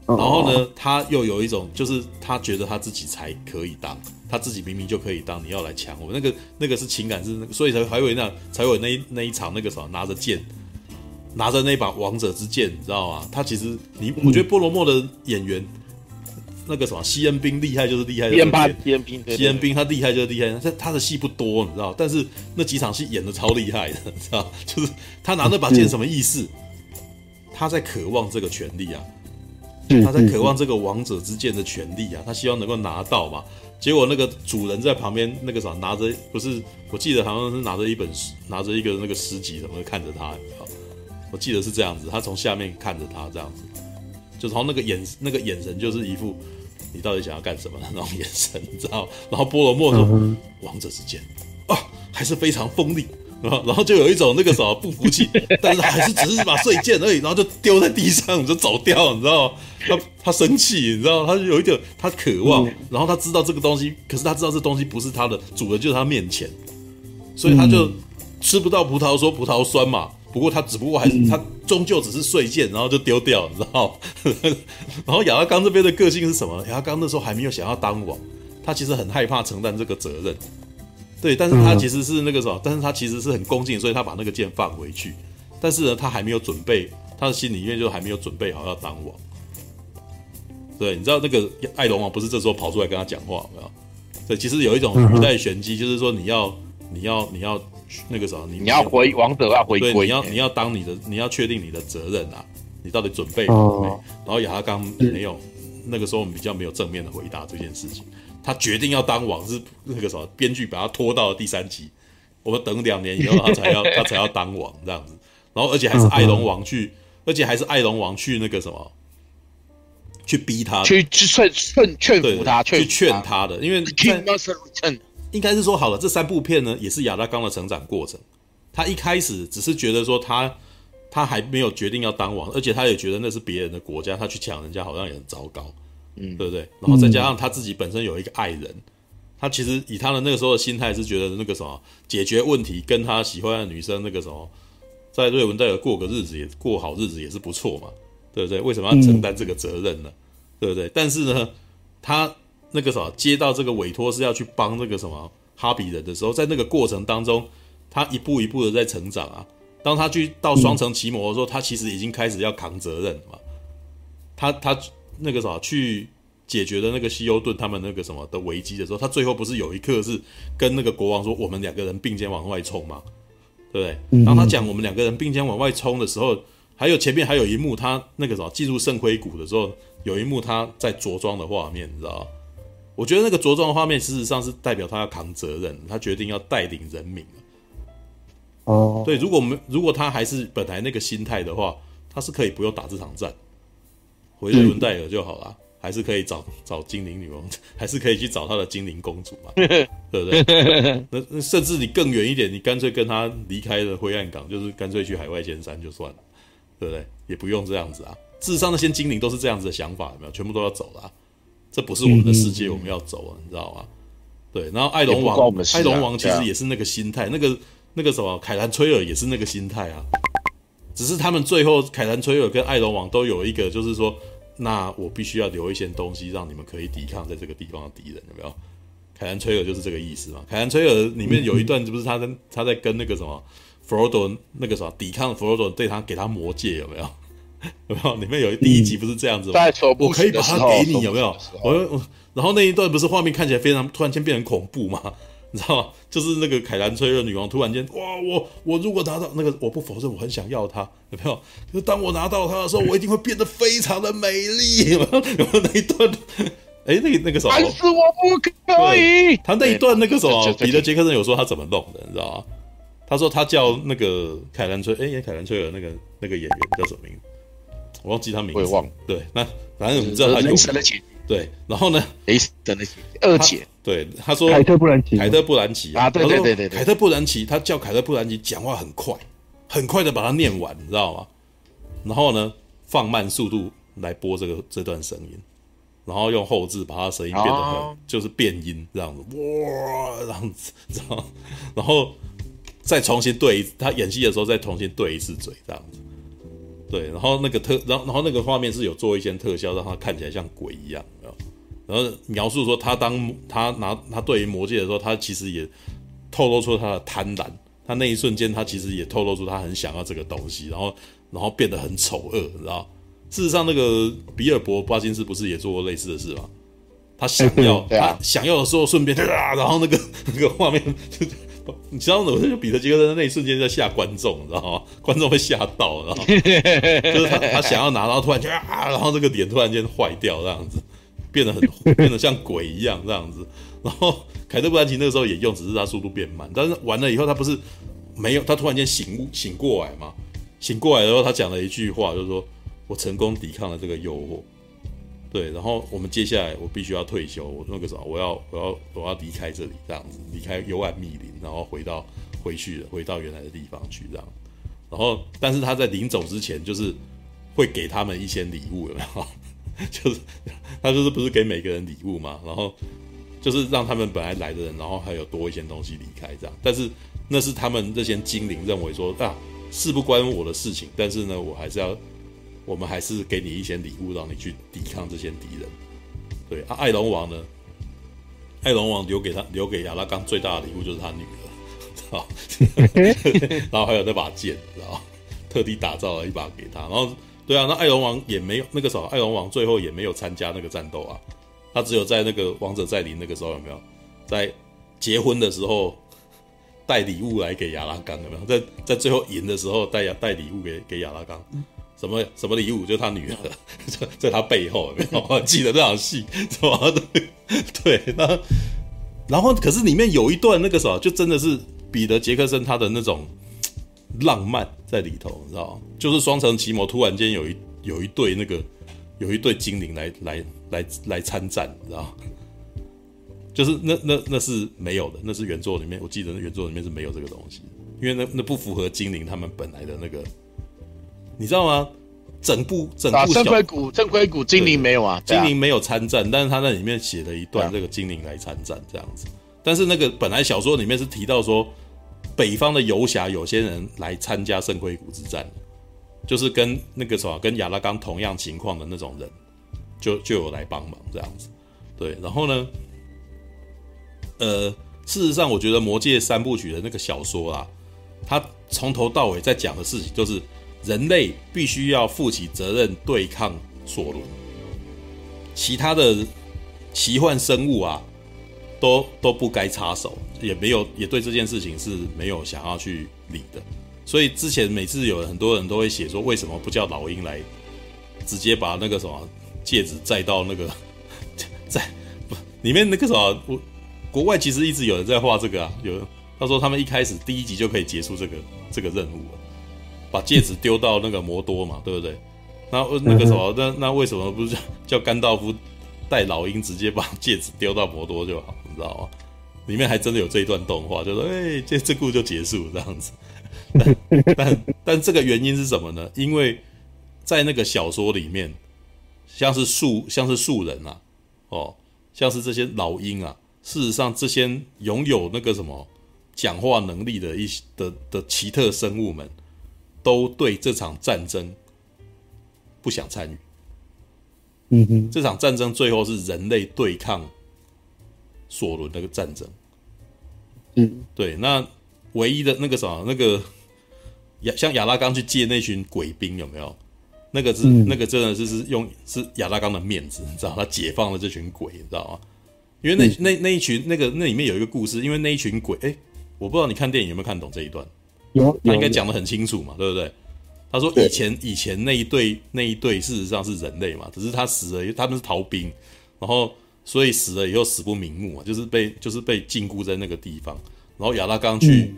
然后呢，他又有一种，就是他觉得他自己才可以当，他自己明明就可以当，你要来抢我，那个那个是情感是那个，所以才还有那才有那一那一场那个什么拿着剑，拿着那把王者之剑，你知道吗？他其实你我觉得波罗莫的演员那个什么西恩兵厉害就是厉害，西恩兵西恩兵西恩兵他厉害就是厉害，他他的戏不多，你知道，但是那几场戏演的超厉害的，你知道，就是他拿那把剑什么意思？他在渴望这个权利啊。他在渴望这个王者之剑的权利啊，他希望能够拿到嘛。结果那个主人在旁边那个啥拿着，不是，我记得好像是拿着一本书，拿着一个那个诗集什么的看着他，我记得是这样子，他从下面看着他这样子，就从那个眼那个眼神就是一副你到底想要干什么的那种眼神，你知道？然后波罗莫说王者之剑啊，还是非常锋利。然后就有一种那个什么不服气，但是还是只是一把碎剑而已，然后就丢在地上就走掉，你知道吗？他他生气，你知道，他就有一点他渴望，然后他知道这个东西，可是他知道这东西不是他的，主人就是他面前，所以他就吃不到葡萄说葡萄酸嘛。不过他只不过还是他终究只是碎剑，然后就丢掉，你知道？[LAUGHS] 然后亚拉冈这边的个性是什么？亚拉冈那时候还没有想要当王，他其实很害怕承担这个责任。对，但是他其实是那个什么，但是他其实是很恭敬，所以他把那个剑放回去。但是呢，他还没有准备，他的心里面就还没有准备好要当王。对，你知道那个爱龙王不是这时候跑出来跟他讲话没有？对，其实有一种古代玄机，就是说你要你要你要那个什么，你你要回王者要回归，对，你要你要当你的，你要确定你的责任啊，你到底准备好了没？然后亚哈冈没有，那个时候我们比较没有正面的回答这件事情。他决定要当王是那个什么，编剧把他拖到了第三集，我们等两年以后他才要他才要当王这样子，然后而且还是艾龙王去，而且还是艾龙王去那个什么。去逼他，去去劝劝劝服他，去劝他的，因为应该是说好了，这三部片呢，也是亚拉冈的成长过程。他一开始只是觉得说他他还没有决定要当王，而且他也觉得那是别人的国家，他去抢人家好像也很糟糕，嗯，对不对？然后再加上他自己本身有一个爱人，他其实以他的那个时候的心态是觉得那个什么解决问题，跟他喜欢的女生那个什么，在瑞文戴尔过个日子也过好日子也是不错嘛。对不对？为什么要承担这个责任呢？嗯、对不对？但是呢，他那个什么接到这个委托是要去帮那个什么哈比人的时候，在那个过程当中，他一步一步的在成长啊。当他去到双城骑摩的时候，嗯、他其实已经开始要扛责任嘛。他他那个啥去解决的那个西欧顿他们那个什么的危机的时候，他最后不是有一刻是跟那个国王说：“我们两个人并肩往外冲吗？”对不对？嗯、当他讲我们两个人并肩往外冲的时候。还有前面还有一幕，他那个什么进入圣盔谷的时候，有一幕他在着装的画面，你知道吗？我觉得那个着装的画面，事实上是代表他要扛责任，他决定要带领人民。哦，对，如果我们如果他还是本来那个心态的话，他是可以不用打这场战，回瑞伦戴尔就好了，嗯、还是可以找找精灵女王，还是可以去找她的精灵公主嘛，[LAUGHS] 对不对？那 [LAUGHS] 那甚至你更远一点，你干脆跟她离开了灰暗港，就是干脆去海外仙山就算了。对不对？也不用这样子啊。事实上，那些精灵都是这样子的想法，有没有？全部都要走了啊。这不是我们的世界，我们要走啊，你知道吗？对。然后艾龙王，艾龙王其实也是那个心态，那个那个什么，凯兰崔尔也是那个心态啊。只是他们最后，凯南崔尔跟艾隆王都有一个，就是说，那我必须要留一些东西，让你们可以抵抗在这个地方的敌人，有没有？凯南崔尔就是这个意思嘛。凯南崔尔里面有一段，不是他跟他在跟那个什么？弗罗多那个什么抵抗弗罗多对他给他魔戒有没有？[LAUGHS] 有没有？里面有第一集不是这样子吗？嗯、我可以把它给你有没有？我我然后那一段不是画面看起来非常突然间变成恐怖吗？你知道吗？就是那个凯兰崔尔女王突然间哇我我如果拿到那个我不否认我很想要它有没有？就当我拿到它的时候我一定会变得非常的美丽 [LAUGHS] 有没有？有没有那一段？哎那个那个什么？但是我不可以。他那一段那个什么彼得杰克森有说他怎么弄的你知道吗？他说他叫那个凯兰崔，哎，凯兰崔尔那个那个演员叫什么名字？我忘记他名字。我也忘了。对，那反正我们知道他有。对，然后呢？雷神的姐二姐。对，他说凯特布兰奇。凯特布兰奇啊，对对对对对。凯特布兰奇，他叫凯特布兰奇讲话很快，很快的把它念完，你知道吗？然后呢，放慢速度来播这个这段声音，然后用后置把他声音变得很，就是变音这样子，哇，这样子，然后？然后。再重新对一次，他演戏的时候再重新对一次嘴，这样子，对，然后那个特，然后然后那个画面是有做一些特效，让他看起来像鬼一样，然后描述说他当他拿他对于魔戒的时候，他其实也透露出他的贪婪，他那一瞬间他其实也透露出他很想要这个东西，然后然后变得很丑恶，你知道？事实上，那个比尔博巴金斯不是也做过类似的事吗？他想要，[LAUGHS] 嗯啊、他想要的时候顺便，[LAUGHS] 然后那个那个画面。你知道吗？我就彼得杰克森在那一瞬间在吓观众，你知道吗？观众会吓到，然后就是他他想要拿到，突然就啊，然后这个脸突然间坏掉，这样子变得很 [LAUGHS] 变得像鬼一样这样子。然后凯特·布兰奇那个时候也用，只是他速度变慢。但是完了以后，他不是没有，他突然间醒悟醒过来嘛？醒过来的时候，他讲了一句话，就是说我成功抵抗了这个诱惑。对，然后我们接下来我必须要退休，我那个什么，我要我要我要离开这里，这样子离开幽暗密林，然后回到回去，回到原来的地方去这样。然后，但是他在临走之前，就是会给他们一些礼物，有没有？就是他就是不是给每个人礼物嘛？然后就是让他们本来来的人，然后还有多一些东西离开这样。但是那是他们这些精灵认为说啊，事不关我的事情，但是呢，我还是要。我们还是给你一些礼物，让你去抵抗这些敌人。对啊，艾龙王呢？艾龙王留给他留给亚拉冈最大的礼物就是他女儿，知道？[LAUGHS] 然后还有那把剑，知道？特地打造了一把给他。然后，对啊，那艾龙王也没有那个时候，艾龙王最后也没有参加那个战斗啊。他只有在那个王者再临那个时候有没有？在结婚的时候，带礼物来给亚拉冈有没有？在在最后赢的时候带带礼物给给亚拉冈，什么什么礼物？就是他女儿 [LAUGHS] 在在他背后有没有？我记得这场戏什么对 [LAUGHS] 对，那然后可是里面有一段那个什么，就真的是彼得杰克森他的那种浪漫在里头，你知道吗？就是双城奇谋突然间有一有一对那个有一对精灵来来来来参战，你知道吗？就是那那那是没有的，那是原作里面，我记得那原作里面是没有这个东西，因为那那不符合精灵他们本来的那个，你知道吗？整部整部正规谷正规谷精灵没有啊，精灵没有参战，但是他那里面写了一段这个精灵来参战这样子，但是那个本来小说里面是提到说，北方的游侠有些人来参加圣盔谷之战，就是跟那个什么跟亚拉冈同样情况的那种人，就就有来帮忙这样子，对，然后呢？呃，事实上，我觉得《魔戒三部曲》的那个小说啊，它从头到尾在讲的事情，就是人类必须要负起责任对抗索伦，其他的奇幻生物啊，都都不该插手，也没有也对这件事情是没有想要去理的。所以之前每次有很多人都会写说，为什么不叫老鹰来直接把那个什么戒指载到那个 [LAUGHS] 在不里面那个什么我。国外其实一直有人在画这个啊，有他说他们一开始第一集就可以结束这个这个任务了，把戒指丢到那个摩多嘛，对不对？那那个什么，那那为什么不是叫叫甘道夫带老鹰直接把戒指丢到摩多就好？你知道吗？里面还真的有这一段动画，就说哎，这这故就结束这样子。[LAUGHS] 但但但这个原因是什么呢？因为在那个小说里面，像是树像是树人啊，哦，像是这些老鹰啊。事实上，这些拥有那个什么讲话能力的一些的的奇特生物们，都对这场战争不想参与。嗯哼，这场战争最后是人类对抗索伦那个战争。嗯，对。那唯一的那个什么，那个亚像亚拉冈去借那群鬼兵有没有？那个是、嗯、那个真的是是用是亚拉冈的面子，你知道，他解放了这群鬼，你知道吗？因为那、嗯、那那一群那个那里面有一个故事，因为那一群鬼，哎，我不知道你看电影有没有看懂这一段？有，他应该讲的很清楚嘛，对不对？他说以前以前那一对那一对事实上是人类嘛，只是他死了，他们是逃兵，然后所以死了以后死不瞑目啊，就是被就是被禁锢在那个地方，然后亚拉冈去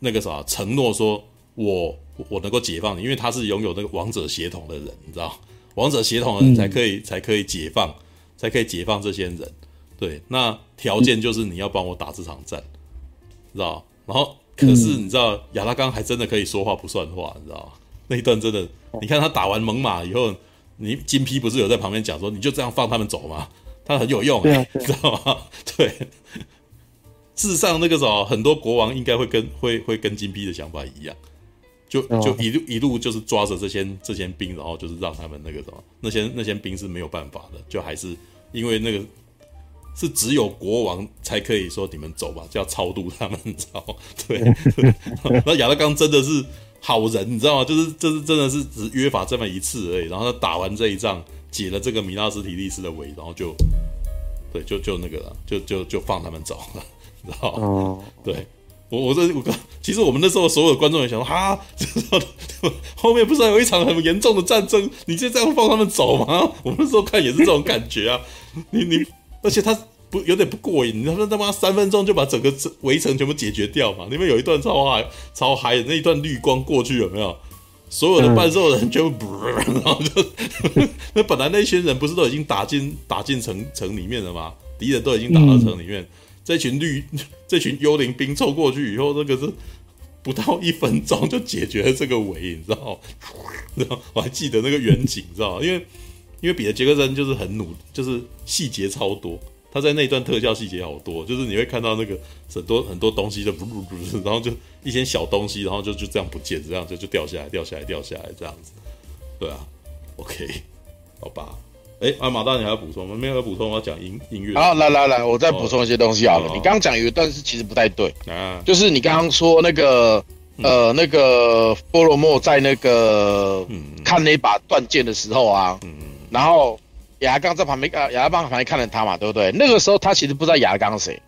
那个啥承诺说我我能够解放你，因为他是拥有那个王者血统的人，你知道，王者血统的人才可以、嗯、才可以解放才可以解放这些人。对，那条件就是你要帮我打这场战，知道？然后，可是你知道亚拉冈还真的可以说话不算话，你知道？那一段真的，你看他打完猛犸以后，你金批不是有在旁边讲说，你就这样放他们走吗？他很有用，欸，知道吗？对，事实上那个时候很多国王应该会跟会会跟金批的想法一样，就就一路一路就是抓着这些这些兵，然后就是让他们那个什么，那些那些兵是没有办法的，就还是因为那个。是只有国王才可以说你们走吧，就要超度他们，你知道吗？[LAUGHS] 对，[LAUGHS] 那亚拉冈真的是好人，你知道吗？就是就是真的是只约法这么一次而已。然后他打完这一仗，解了这个米拉斯提利斯的围，然后就对，就就那个了，就就就放他们走了，你知道吗？哦，[LAUGHS] 对我我这我刚其实我们那时候所有的观众也想说哈，后面不是还有一场很严重的战争，你就这样放他们走吗？[LAUGHS] 我们那时候看也是这种感觉啊，你你。而且他不有点不过瘾，你他们他妈三分钟就把整个围城全部解决掉嘛？里面有一段超嗨超嗨的那一段绿光过去有没有？所有的半兽人全部，嗯、然后就 [LAUGHS] 那本来那群人不是都已经打进打进城城里面了吗？敌人都已经打到城里面，嗯、这群绿这群幽灵兵凑过去以后，那个是不到一分钟就解决了这个围，你知道？[LAUGHS] 然后我还记得那个远景，你知道因为。因为彼得杰克森就是很努，就是细节超多。他在那一段特效细节好多，就是你会看到那个很多很多东西就不不不，然后就一些小东西，然后就就这样不见，这样就就掉下来，掉下来，掉下来这样子。对啊，OK，好吧。哎，啊，马大，你还要补充吗？没有要补充，我要讲音音乐。好，来来来，我再补充一些东西好了。哦、你刚刚讲有一段是其实不太对啊，就是你刚刚说那个、嗯、呃那个波罗莫在那个、嗯、看那把断剑的时候啊。嗯然后亚拉冈在旁边，呃，亚拉冈旁边看着他嘛，对不对？那个时候他其实不知道亚拉冈是谁，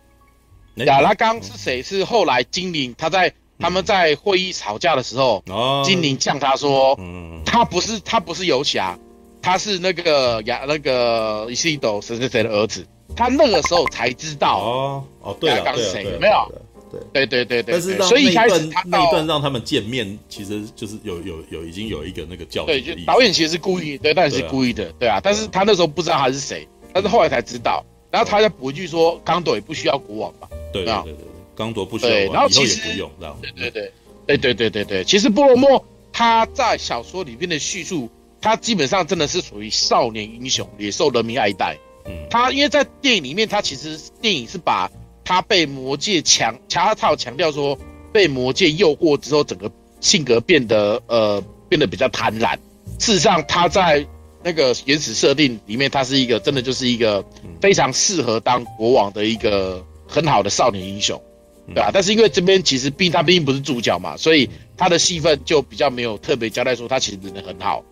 亚拉刚是谁？是后来精灵他在他们在会议吵架的时候，哦，精灵呛他说，嗯，他不是他不是游侠，他是那个亚那个伊西斗谁谁谁的儿子。他那个时候才知道哦哦，对了，是谁？有没有？对对对对对。但是所以一开始那一段让他们见面，其实就是有有有已经有一个那个教对，就导演其实是故意，对，但是是故意的，对啊。但是他那时候不知道他是谁，但是后来才知道。然后他再补一句说：“刚铎也不需要国王吧？”对对对对，刚铎不需要，然后其实也不用，这样。对对对对对对对对，其实波罗莫他在小说里面的叙述，他基本上真的是属于少年英雄，也受人民爱戴。嗯，他因为在电影里面，他其实电影是把他被魔界强强他有强调说，被魔界诱惑之后，整个性格变得呃变得比较贪婪。事实上，他在那个原始设定里面，他是一个真的就是一个非常适合当国王的一个很好的少年英雄，对吧？但是因为这边其实毕竟他毕竟不是主角嘛，所以他的戏份就比较没有特别交代说他其实人很好。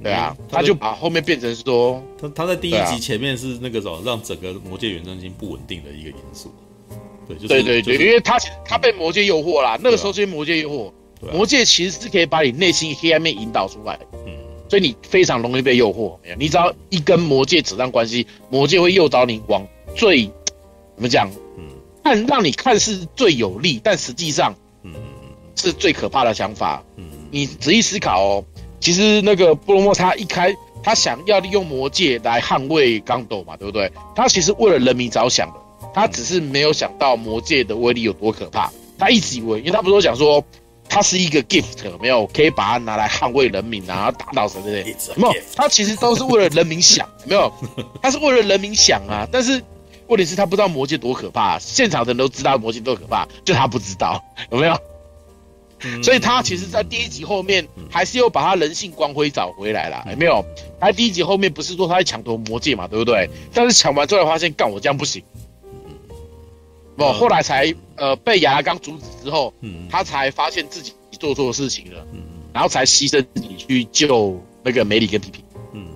对啊，他就把后面变成说，他他在第一集前面是那个什么，让整个魔戒远征军不稳定的一个因素。对，就是、对对对，因为他他被魔界诱惑啦，那个时候就被魔界诱惑，魔界其实是可以把你内心黑暗面引导出来的，嗯，所以你非常容易被诱惑。你只要一跟魔界扯上关系，魔界会诱导你往最怎么讲，嗯，看让你看似最有利，但实际上，嗯，是最可怕的想法。嗯，你仔细思考哦。其实那个布罗莫他一开，他想要利用魔界来捍卫刚斗嘛，对不对？他其实为了人民着想的，他只是没有想到魔戒的威力有多可怕。他一直以为，因为他不是讲说，他是一个 gift，没有可以把它拿来捍卫人民，然后打倒什么的，没有。他其实都是为了人民想，没有。[LAUGHS] 他是为了人民想啊，但是问题是，他不知道魔戒多可怕。现场的人都知道魔戒多可怕，就他不知道，有没有？所以他其实，在第一集后面还是又把他人性光辉找回来了，有没有？他第一集后面不是说他在抢夺魔戒嘛，对不对？但是抢完之后发现，干我这样不行，不，后来才呃被亚拉冈阻止之后，他才发现自己做错事情了，然后才牺牲自己去救那个梅里跟皮皮。嗯，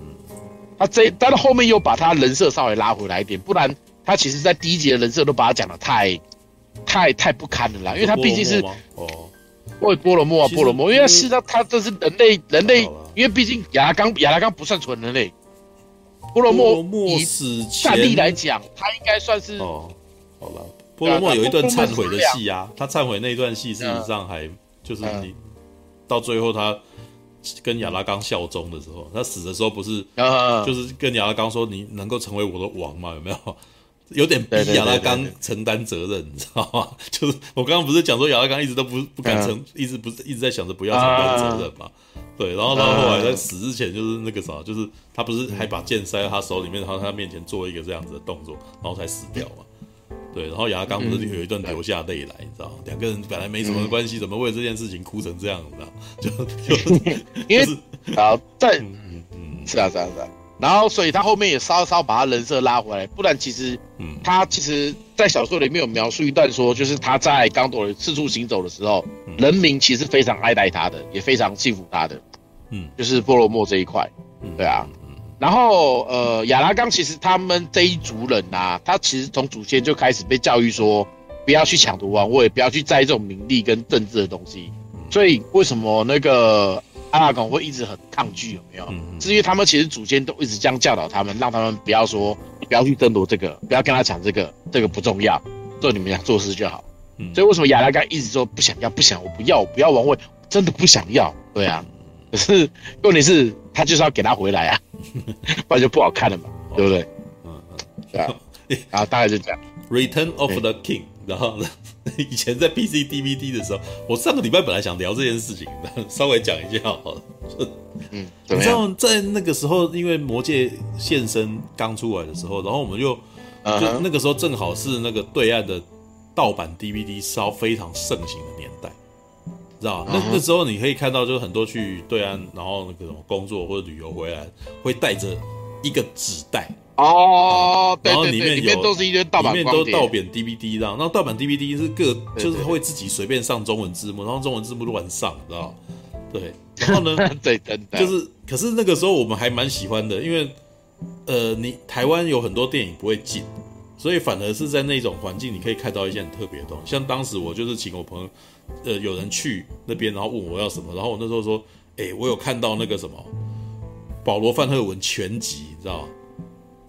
他这但是后面又把他人设稍微拉回来一点，不然他其实在第一集的人设都把他讲的太太太不堪了啦，因为他毕竟是哦。为波罗莫啊，波罗莫，因为是他，他这是人类，人类，因为毕竟亚拉冈，亚拉冈不算纯人类。波罗莫以战力来讲，他应该算是哦。好了，波罗莫有一段忏悔的戏啊，他忏悔那一段戏，事实上还就是你到最后他跟亚拉冈效忠的时候，他死的时候不是，就是跟亚拉冈说，你能够成为我的王吗？有没有？有点逼亚拉冈承担责任，你知道吗？[LAUGHS] 就是我刚刚不是讲说亚拉冈一直都不不敢承，一直不是一直在想着不要承担责任嘛？对，然后然后后来在死之前就是那个啥，就是他不是还把剑塞到他手里面，然后他面前做一个这样子的动作，然后才死掉嘛？对，然后牙刚不是有一段流下泪来，你知道吗？两个人本来没什么关系，怎么为了这件事情哭成这样？你知道？[LAUGHS] 就就因为好在嗯嗯是啊是啊是啊。然后，所以他后面也稍稍把他人设拉回来，不然其实，嗯，他其实，在小说里面有描述一段说，就是他在刚铎四处行走的时候，嗯、人民其实非常爱戴他的，也非常信服他的，嗯，就是波罗莫这一块，嗯，对啊，嗯，然后呃，亚拉冈其实他们这一族人啊，他其实从祖先就开始被教育说，不要去抢夺王位，不要去在意这种名利跟政治的东西，所以为什么那个？阿拉贡会一直很抗拒，有没有？是因为他们其实祖先都一直这样教导他们，让他们不要说，不要去争夺这个，不要跟他抢这个，这个不重要，做你们想做事就好。嗯，所以为什么亚拉冈一直说不想要，不想，我不要，我不要王位，真的不想要。对啊，可是问题是，他就是要给他回来啊，[LAUGHS] 不然就不好看了嘛，对不对？嗯嗯，对啊。然 [LAUGHS] 后大概就这样，Return of the King。然后呢，[LAUGHS] 以前在 PC DVD 的时候，我上个礼拜本来想聊这件事情，稍微讲一下好了。嗯，你知道在那个时候，因为魔界现身刚出来的时候，然后我们就就那个时候正好是那个对岸的盗版 DVD 烧非常盛行的知道吗？那那时候你可以看到，就是很多去对岸，然后那个什么工作或者旅游回来，会带着一个纸袋。哦，然后里面里面都是一些盗版，里面都盗版 DVD 这样，那盗版 DVD 是各就是会自己随便上中文字幕，然后中文字幕乱上，知道对，然后呢，[LAUGHS] 对，就是，可是那个时候我们还蛮喜欢的，因为呃，你台湾有很多电影不会进，所以反而是在那种环境，你可以看到一些很特别的东西。像当时我就是请我朋友，呃，有人去那边，然后问我要什么，然后我那时候说，哎，我有看到那个什么保罗范赫文全集，你知道吗？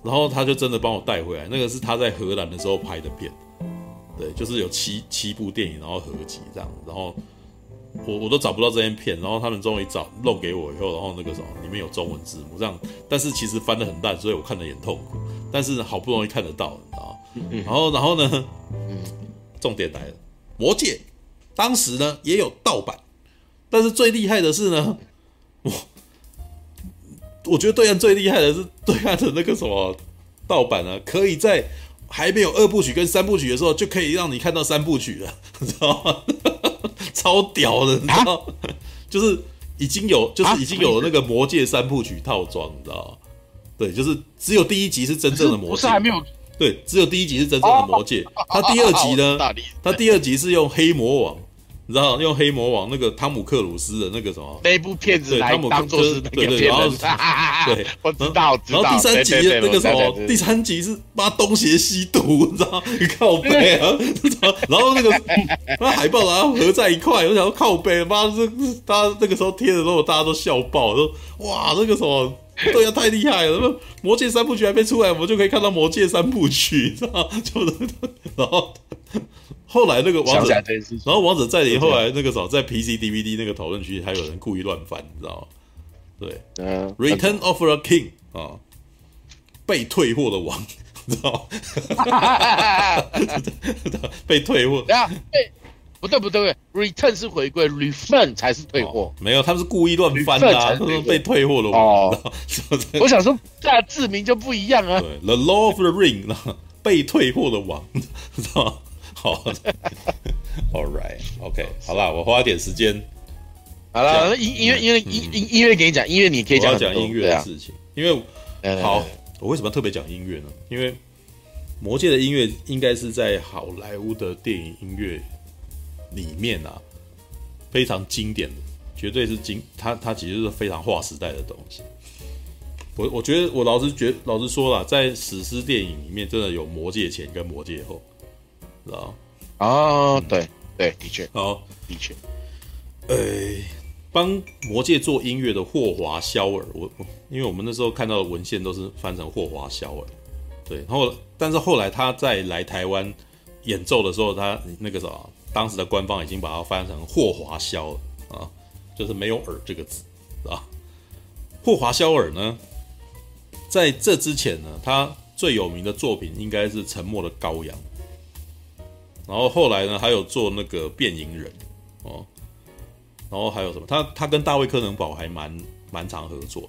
然后他就真的帮我带回来，那个是他在荷兰的时候拍的片，对，就是有七七部电影，然后合集这样，然后我我都找不到这些片，然后他们终于找弄给我以后，然后那个什么里面有中文字幕这样，但是其实翻的很烂，所以我看的也很痛苦。但是好不容易看得到，你知道吗？然后，然后呢？[LAUGHS] 重点来了，《魔戒》当时呢也有盗版，但是最厉害的是呢，我我觉得对岸最厉害的是对岸的那个什么盗版啊，可以在还没有二部曲跟三部曲的时候，就可以让你看到三部曲了，[LAUGHS] 你知道吗？[LAUGHS] 超屌的，你知道？就是已经有，就是已经有那个《魔戒》三部曲套装，你知道吗？对，就是只有第一集是真正的魔戒，不是还没有。对，只有第一集是真正的魔戒。他第二集呢？[LAUGHS] 他第二集是用黑魔王，你知道用黑魔王那个汤姆克鲁斯的那个什么？那部片子来当做是那个片子。[LAUGHS] 对，我知道。然后第三集那个什么？第三集是妈东邪西毒，[LAUGHS] 你知道？靠背啊！[LAUGHS] 然后那个那海报然后合在一块，我想要靠背，妈这大家那个时候贴的时候，大家都笑爆，说哇那个什么？对呀、啊，太厉害了！魔界》三部曲还没出来，我们就可以看到《魔界》三部曲，知道就然后后来那个王者，然后王者再临后来那个时候在 PC DVD 那个讨论区还有人故意乱翻，你知道吗？对，嗯，《Return of the King》啊，被退货的王，你 [LAUGHS] 知道 [LAUGHS] 被退货。不对不对，return 是回归，refund 才是退货。没有，他们是故意乱翻的，啊，他们被退货了。哦，我想说，这字名就不一样啊。对，The Law of the Ring，[LAUGHS] 被退货的王，知道吗？[LAUGHS] 好，[LAUGHS] All right，OK，好啦，我花点时间。好了，音音乐音乐音音音乐给你讲，音乐你可以讲讲音乐的事情。因为好，我为什么特别讲音乐呢？因为魔戒的音乐应该是在好莱坞的电影音乐。里面啊，非常经典的，绝对是经，它它其实是非常划时代的东西。我我觉得我老实觉老实说了，在史诗电影里面，真的有魔戒前跟魔戒后，知道吗？哦，对对，的确，好，的确。呃，帮魔界做音乐的霍华肖尔，我我因为我们那时候看到的文献都是翻成霍华肖尔，对，然后但是后来他在来台湾演奏的时候，他那个啥。当时的官方已经把它翻成霍华肖了啊，就是没有尔这个字啊。霍华肖尔呢，在这之前呢，他最有名的作品应该是《沉默的羔羊》，然后后来呢，还有做那个变蝇人，哦，然后还有什么？他他跟大卫·柯能堡还蛮蛮常合作，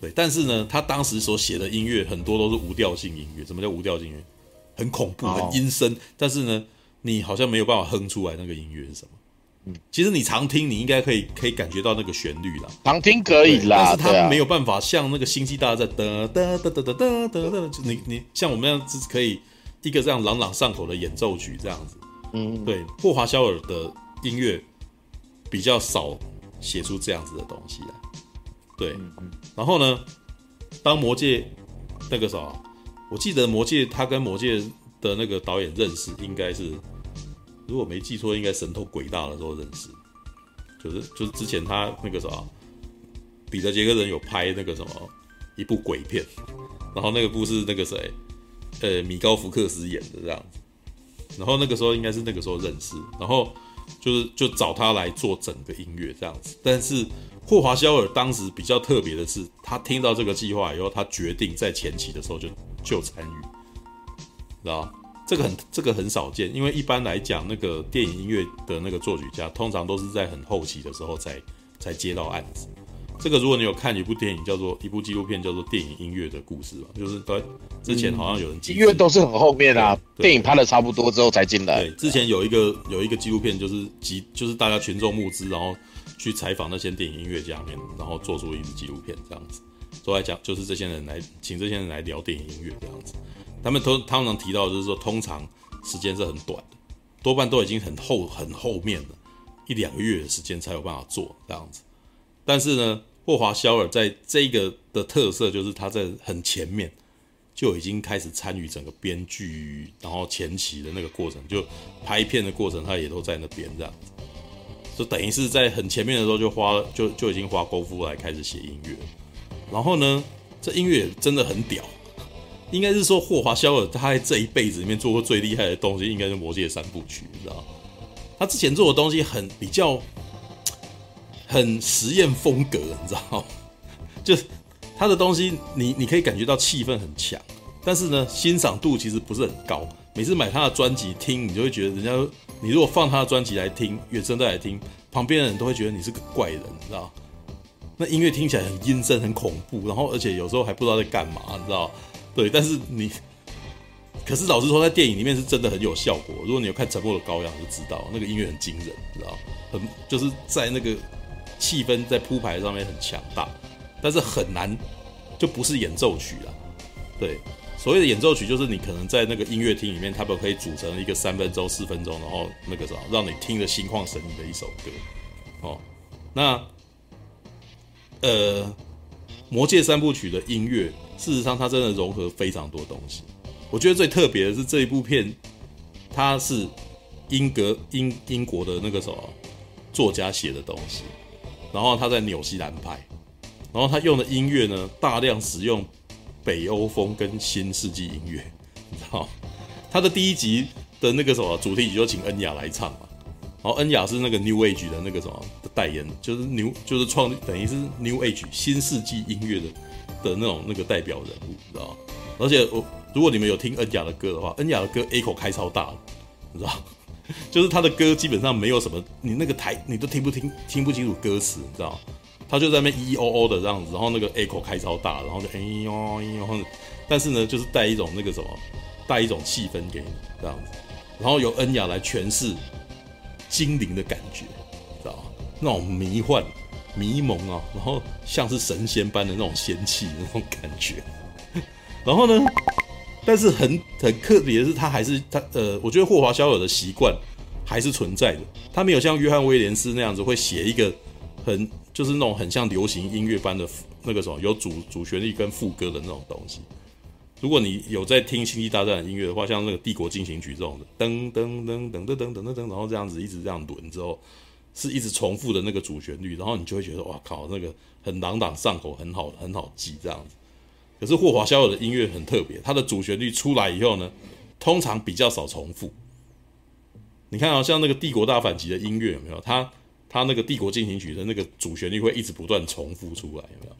对。但是呢，他当时所写的音乐很多都是无调性音乐。什么叫无调性音乐？很恐怖，很阴森。但是呢，你好像没有办法哼出来那个音乐是什么。嗯，其实你常听，你应该可以可以感觉到那个旋律了。常听可以啦，但是他没有办法像那个《星际大战》的的的的的的的，你你像我们这样子可以。一个这样朗朗上口的演奏曲这样子。嗯，对，霍华肖尔的音乐比较少写出这样子的东西来。对，然后呢，当魔戒那个啥，我记得魔戒他跟魔戒的那个导演认识应该是。如果没记错，应该神偷鬼大的时候认识，就是就是之前他那个啥，彼得杰克人有拍那个什么一部鬼片，然后那个部是那个谁，呃，米高福克斯演的这样子，然后那个时候应该是那个时候认识，然后就是就找他来做整个音乐这样子，但是霍华肖尔当时比较特别的是，他听到这个计划以后，他决定在前期的时候就就参与，知道？这个很这个很少见，因为一般来讲，那个电影音乐的那个作曲家，通常都是在很后期的时候才才接到案子。这个如果你有看一部电影，叫做一部纪录片，叫做《电影音乐的故事》吧，就是在之前好像有人音乐都是很后面啊，电影拍的差不多之后才进来。对，之前有一个有一个纪录片，就是集就是大家群众募资，然后去采访那些电影音乐家面，然后做出一部纪录片这样子，都在讲就是这些人来请这些人来聊电影音乐这样子。他们通通常提到就是说，通常时间是很短的，多半都已经很后很后面了，一两个月的时间才有办法做这样子。但是呢，霍华肖尔在这个的特色就是他在很前面，就已经开始参与整个编剧，然后前期的那个过程，就拍片的过程，他也都在那边这样子，就等于是在很前面的时候就花了，就就已经花功夫来开始写音乐。然后呢，这音乐真的很屌，应该是说霍华肖尔他在这一辈子里面做过最厉害的东西，应该是《魔戒三部曲》，你知道？他之前做的东西很比较很实验风格，你知道？[LAUGHS] 就。他的东西，你你可以感觉到气氛很强，但是呢，欣赏度其实不是很高。每次买他的专辑听，你就会觉得人家，你如果放他的专辑来听，原声带来听，旁边的人都会觉得你是个怪人，你知道？那音乐听起来很阴森、很恐怖，然后而且有时候还不知道在干嘛，你知道？对，但是你，可是老实说，在电影里面是真的很有效果。如果你有看《沉默的羔羊》，就知道那个音乐很惊人，你知道？很就是在那个气氛在铺排上面很强大。但是很难，就不是演奏曲了。对，所谓的演奏曲，就是你可能在那个音乐厅里面，他们可以组成一个三分钟、四分钟，然后那个什么，让你听得心旷神怡的一首歌。哦，那呃，《魔戒三部曲》的音乐，事实上它真的融合非常多东西。我觉得最特别的是这一部片，它是英格英英国的那个什么作家写的东西，然后他在纽西兰拍。然后他用的音乐呢，大量使用北欧风跟新世纪音乐，[LAUGHS] 你知道？他的第一集的那个什么主题曲就请恩雅来唱嘛。然后恩雅是那个 New Age 的那个什么的代言，就是 New 就是创等于是 New Age 新世纪音乐的的那种那个代表人物，你知道？而且我如果你们有听恩雅的歌的话，恩雅的歌 A 口开超大的，你知道？就是他的歌基本上没有什么，你那个台你都听不听听不清楚歌词，你知道？他就在那边咿咿哦哦的这样子，然后那个 echo 开超大，然后就哎呦哎呦，但是呢，就是带一种那个什么，带一种气氛给你这样子，然后由恩雅来诠释精灵的感觉，知道？那种迷幻、迷蒙啊，然后像是神仙般的那种仙气那种感觉。[LAUGHS] 然后呢，但是很很特别的是，他还是他呃，我觉得霍华肖尔的习惯还是存在的，他没有像约翰威廉斯那样子会写一个很。就是那种很像流行音乐般的那个什么，有主主旋律跟副歌的那种东西。如果你有在听《星际大战》的音乐的话，像那个《帝国进行曲》这种的，噔噔噔噔噔噔噔噔，然后这样子一直这样轮之后，是一直重复的那个主旋律，然后你就会觉得哇靠，那个很朗朗上口，很好很好记这样子。可是霍华肖尔的音乐很特别，它的主旋律出来以后呢，通常比较少重复。你看啊，像那个《帝国大反击》的音乐有没有？它他那个《帝国进行曲》的那个主旋律会一直不断重复出来，有没有？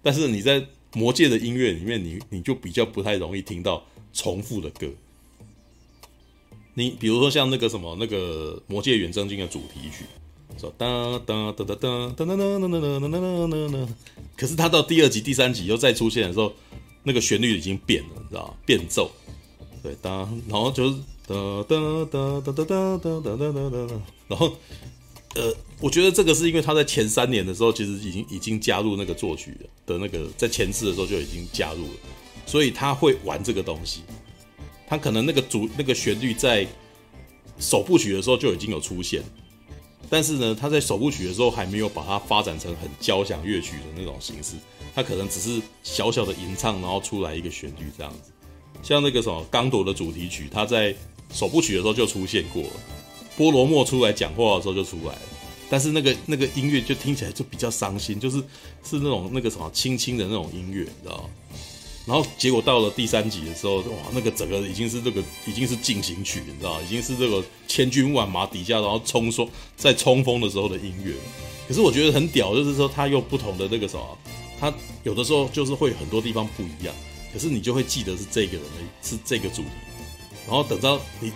但是你在《魔界》的音乐里面，你你就比较不太容易听到重复的歌。你比如说像那个什么那个《魔界远征军》的主题曲，说哒哒哒哒哒哒哒哒哒哒哒哒哒哒，可是他到第二集、第三集又再出现的时候，那个旋律已经变了，你知道吗？变奏，对，当然后就是哒哒哒哒哒哒哒哒哒哒哒，然后。呃，我觉得这个是因为他在前三年的时候，其实已经已经加入那个作曲的那个，在前次的时候就已经加入了，所以他会玩这个东西。他可能那个主那个旋律在首部曲的时候就已经有出现，但是呢，他在首部曲的时候还没有把它发展成很交响乐曲的那种形式，他可能只是小小的吟唱，然后出来一个旋律这样子。像那个什么刚铎的主题曲，他在首部曲的时候就出现过了。波罗莫出来讲话的时候就出来了，但是那个那个音乐就听起来就比较伤心，就是是那种那个什么轻轻的那种音乐，你知道吗？然后结果到了第三集的时候，哇，那个整个已经是这个已经是进行曲，你知道？已经是这个千军万马底下然后冲锋在冲锋的时候的音乐。可是我觉得很屌，就是说他用不同的那个什么，他有的时候就是会很多地方不一样，可是你就会记得是这个人的，是这个主题，然后等到你。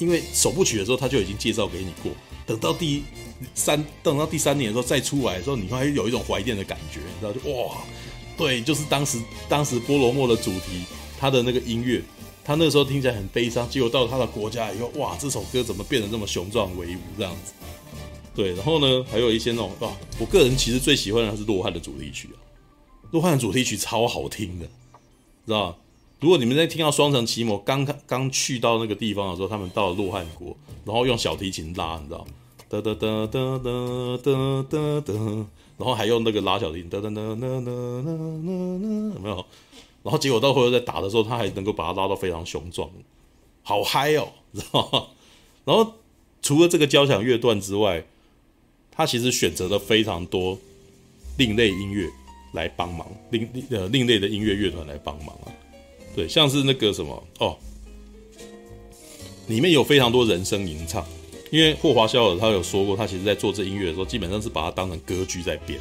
因为首部曲的时候他就已经介绍给你过，等到第三等到第三年的时候再出来的时候，你会有一种怀念的感觉，你知道就哇，对，就是当时当时波罗莫的主题，他的那个音乐，他那时候听起来很悲伤，结果到他的国家以后，哇，这首歌怎么变得这么雄壮威武这样子？对，然后呢，还有一些那种哇，我个人其实最喜欢的是洛汗的主题曲啊，洛汗的主题曲超好听的，知道？如果你们在听到双城奇魔刚刚去到那个地方的时候，他们到了洛汗国，然后用小提琴拉，你知道，哒哒哒哒哒哒哒哒，然后还用那个拉小提琴，哒哒哒哒哒哒哒，有没有？然后结果到后来在打的时候，他还能够把它拉到非常雄壮，好嗨哦，知道吗？然后除了这个交响乐段之外，他其实选择了非常多另类音乐来帮忙，另呃另类的音乐乐团来帮忙啊。对，像是那个什么哦，里面有非常多人声吟唱，因为霍华肖尔他有说过，他其实在做这音乐的时候，基本上是把它当成歌剧在编，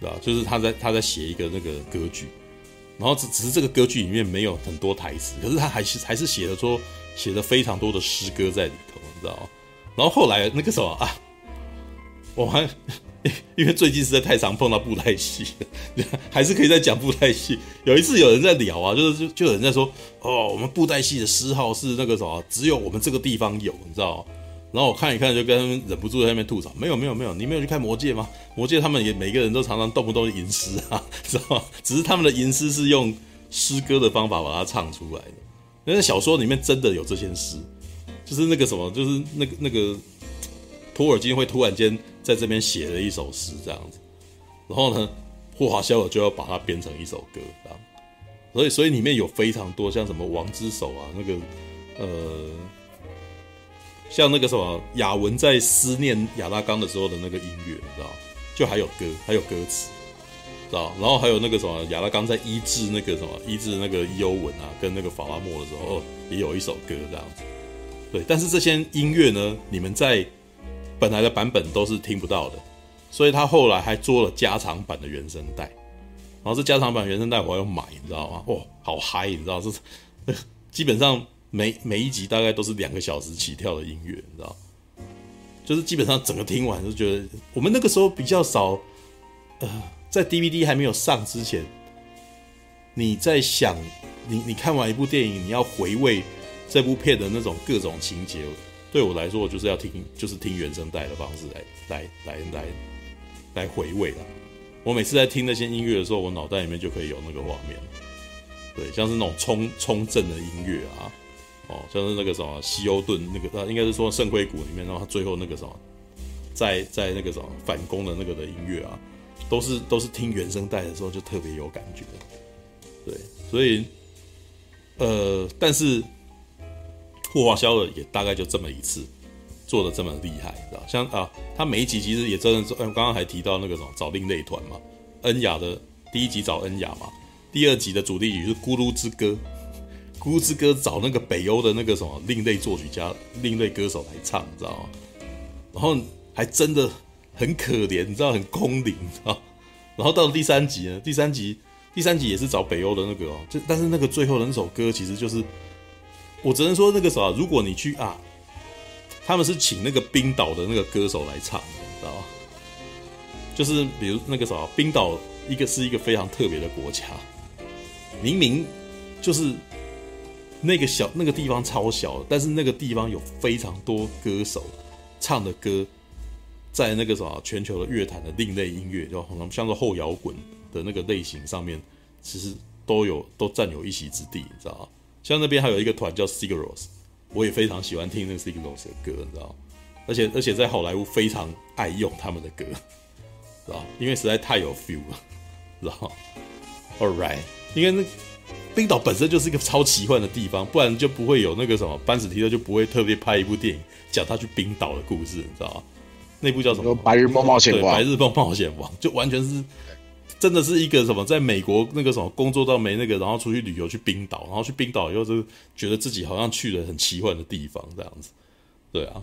对吧？就是他在他在写一个那个歌剧。然后只只是这个歌剧里面没有很多台词，可是他还是还是写了说写了非常多的诗歌在里头，你知道？然后后来那个什么啊，我还 [LAUGHS] 因为最近实在太常碰到布袋戏，还是可以再讲布袋戏。有一次有人在聊啊，就是就有人在说哦，我们布袋戏的诗号是那个什么，只有我们这个地方有，你知道吗？然后我看一看，就跟忍不住在那边吐槽：没有没有没有，你没有去看《魔戒》吗？《魔戒》他们也每个人都常常动不动吟诗啊，知道吗？只是他们的吟诗是用诗歌的方法把它唱出来的。那小说里面真的有这些诗，就是那个什么，就是那个那个托尔金会突然间在这边写了一首诗这样子，然后呢，霍华肖尔就要把它编成一首歌这样。所以所以里面有非常多像什么王之手啊，那个呃。像那个什么雅文在思念亚拉冈的时候的那个音乐，你知道？就还有歌，还有歌词，知道？然后还有那个什么亚拉冈在医治那个什么医治那个伊欧文啊，跟那个法拉莫的时候，也有一首歌这样子。对，但是这些音乐呢，你们在本来的版本都是听不到的，所以他后来还做了加长版的原声带。然后这加长版原声带我要买，你知道吗？哇，好嗨，你知道？这是基本上。每每一集大概都是两个小时起跳的音乐，你知道？就是基本上整个听完就觉得，我们那个时候比较少，呃，在 DVD 还没有上之前，你在想，你你看完一部电影，你要回味这部片的那种各种情节，对我来说，我就是要听，就是听原声带的方式来来来来来回味了。我每次在听那些音乐的时候，我脑袋里面就可以有那个画面，对，像是那种冲冲阵的音乐啊。哦，像是那个什么西欧顿那个，呃，应该是说圣盔谷里面，然后他最后那个什么，在在那个什么反攻的那个的音乐啊，都是都是听原声带的时候就特别有感觉，对，所以，呃，但是霍华肖尔也大概就这么一次做的这么厉害，知道？像啊，他每一集其实也真的是，嗯，刚刚还提到那个什么找另类团嘛，恩雅的第一集找恩雅嘛，第二集的主题曲是《咕噜之歌》。孤之歌找那个北欧的那个什么另类作曲家、另类歌手来唱，你知道吗？然后还真的很可怜，你知道很空灵，你知道？然后到了第三集呢，第三集第三集也是找北欧的那个哦，就但是那个最后的那首歌其实就是，我只能说那个啥，如果你去啊，他们是请那个冰岛的那个歌手来唱，你知道吗？就是比如那个啥，冰岛一个是一个非常特别的国家，明明就是。那个小那个地方超小，但是那个地方有非常多歌手唱的歌，在那个什么全球的乐坛的另类音乐，就好像像是后摇滚的那个类型上面，其实都有都占有一席之地，你知道吗？像那边还有一个团叫 Sigur Rós，我也非常喜欢听那个 Sigur Rós 的歌，你知道吗？而且而且在好莱坞非常爱用他们的歌，知道？因为实在太有 feel 了，知道？All right，因为那。冰岛本身就是一个超奇幻的地方，不然就不会有那个什么班史提特就不会特别拍一部电影讲他去冰岛的故事，你知道吗？那部叫什么？《白日梦冒险王》。对，《白日梦冒险王》就完全是真的是一个什么，在美国那个什么工作到没那个，然后出去旅游去冰岛，然后去冰岛以后就觉得自己好像去了很奇幻的地方这样子。对啊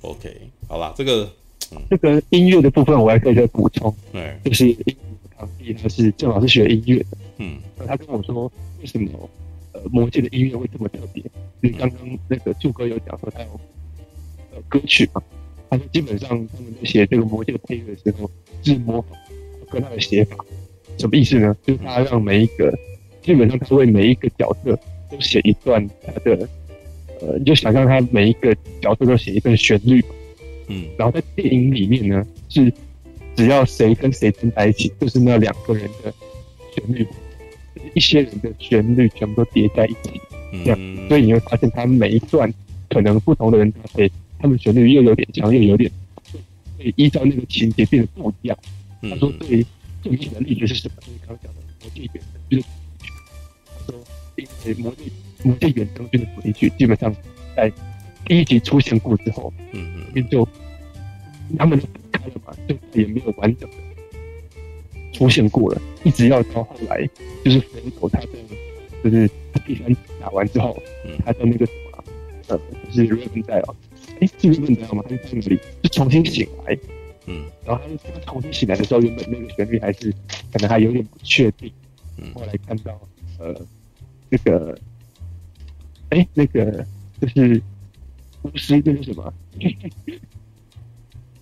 ，OK，好啦，这个、嗯、这个音乐的部分我还可以再补充，对，就是因为堂弟他是正好是学音乐的，嗯，他跟我说。为什么呃魔界的音乐会这么特别？就是刚刚那个柱哥有讲说他有呃歌曲嘛，他说基本上他们在写这个魔界的配乐的时候是模仿跟他的写法，什么意思呢？就是他让每一个基本上他是为每一个角色都写一段他的呃，你就想象他每一个角色都写一段旋律，嗯，然后在电影里面呢是只要谁跟谁站在一起，就是那两个人的旋律。一些人的旋律全部都叠在一起，这样，所以你会发现他每一段可能不同的人搭配，他们旋律又有点强，又有点，所以依照那个情节变得不一样。他说最最明显的例子是什么？就是刚刚讲的魔戒原声，就是说，因为魔界魔界远征军的主题曲基本上在第一集出现过之后，嗯嗯，就他们都开了嘛，就也没有完整的出现过了，一直要到后来，就是佛陀他在就是他第三打完之后，嗯，他在那个什么，呃，就是 Rivendell 哎，是 Rivendell 吗？还是在那里就重新醒来。嗯，然后他他重新醒来的时候，原本那个旋律还是可能还有点不确定。嗯，后来看到呃，那个，哎，那个就是巫师，这是什么？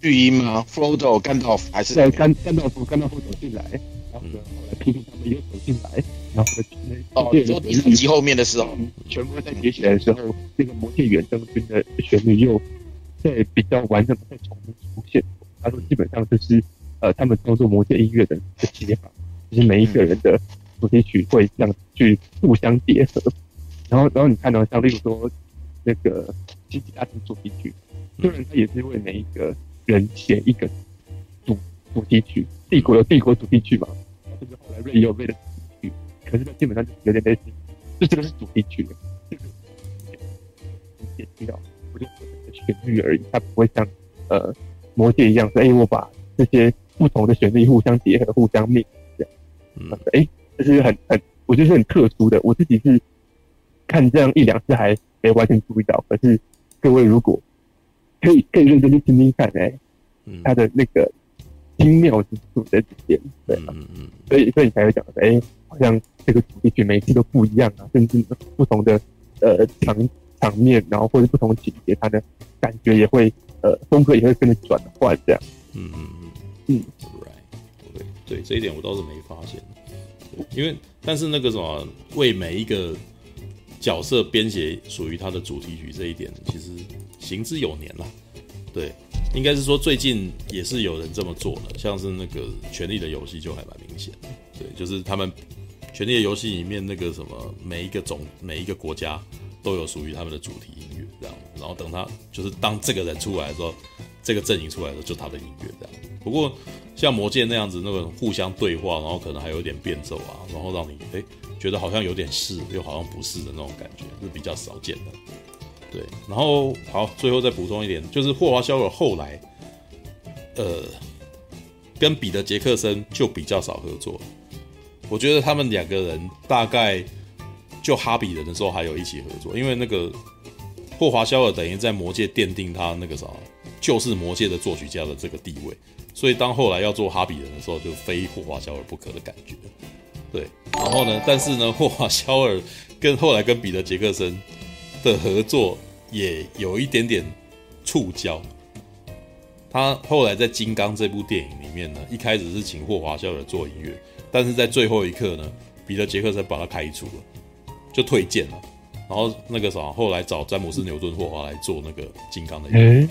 巨婴吗？Frodo、甘道夫还是在甘甘道夫？甘道夫走进来，然后呢，后来批评他们又走进来，然后那哦，就第四集后面的时候，全部在叠起来的时候，那个魔戒远征军的旋律又在比较完整的再重新出现。他说：“基本上就是，呃，他们操作魔戒音乐的的写法，就是每一个人的主题曲会这样去互相结合。然后，然后你看到像例如说那个《星际大战》主题曲，虽然他也是为每一个人写一个主主题曲，帝国有帝国主题曲嘛，甚至后来瑞也有瑞的主题曲，可是它基本上就有点类似，就这个是主题曲，这个很简要，不是旋律而已，它不会像呃。”魔戒一样，说哎，我把这些不同的旋律互相结合、互相 mix 这样，嗯，哎，这是很很，我觉得是很特殊的。我自己是看这样一两次还没完全注意到，可是各位如果可以可以认真去听听看，哎，嗯，他的那个精妙之处在这边，对吧？嗯嗯，所以所以你才会讲说，哎，好像这个主题曲每次都不一样啊，甚至不同的呃场场面，然后或者不同的情节，它的感觉也会。呃，风格也会跟着转换，这样。嗯嗯嗯嗯，right，对对，这一点我倒是没发现。因为，但是那个什么，为每一个角色编写属于他的主题曲这一点，其实行之有年了。对，应该是说最近也是有人这么做的，像是那个《权力的游戏》就还蛮明显的。对，就是他们《权力的游戏》里面那个什么，每一个种、每一个国家。都有属于他们的主题音乐，这样。然后等他就是当这个人出来的时候，这个阵营出来的时候，就他的音乐这样。不过像魔戒那样子，那个互相对话，然后可能还有点变奏啊，然后让你诶觉得好像有点是，又好像不是的那种感觉，是比较少见的。对，然后好，最后再补充一点，就是霍华肖尔后来，呃，跟彼得杰克森就比较少合作。我觉得他们两个人大概。就哈比人的时候还有一起合作，因为那个霍华肖尔等于在魔界奠定他那个啥，就是魔界的作曲家的这个地位，所以当后来要做哈比人的时候，就非霍华肖尔不可的感觉。对，然后呢，但是呢，霍华肖尔跟后来跟彼得杰克森的合作也有一点点触礁。他后来在《金刚》这部电影里面呢，一开始是请霍华肖来做音乐，但是在最后一刻呢，彼得杰克森把他开除了。就退件了，然后那个啥，后来找詹姆斯·牛顿·霍华来做那个金刚的音乐。